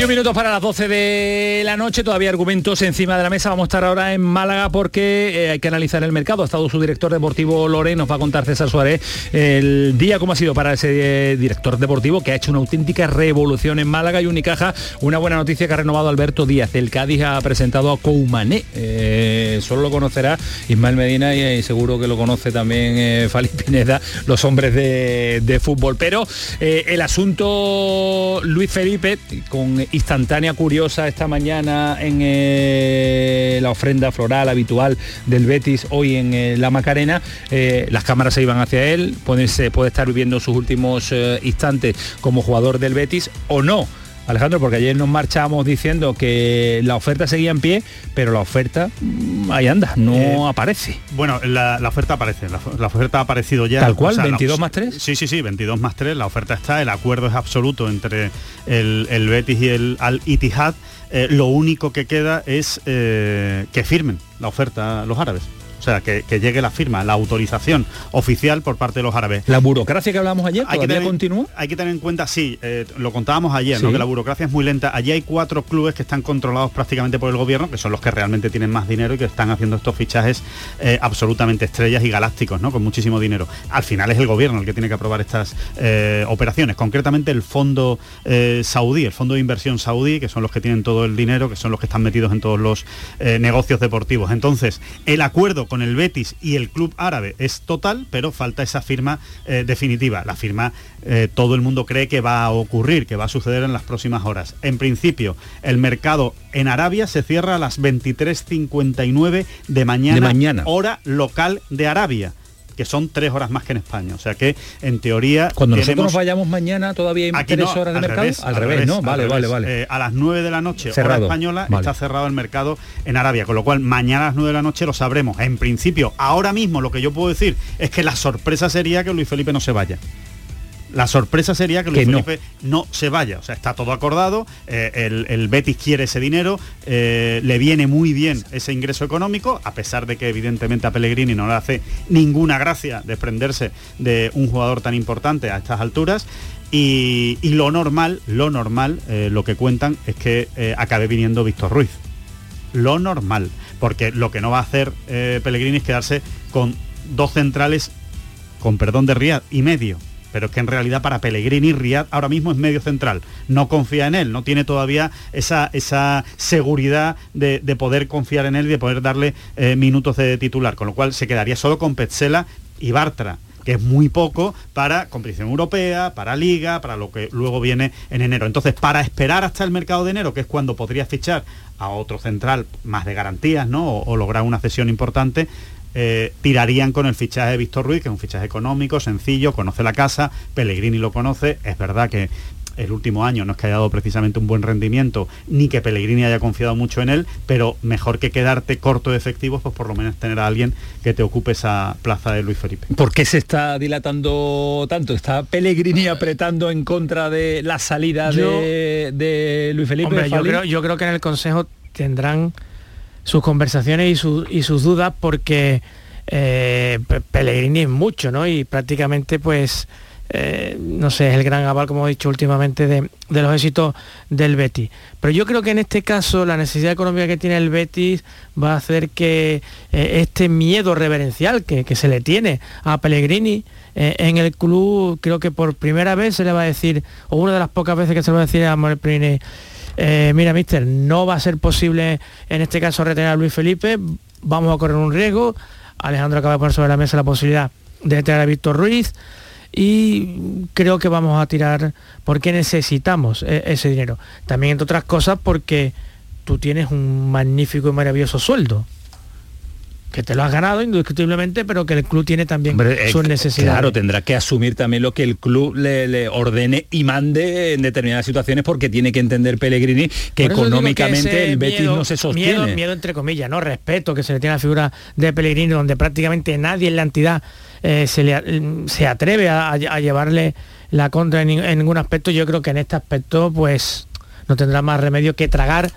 21 minutos para las 12 de la noche, todavía argumentos encima de la mesa. Vamos a estar ahora en Málaga porque eh, hay que analizar el mercado. Ha estado su director deportivo Lore, nos va a contar César Suárez el día cómo ha sido para ese eh, director deportivo que ha hecho una auténtica revolución en Málaga y Unicaja. Una buena noticia que ha renovado Alberto Díaz. El Cádiz ha presentado a Coumané. Eh, solo lo conocerá Ismael Medina y, seguro que lo conoce también eh, Fali Pineda, los hombres de fútbol. Pero el asunto Luis Felipe con instantánea curiosa esta mañana en eh, la ofrenda floral habitual del Betis hoy en eh, la Macarena. Eh, las cámaras se iban hacia él, puede, puede estar viviendo sus últimos instantes como jugador del Betis o no Alejandro, porque ayer nos marchamos diciendo que la oferta seguía en pie, pero la oferta mm, ahí anda, no eh, aparece. Bueno, la, oferta aparece, la, oferta ha aparecido ya. Tal cual, 22 más 3. Sí, sí, sí, 22 más 3, la oferta está, el acuerdo es absoluto entre el, Betis y el Al Ittihad. Eh, lo único que queda es eh, que firmen la oferta los árabes. O sea, que, llegue la firma, la autorización oficial por parte de los árabes. La burocracia que hablamos ayer, ¿todavía hay que continúa? Hay que tener en cuenta, sí, eh, lo contábamos ayer, que la burocracia es muy lenta. Allí hay cuatro clubes que están controlados prácticamente por el gobierno, que son los que realmente tienen más dinero y que están haciendo estos fichajes eh, absolutamente estrellas y galácticos, ¿no? Con muchísimo dinero. Al final es el gobierno el que tiene que aprobar estas eh, operaciones, concretamente el fondo saudí, el fondo de inversión saudí, que son los que tienen todo el dinero, que son los que están metidos en todos los negocios deportivos. Entonces, el acuerdo con el Betis y el club árabe es total, pero falta esa firma eh, definitiva. La firma eh, todo el mundo cree que va a ocurrir, que va a suceder en las próximas horas. En principio, el mercado en Arabia se cierra a las 23.59 de mañana, de mañana, hora local de Arabia que son tres horas más que en España. O sea que, en teoría... Cuando nosotros vayamos mañana todavía hay tres horas de mercado. al, revés, ¿no? Vale, vale, vale. Eh, a las 9 de la noche, hora española, está cerrado el mercado en Arabia. Con lo cual, mañana a las 9 de la noche lo sabremos. En principio, ahora mismo lo que yo puedo decir es que la sorpresa sería que Luis Felipe no se vaya. La sorpresa sería que Luis Felipe no. se vaya. O sea, está todo acordado, eh, el, Betis quiere ese dinero, eh, le viene muy bien ese ingreso económico, a pesar de que evidentemente a Pellegrini no le hace ninguna gracia desprenderse de un jugador tan importante a estas alturas. Y, lo normal, lo normal, eh, lo que cuentan es que acabe viniendo Víctor Ruiz. Lo normal, porque lo que no va a hacer Pellegrini es quedarse con dos centrales, con perdón de Riyad, y medio pero es que en realidad para Pellegrini Riyad ahora mismo es medio central. No confía en él, no tiene todavía esa, esa seguridad de, poder confiar en él y de poder darle eh, minutos de titular, con lo cual se quedaría solo con Petzela y Bartra que es muy poco para competición europea, para liga, para lo que luego viene en enero. Entonces, para esperar hasta el mercado de enero, que es cuando podría fichar a otro central más de garantías, ¿no? o lograr una cesión importante, eh, tirarían con el fichaje de Víctor Ruiz, que es un fichaje económico, sencillo, conoce la casa, Pellegrini lo conoce, es verdad que el último año no es que haya dado precisamente un buen rendimiento, ni que Pellegrini haya confiado mucho en él, pero mejor que quedarte corto de efectivos, pues por lo menos tener a alguien que te ocupe esa plaza de Luis Felipe. ¿Por qué se está dilatando tanto? ¿Está Pellegrini apretando en contra de la salida de, Luis Felipe? yo, creo, yo creo que en el Consejo tendrán sus conversaciones y, sus dudas porque eh, Pellegrini es mucho, ¿no? Y prácticamente pues... Eh, no sé, es el gran aval, como he dicho últimamente, de, los éxitos del Betis. Pero yo creo que en este caso la necesidad económica que tiene el Betis va a hacer que eh, este miedo reverencial que, se le tiene a Pellegrini en el club, creo que por primera vez se le va a decir, o una de las pocas veces que se le va a decir a Pellegrini, eh, mira, mister, no va a ser posible en este caso retener a Luis Felipe, vamos a correr un riesgo. Alejandro acaba de poner sobre la mesa la posibilidad de retener a Víctor Ruiz y creo que vamos a tirar porque necesitamos e-, ese dinero. También, entre otras cosas, porque tú tienes un magnífico y maravilloso sueldo que te lo has ganado indiscutiblemente, pero que el club tiene también eh, sus necesidades. Claro, tendrá que asumir también lo que el club le, ordene y mande en determinadas situaciones porque tiene que entender Pellegrini que económicamente el Betis no se sostiene. Miedo, miedo, entre comillas, no respeto que se le tiene a la figura de Pellegrini donde prácticamente nadie en la entidad eh, se, atreve a, llevarle la contra en, en ningún aspecto. Yo creo que en este aspecto pues no tendrá más remedio que tragar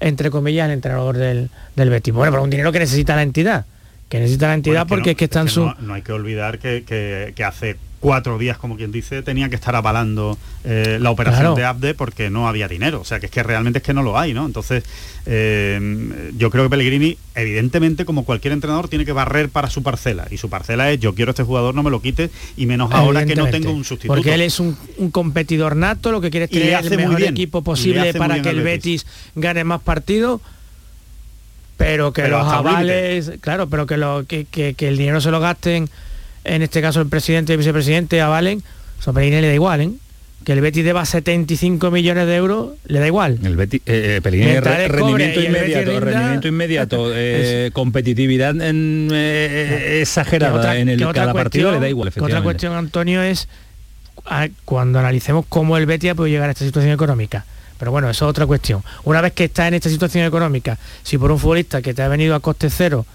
entre comillas, el entrenador del, del Betis. Bueno, pero un dinero que necesita la entidad que necesita la entidad porque es que están su... No, hay que olvidar que, hace cuatro días, como quien dice, tenía que estar avalando eh, la operación Claro. de Abde porque no había dinero. O sea, que es que realmente es que no lo hay, ¿no? Entonces, eh, yo creo que Pellegrini, evidentemente, como cualquier entrenador, tiene que barrer para su parcela. Y su parcela es, yo quiero a este jugador, no me lo quite, y menos ahora que no tengo un sustituto. Porque él es un, un competidor nato, lo que quiere es tener el mejor equipo posible para que el Betis. Betis gane más partidos. Pero que Pero los avales, claro, pero que, lo, que, que- que el dinero se lo gasten, en este caso el presidente y el vicepresidente, avalen, eso a Pellegrini le da igual, ¿eh? Que el Betis deba 75 millones de euros, le da igual. El Betis, eh, eh, Pellegrini, re- rendimiento inmediato, rinda- rendimiento inmediato, eh, competitividad en, eh, exagerada otra- en el cada partido le da igual, Otra cuestión, Antonio, es a- cuando analicemos cómo el Betis ha podido llegar a esta situación económica. Pero bueno, eso es otra cuestión. Una vez que está en esta situación económica, si por un futbolista que te ha venido a coste cero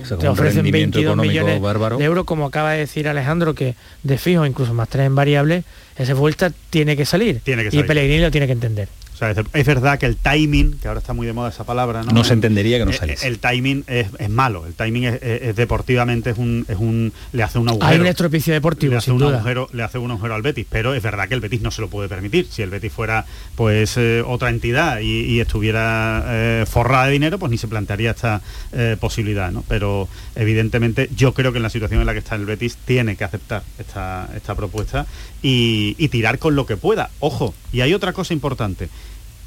O sea, te ofrecen rendimiento 22 económico millones bárbaro. de euros, como acaba de decir Alejandro, que de fijo, incluso más tres en variable, ese futbolista tiene que salir. Tiene que Y salir. Pellegrini lo tiene que entender. O sea, es, es verdad que el timing, que ahora está muy de moda esa palabra, ¿no? No se entendería que no Eh, saliese. El, timing es, es malo. El timing es, es- es deportivamente es un, es un le hace un agujero. Hay un estropicio deportivo, le hace sin un duda. agujero, le hace un agujero al Betis, pero es verdad que el Betis no se lo puede permitir. Si el Betis fuera pues eh, otra entidad y, y estuviera eh, forrada de dinero, pues ni se plantearía esta eh, posibilidad, ¿no? Pero evidentemente yo creo que en la situación en la que está el Betis tiene que aceptar esta, esta propuesta y, y tirar con lo que pueda. Ojo, y hay otra cosa importante.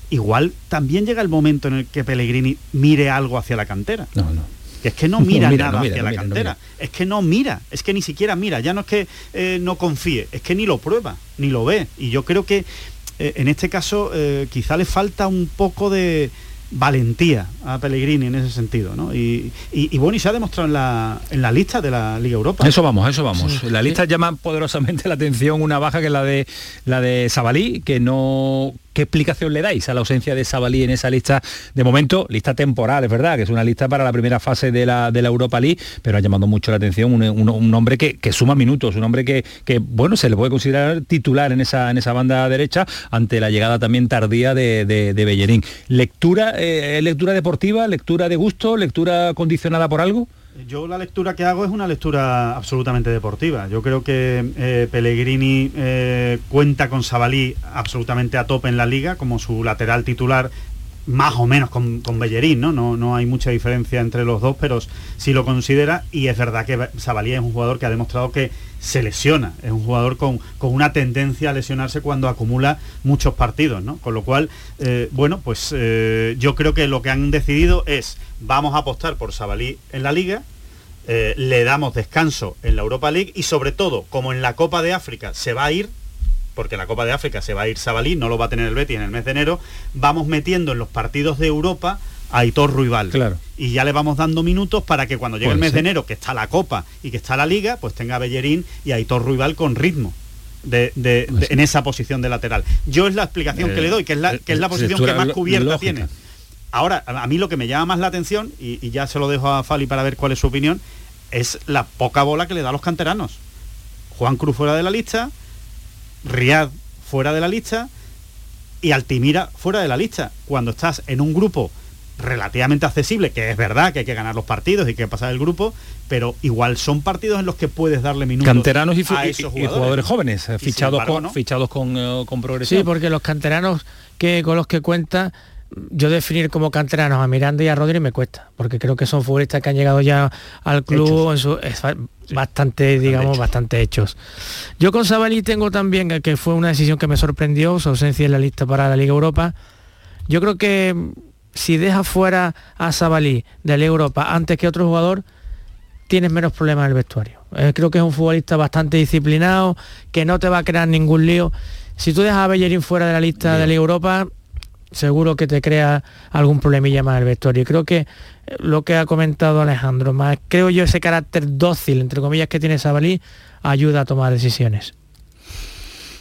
Igual también llega el momento en el que Pellegrini mire algo hacia la cantera. No, no. Que es que no No mira, nada mira, hacia la mira, cantera. Es que no mira, es que ni siquiera mira. Ya no es que eh, no confíe, es que ni lo prueba, ni lo ve. Y yo creo que eh, en este caso eh, quizá le falta un poco de valentía a Pellegrini en ese sentido, ¿no? Y, y- y bueno, y se ha demostrado en la, en la lista de la Liga Europa. Eso vamos, eso vamos. Sí, la lista llama poderosamente la atención una baja que es la de la de Sabalí, que no ¿Qué explicación le dais a la ausencia de Sabalí en esa lista de momento? Lista temporal, es verdad, que es una lista para la primera fase de la, de la Europa League, pero ha llamado mucho la atención un, un- hombre que, que suma minutos, un hombre que, que, bueno, se le puede considerar titular en esa, en esa banda derecha ante la llegada también tardía de, de, de Bellerín. ¿Lectura, eh, lectura deportiva, lectura de gusto, lectura condicionada por algo? Yo la lectura que hago es una lectura absolutamente deportiva. Yo creo que eh, Pellegrini eh, cuenta con Sabalí absolutamente a tope en la liga como su lateral titular más o menos con, con Bellerín, ¿no? ¿no? No hay mucha diferencia entre los dos, pero sí lo considera y es verdad que Sabalí es un jugador que ha demostrado que se lesiona, es un jugador con, con una tendencia a lesionarse cuando acumula muchos partidos, ¿no? Con lo cual, eh, bueno, pues eh, yo creo que lo que han decidido es vamos a apostar por Sabalí en la liga, eh, le damos descanso en la Europa League y sobre todo, como en la Copa de África se va a ir, porque la Copa de África se va a ir Sabalí, no lo va a tener el Betis en el mes de enero, vamos metiendo en los partidos de Europa a Aitor Ruibal. Claro. Y ya le vamos dando minutos para que cuando llegue el mes de enero, que está la Copa y que está la Liga, pues tenga a Bellerín y a Aitor Ruibal con ritmo. De, de- de- en esa posición de lateral. Yo es la explicación Eh, que le doy, que es la, que es la eh, posición que más cubierta lógica. tiene. Ahora, a a mí lo que me llama más la atención, y, y ya se lo dejo a Fali para ver cuál es su opinión, es la poca bola que le da a los canteranos. Juan Cruz fuera de la lista, Riad fuera de la lista y Altimira fuera de la lista. Cuando estás en un grupo relativamente accesible, que es verdad que hay que ganar los partidos y que pasar el grupo, pero igual son partidos en los que puedes darle minutos Canteranos y, a y- esos y jugadores jóvenes, eh, fichados, embargo, con, no. fichados con, eh, con progresión. Sí, porque los canteranos que con los que cuenta, yo definir como canteranos a Miranda y a Rodri me cuesta, porque creo que son futbolistas que han llegado ya al club en su, es bastante, digamos, bastante hechos. Yo con Sabalí tengo también, que- que fue una decisión que me sorprendió, su ausencia en la lista para la Liga Europa. Yo creo que mm, si dejas fuera a Sabalí de la Europa antes que otro jugador, tienes menos problemas en el vestuario. Eh, creo que es un futbolista bastante disciplinado, que no te va a crear ningún lío. Si tú dejas a Bellerín fuera de la lista de la Europa, seguro que te crea algún problemilla más el vestuario. Y creo que eh, lo que ha comentado Alejandro, más creo yo ese carácter dócil, entre comillas, que tiene Sabalí, ayuda a tomar decisiones.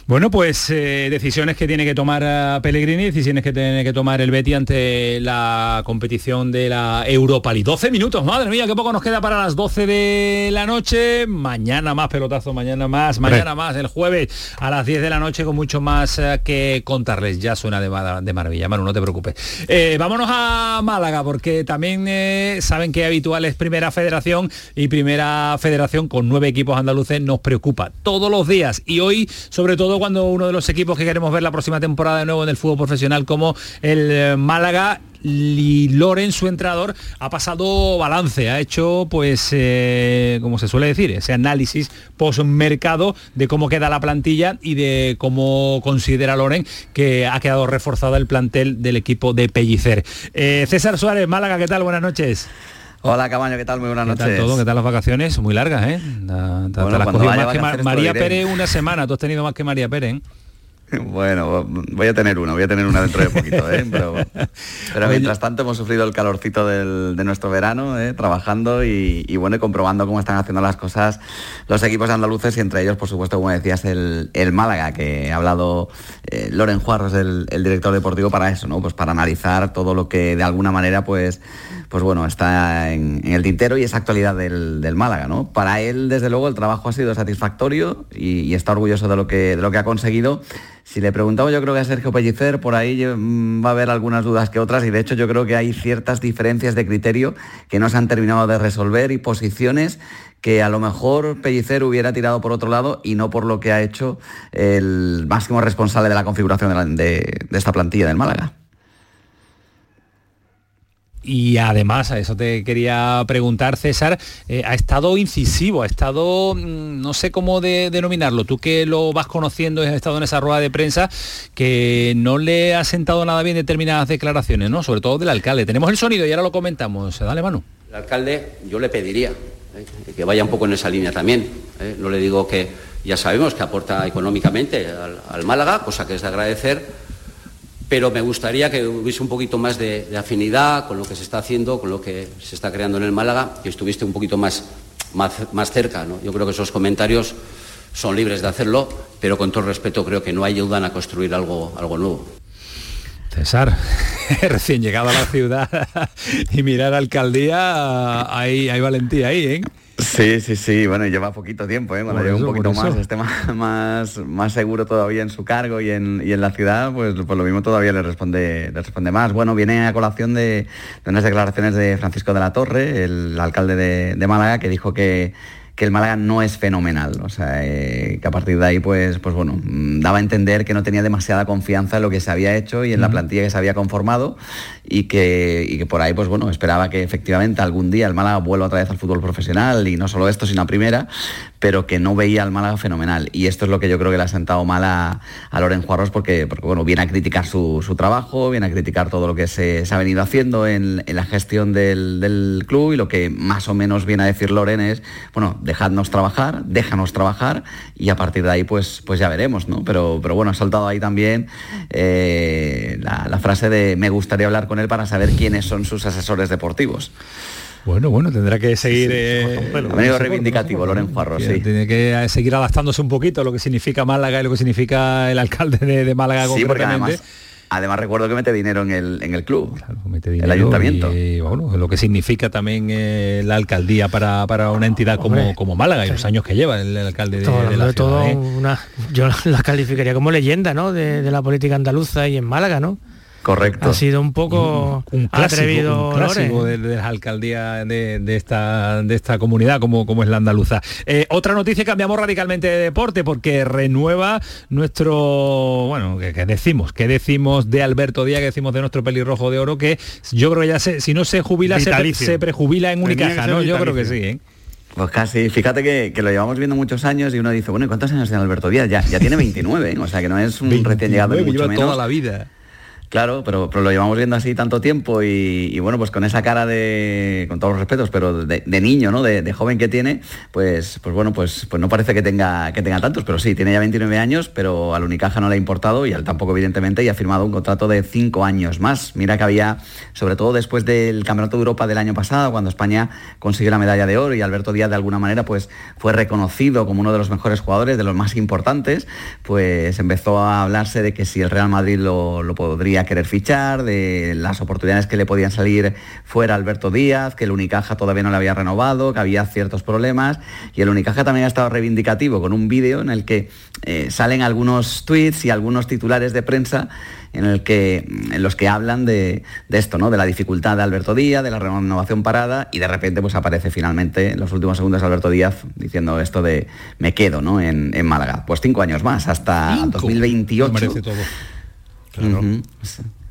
Bueno, pues eh, decisiones que tiene que tomar eh, Pellegrini, decisiones que tiene que tomar el Betty ante la competición de la Europa League. 12 minutos, madre mía, qué poco nos queda para las 12 de la noche. Mañana más pelotazo, mañana más, mañana más, el jueves a las 10 de la noche con mucho más eh, que contarles. Ya suena de, de maravilla, Manu, no te preocupes. Eh, vámonos a Málaga, porque también saben que habitual es Primera Federación y Primera Federación con nueve equipos andaluces nos preocupa todos los días y hoy, sobre todo cuando uno de los equipos que queremos ver la próxima temporada de nuevo en el fútbol profesional como el eh, Málaga y Loren, su entrenador, ha pasado balance, ha hecho, pues, eh, como se suele decir, ese análisis post-mercado de cómo queda la plantilla y de cómo considera Loren que ha quedado reforzada el plantel del equipo de Pellicer. Eh, César Suárez, Málaga, ¿qué tal? Buenas noches. Hola Camaño, ¿qué tal? Muy buenas ¿Qué tal noches. todo? ¿Qué tal las vacaciones? Muy largas, ¿eh? Te Bueno, las cogido más que te María. Pérez una semana, tú has tenido más que María Pérez. ¿eh? Bueno, voy a tener una, voy a tener una dentro de poquito, ¿eh? pero, mientras tanto hemos sufrido el calorcito del- de nuestro verano, ¿eh? trabajando y, y bueno, y comprobando cómo están haciendo las cosas los equipos andaluces y entre ellos, por supuesto, como decías, el, el Málaga, que ha hablado eh, Loren Juarros, el, el director deportivo, para eso, ¿no? Pues para analizar todo lo que de alguna manera, pues, pues bueno, está en, en el tintero y esa actualidad del, del Málaga, ¿no? Para él, desde luego, el trabajo ha sido satisfactorio y, y está orgulloso de lo que, de lo que ha conseguido. Si le preguntamos, yo creo que a Sergio Pellicer, por ahí mm, va a haber algunas dudas que otras y de hecho yo creo que hay ciertas diferencias de criterio que no se han terminado de resolver y posiciones que a lo mejor Pellicer hubiera tirado por otro lado y no por lo que ha hecho el máximo responsable de la configuración de, de esta plantilla del Málaga. Y además, a eso te quería preguntar, César, eh, ha estado incisivo, ha estado, mm, no sé cómo de- denominarlo, tú que lo vas conociendo y has estado en esa rueda de prensa, que no le ha sentado nada bien determinadas declaraciones, ¿no? Sobre todo del alcalde. Tenemos el sonido y ahora lo comentamos. Dale, Manu. El alcalde, yo le pediría ¿eh? que vaya un poco en esa línea también. ¿eh? No le digo que ya sabemos que aporta económicamente al, al Málaga, cosa que es de agradecer, pero me gustaría que hubiese un poquito más de, afinidad con lo que se está haciendo, con lo que se está creando en el Málaga, que estuviese un poquito más, más, más cerca. ¿no? Yo creo que esos comentarios son libres de hacerlo, pero con todo respeto creo que no ayudan a construir algo, algo nuevo. César, recién llegado a la ciudad y mirar alcaldía, hay, hay valentía ahí, ¿eh? Sí, sí, sí, bueno, y lleva poquito tiempo, ¿eh? cuando lleva un poquito más, esté más, más, más seguro todavía en su cargo y en, y en la ciudad, pues, pues lo mismo todavía le responde, le responde más. Bueno, viene a colación de, de unas declaraciones de Francisco de la Torre, el alcalde de, de Málaga, que dijo que, que el Málaga no es fenomenal, o sea, eh, que a partir de ahí, pues, pues bueno, mm, daba a entender que no tenía demasiada confianza en lo que se había hecho y en la plantilla que se había conformado y que, y que por ahí, pues bueno, esperaba que efectivamente algún día el Málaga vuelva otra vez al fútbol profesional y no solo esto, sino a primera, pero que no veía al Málaga fenomenal. Y esto es lo que yo creo que le ha sentado mal a, a Loren Juarros porque, porque bueno, viene a criticar su, su trabajo, viene a criticar todo lo que se, se ha venido haciendo en, en la gestión del, del club y lo que más o menos viene a decir Loren es, bueno, dejadnos trabajar, déjanos trabajar y a partir de ahí pues, pues ya veremos, ¿no? Pero, pero bueno, ha soltado ahí también eh, la, la frase de me gustaría hablar con él para saber quiénes son sus asesores deportivos. Bueno, bueno, tendrá que seguir... eh, Ha venido reivindicativo Loren Juarros, que sí. Tiene que eh, seguir adaptándose un poquito a lo que significa Málaga y lo que significa el alcalde de, de Málaga Sí, porque concretamente. además, además recuerdo que mete dinero en el, en el club, el dinero ayuntamiento. y, bueno, lo que significa también eh, la alcaldía para, para una entidad como, Hombre, como Málaga y los años que lleva el, el alcalde de, Todo, de la todo ciudad. ¿eh? una, yo la calificaría como leyenda, ¿no? De, de la política andaluza y en Málaga, ¿no? Correcto. Ha sido un poco un clásico, atrevido un clásico de, de las alcaldías de, de esta, de esta comunidad como, como es la andaluza. Eh, otra noticia, cambiamos radicalmente de deporte porque renueva nuestro, bueno, ¿qué, qué decimos? ¿Qué decimos de Alberto Díaz? ¿Qué decimos de nuestro pelirrojo de oro? Que yo creo que ya se, si no se jubila, se, pre- se prejubila en Unicaja, ¿no? Yo creo que sí. ¿eh? Pues casi, fíjate que, que lo llevamos viendo muchos años y uno dice, bueno, ¿y cuántos años tiene Alberto Díaz? Ya, ya tiene 29, ¿eh? o sea que no es un recién llegado ni 29, mucho lleva menos. toda la vida. Claro, pero, lo llevamos viendo así tanto tiempo y, bueno, pues con esa cara de, con todos los respetos, pero de, niño, ¿no? De, joven que tiene, pues, pues bueno, pues, pues no parece que tenga, que tenga tantos, pero sí, tiene ya 29 años, pero al Unicaja no le ha importado y al tampoco, evidentemente, y ha firmado un contrato de cinco años más. Mira que había, sobre todo después del Campeonato de Europa del año pasado, cuando España consiguió la medalla de oro y Alberto Díaz de alguna manera pues fue reconocido como uno de los mejores jugadores, de los más importantes, pues empezó a hablarse de que si el Real Madrid lo, lo podría querer fichar, de las oportunidades que le podían salir fuera Alberto Díaz, que el Unicaja todavía no le había renovado, que había ciertos problemas y el Unicaja también ha estado reivindicativo con un vídeo en el que eh, salen algunos tweets y algunos titulares de prensa en, el que, en los que hablan de, de, esto, ¿no? de la dificultad de Alberto Díaz, de la renovación parada, y de repente pues aparece finalmente en los últimos segundos Alberto Díaz diciendo esto de me quedo ¿no? en, en Málaga. Pues cinco años más, hasta Cinco. 2028. Me Ujú.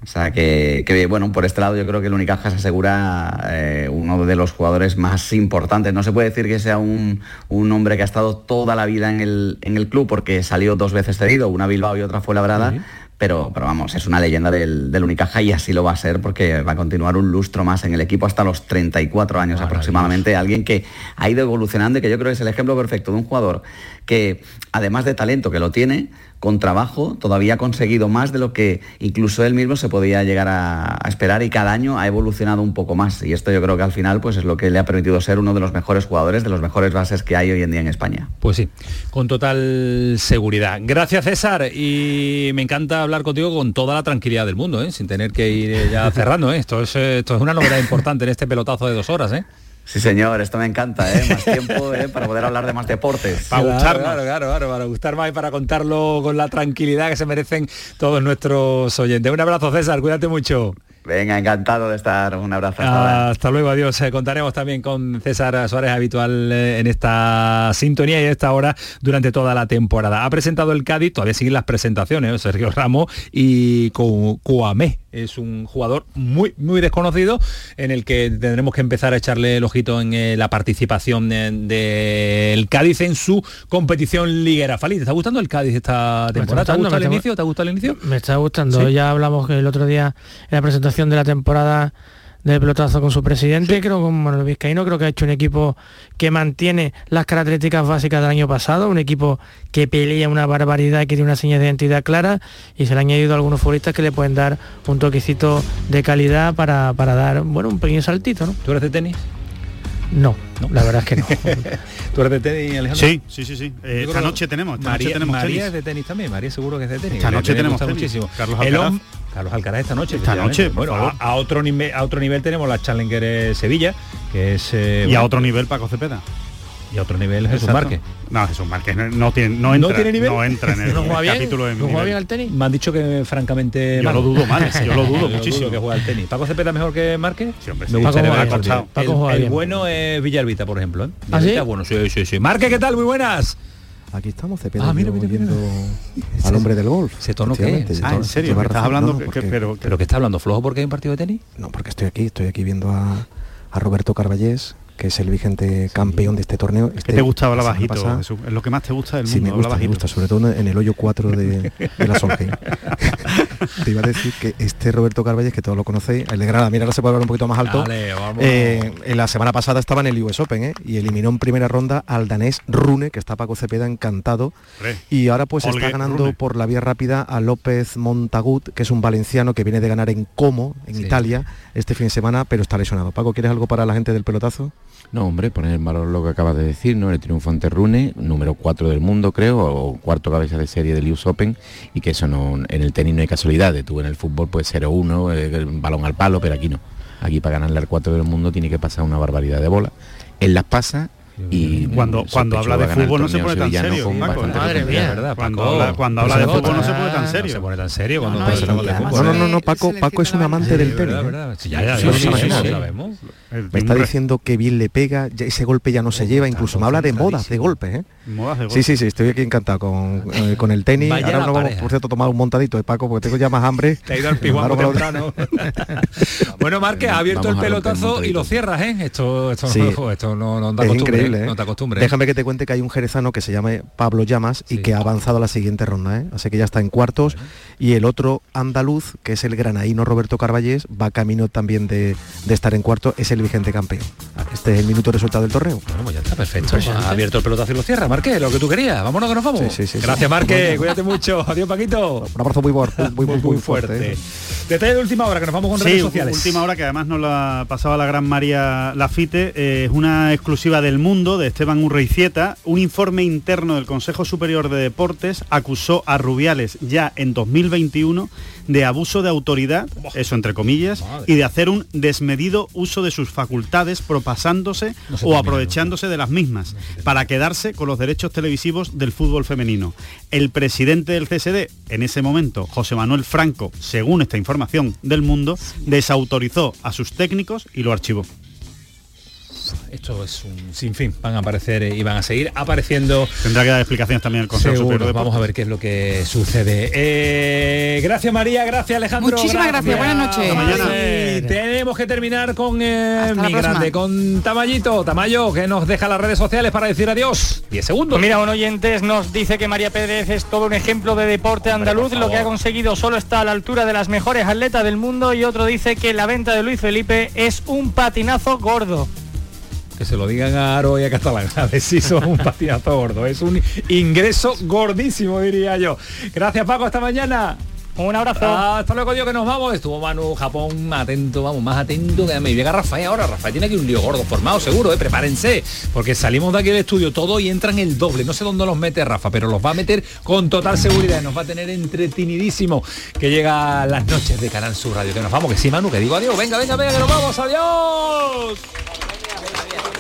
O sea que, que, bueno, por este lado yo creo que el Unicaja se asegura eh, uno de los jugadores más importantes. No se puede decir que sea un, un hombre que ha estado toda la vida en el, en el club porque salió dos veces cedido, una Bilbao y otra fue Labrada. Pero, pero vamos, es una leyenda del, del, Unicaja y así lo va a ser porque va a continuar un lustro más en el equipo hasta los 34 años aproximadamente. Alguien que ha ido evolucionando y que yo creo que es el ejemplo perfecto de un jugador que, además de talento que lo tiene, con trabajo todavía ha conseguido más de lo que incluso él mismo se podía llegar a, esperar y cada año ha evolucionado un poco más y esto yo creo que al final pues es lo que le ha permitido ser uno de los mejores jugadores, de los mejores bases que hay hoy en día en España. Pues sí, con total seguridad. Gracias César y me encanta hablar contigo con toda la tranquilidad del mundo, ¿eh? sin tener que ir ya cerrando. ¿eh? Esto, es, esto es una novedad importante en este pelotazo de dos horas. ¿eh? Sí, señor, esto me encanta, ¿eh? Más tiempo ¿eh? para poder hablar de más deportes. Para claro, gustar claro, claro, claro, para gustar más y para contarlo con la tranquilidad que se merecen todos nuestros oyentes. Un abrazo, César, cuídate mucho. Venga, encantado de estar. Un abrazo. Hasta, hasta luego, adiós. Eh, contaremos también con César Suárez, habitual eh, en esta sintonía y a esta hora durante toda la temporada. Ha presentado el Cádiz, todavía siguen las presentaciones, ¿eh? Sergio Ramos y Cuamé. Es un jugador muy, muy desconocido en el que tendremos que empezar a echarle el ojito en eh, la participación del de Cádiz en su competición liguera. Fali, ¿te está gustando el Cádiz esta temporada? ¿Te ha gustado el inicio? ¿Te ha gustado el inicio? Me está gustando. ¿Sí? Ya hablamos el otro día en la presentación de la temporada del pelotazo con su presidente, sí. creo con Manuel Vizcaíno, creo que ha hecho un equipo que mantiene las características básicas del año pasado, un equipo que pelea una barbaridad, que tiene una señal de identidad clara y se le han añadido algunos futbolistas que le pueden dar un toquecito de calidad para, para dar, bueno, un pequeño saltito, ¿no? ¿Tú eres de tenis? No, no, la verdad es que no. ¿Tú eres de tenis, Alejandro? Sí, sí, sí, sí. Eh, esta noche tenemos, esta María, noche tenemos María tenis. es de tenis también, María seguro que es de tenis. Esta noche tenemos tenis. muchísimo. Carlos Alcaraz. El, Carlos Alcaraz esta noche. Esta noche, bueno, a, a, otro nivel, a otro nivel tenemos la Challenger Sevilla, que es eh, y bueno, a otro nivel Paco Cepeda. Y a otro nivel Jesús Márquez. No, Jesús Márquez no, tiene, no, entra, ¿No tiene nivel. No entra en el, ¿No juega bien? capítulo de ¿No juega bien al tenis? Me han dicho que francamente. Yo mal. lo dudo mal, yo lo dudo yo muchísimo. Dudo que juega al tenis. ¿Paco Cepeda mejor que Márquez? Sí, hombre, Me sí. gustaría Paco, ver Paco, el, el bueno es Villalbita, por ejemplo. ¿eh? ¿Ah, sí? Bueno, sí, sí, sí. Márquez, ¿qué tal? Muy buenas. Aquí estamos, Cepeda, ah, mira, mira, mira. al hombre del golf. ¿Se tono qué? Ah, ¿en serio? ¿Me estás hablando? No, porque, que, pero, ¿Pero que está hablando flojo porque hay un partido de tenis? No, porque estoy aquí, estoy aquí viendo a, a Roberto Carballés, que es el vigente campeón de este torneo. Este, ¿Qué te gusta hablar bajito? Pasada, es lo que más te gusta del mundo. Sí, me gusta, me gusta, sobre todo en el hoyo 4 de, de la Solheim. te iba a decir que este Roberto Carballés, que todos lo conocéis, el de Granada, mira, ahora se puede hablar un poquito más alto. Dale, vamos. Eh, en la semana pasada estaba en el US Open ¿eh? y eliminó en primera ronda al danés Rune, que está Paco Cepeda encantado. Re. Y ahora pues Olgue, está ganando Rune. por la vía rápida a López Montagut, que es un valenciano que viene de ganar en Como, en sí. Italia, este fin de semana, pero está lesionado. Paco, ¿quieres algo para la gente del pelotazo? No, hombre, poner en valor lo que acabas de decir, ¿no? El triunfo ante Rune, número 4 del mundo, creo, o cuarto cabeza de serie del US Open, y que eso no, en el tenis no hay casualidades. Tú en el fútbol, pues 0-1, el balón al palo, pero aquí no. Aquí para ganarle al 4 del mundo tiene que pasar una barbaridad de bola. Él las pasa y cuando cuando habla de fútbol no se pone tan serio Paco, madre mía. verdad cuando habla, cuando habla de fútbol no se pone tan serio no se pone tan serio cuando no, no, no, no, no, no Paco Paco es un amante del tenis. me está diciendo que bien le pega ese golpe ya no se lleva incluso me habla de modas de golpes ¿eh? de sí sí sí estoy aquí encantado con, eh, con el tenis. Vaya ahora nos vamos por cierto tomar un montadito de Paco porque tengo ya más hambre. Te ha ido al temprano. bueno Marque ha abierto el pelotazo y lo cierras ¿eh? esto esto, sí. esto no, no da es costumbre, increíble imposible. ¿eh? no te acostumbres. Déjame que te cuente que hay un jerezano que se llama Pablo Llamas y que ha avanzado a la siguiente ronda. ¿eh? Así que ya está en cuartos. Y el otro andaluz, que es el granaíno Roberto Carballés, va camino también de, de estar en cuarto, es el vigente campeón. Este es el minuto resultado del torneo. Bueno, pues ya está perfecto. Ha abierto el pelotazo y lo cierra, Marqués, lo que tú querías. Vámonos que nos vamos. Gracias, Marqués. Cuídate mucho. Adiós, Paquito. Un abrazo muy, muy, muy, muy, fuerte. ¿eh? Detalle de última hora, que nos vamos con Sí, redes sociales. última hora que además nos la pasaba la gran María Lafite, eh, es una exclusiva del mundo de Esteban Urreizieta. Un informe interno del Consejo Superior de Deportes acusó a Rubiales ya en 2021 de abuso de autoridad, eso entre comillas, y de hacer un desmedido uso de sus facultades propasándose o aprovechándose de las mismas para quedarse con los derechos televisivos del fútbol femenino. El presidente del CSD, en ese momento, José Manuel Franco, según esta información del mundo, desautorizó a sus técnicos y lo archivó. Esto es un sinfín. Van a aparecer y van a seguir apareciendo. Tendrá que dar explicaciones también el Consejo Seguro. Superior de Vamos a ver qué es lo que sucede. Eh, gracias María, gracias Alejandro. Muchísimas gracias, buenas noches. Mañana. tenemos que terminar con eh, mi grande, con Tamayito. Tamayo, que nos deja las redes sociales para decir adiós. 10 segundos. Pues mira, un oyente nos dice que María Pérez es todo un ejemplo de deporte andaluz, lo que ha conseguido solo está a la altura de las mejores atletas del mundo y otro dice que la venta de Luis Felipe es un patinazo gordo. Que se lo digan a Aro y a Catalán. A ver si son un patinazo gordo. Es un ingreso gordísimo, diría yo. Gracias, Paco. Hasta mañana. Un abrazo. Hasta luego, yo que nos vamos. Estuvo Manu, Japón, atento, vamos, más atento que me llega Rafael ahora. Rafael tiene aquí un lío gordo formado, seguro, ¿eh? Prepárense. Porque salimos de aquí del estudio todo y entran el doble. No sé dónde los mete Rafa, pero los va a meter con total seguridad. Nos va a tener entretenidísimo que llega las noches de Canal Sur Radio. Que nos vamos, que sí, Manu, que digo adiós. Venga, venga, venga, que nos vamos. Adiós. Yeah.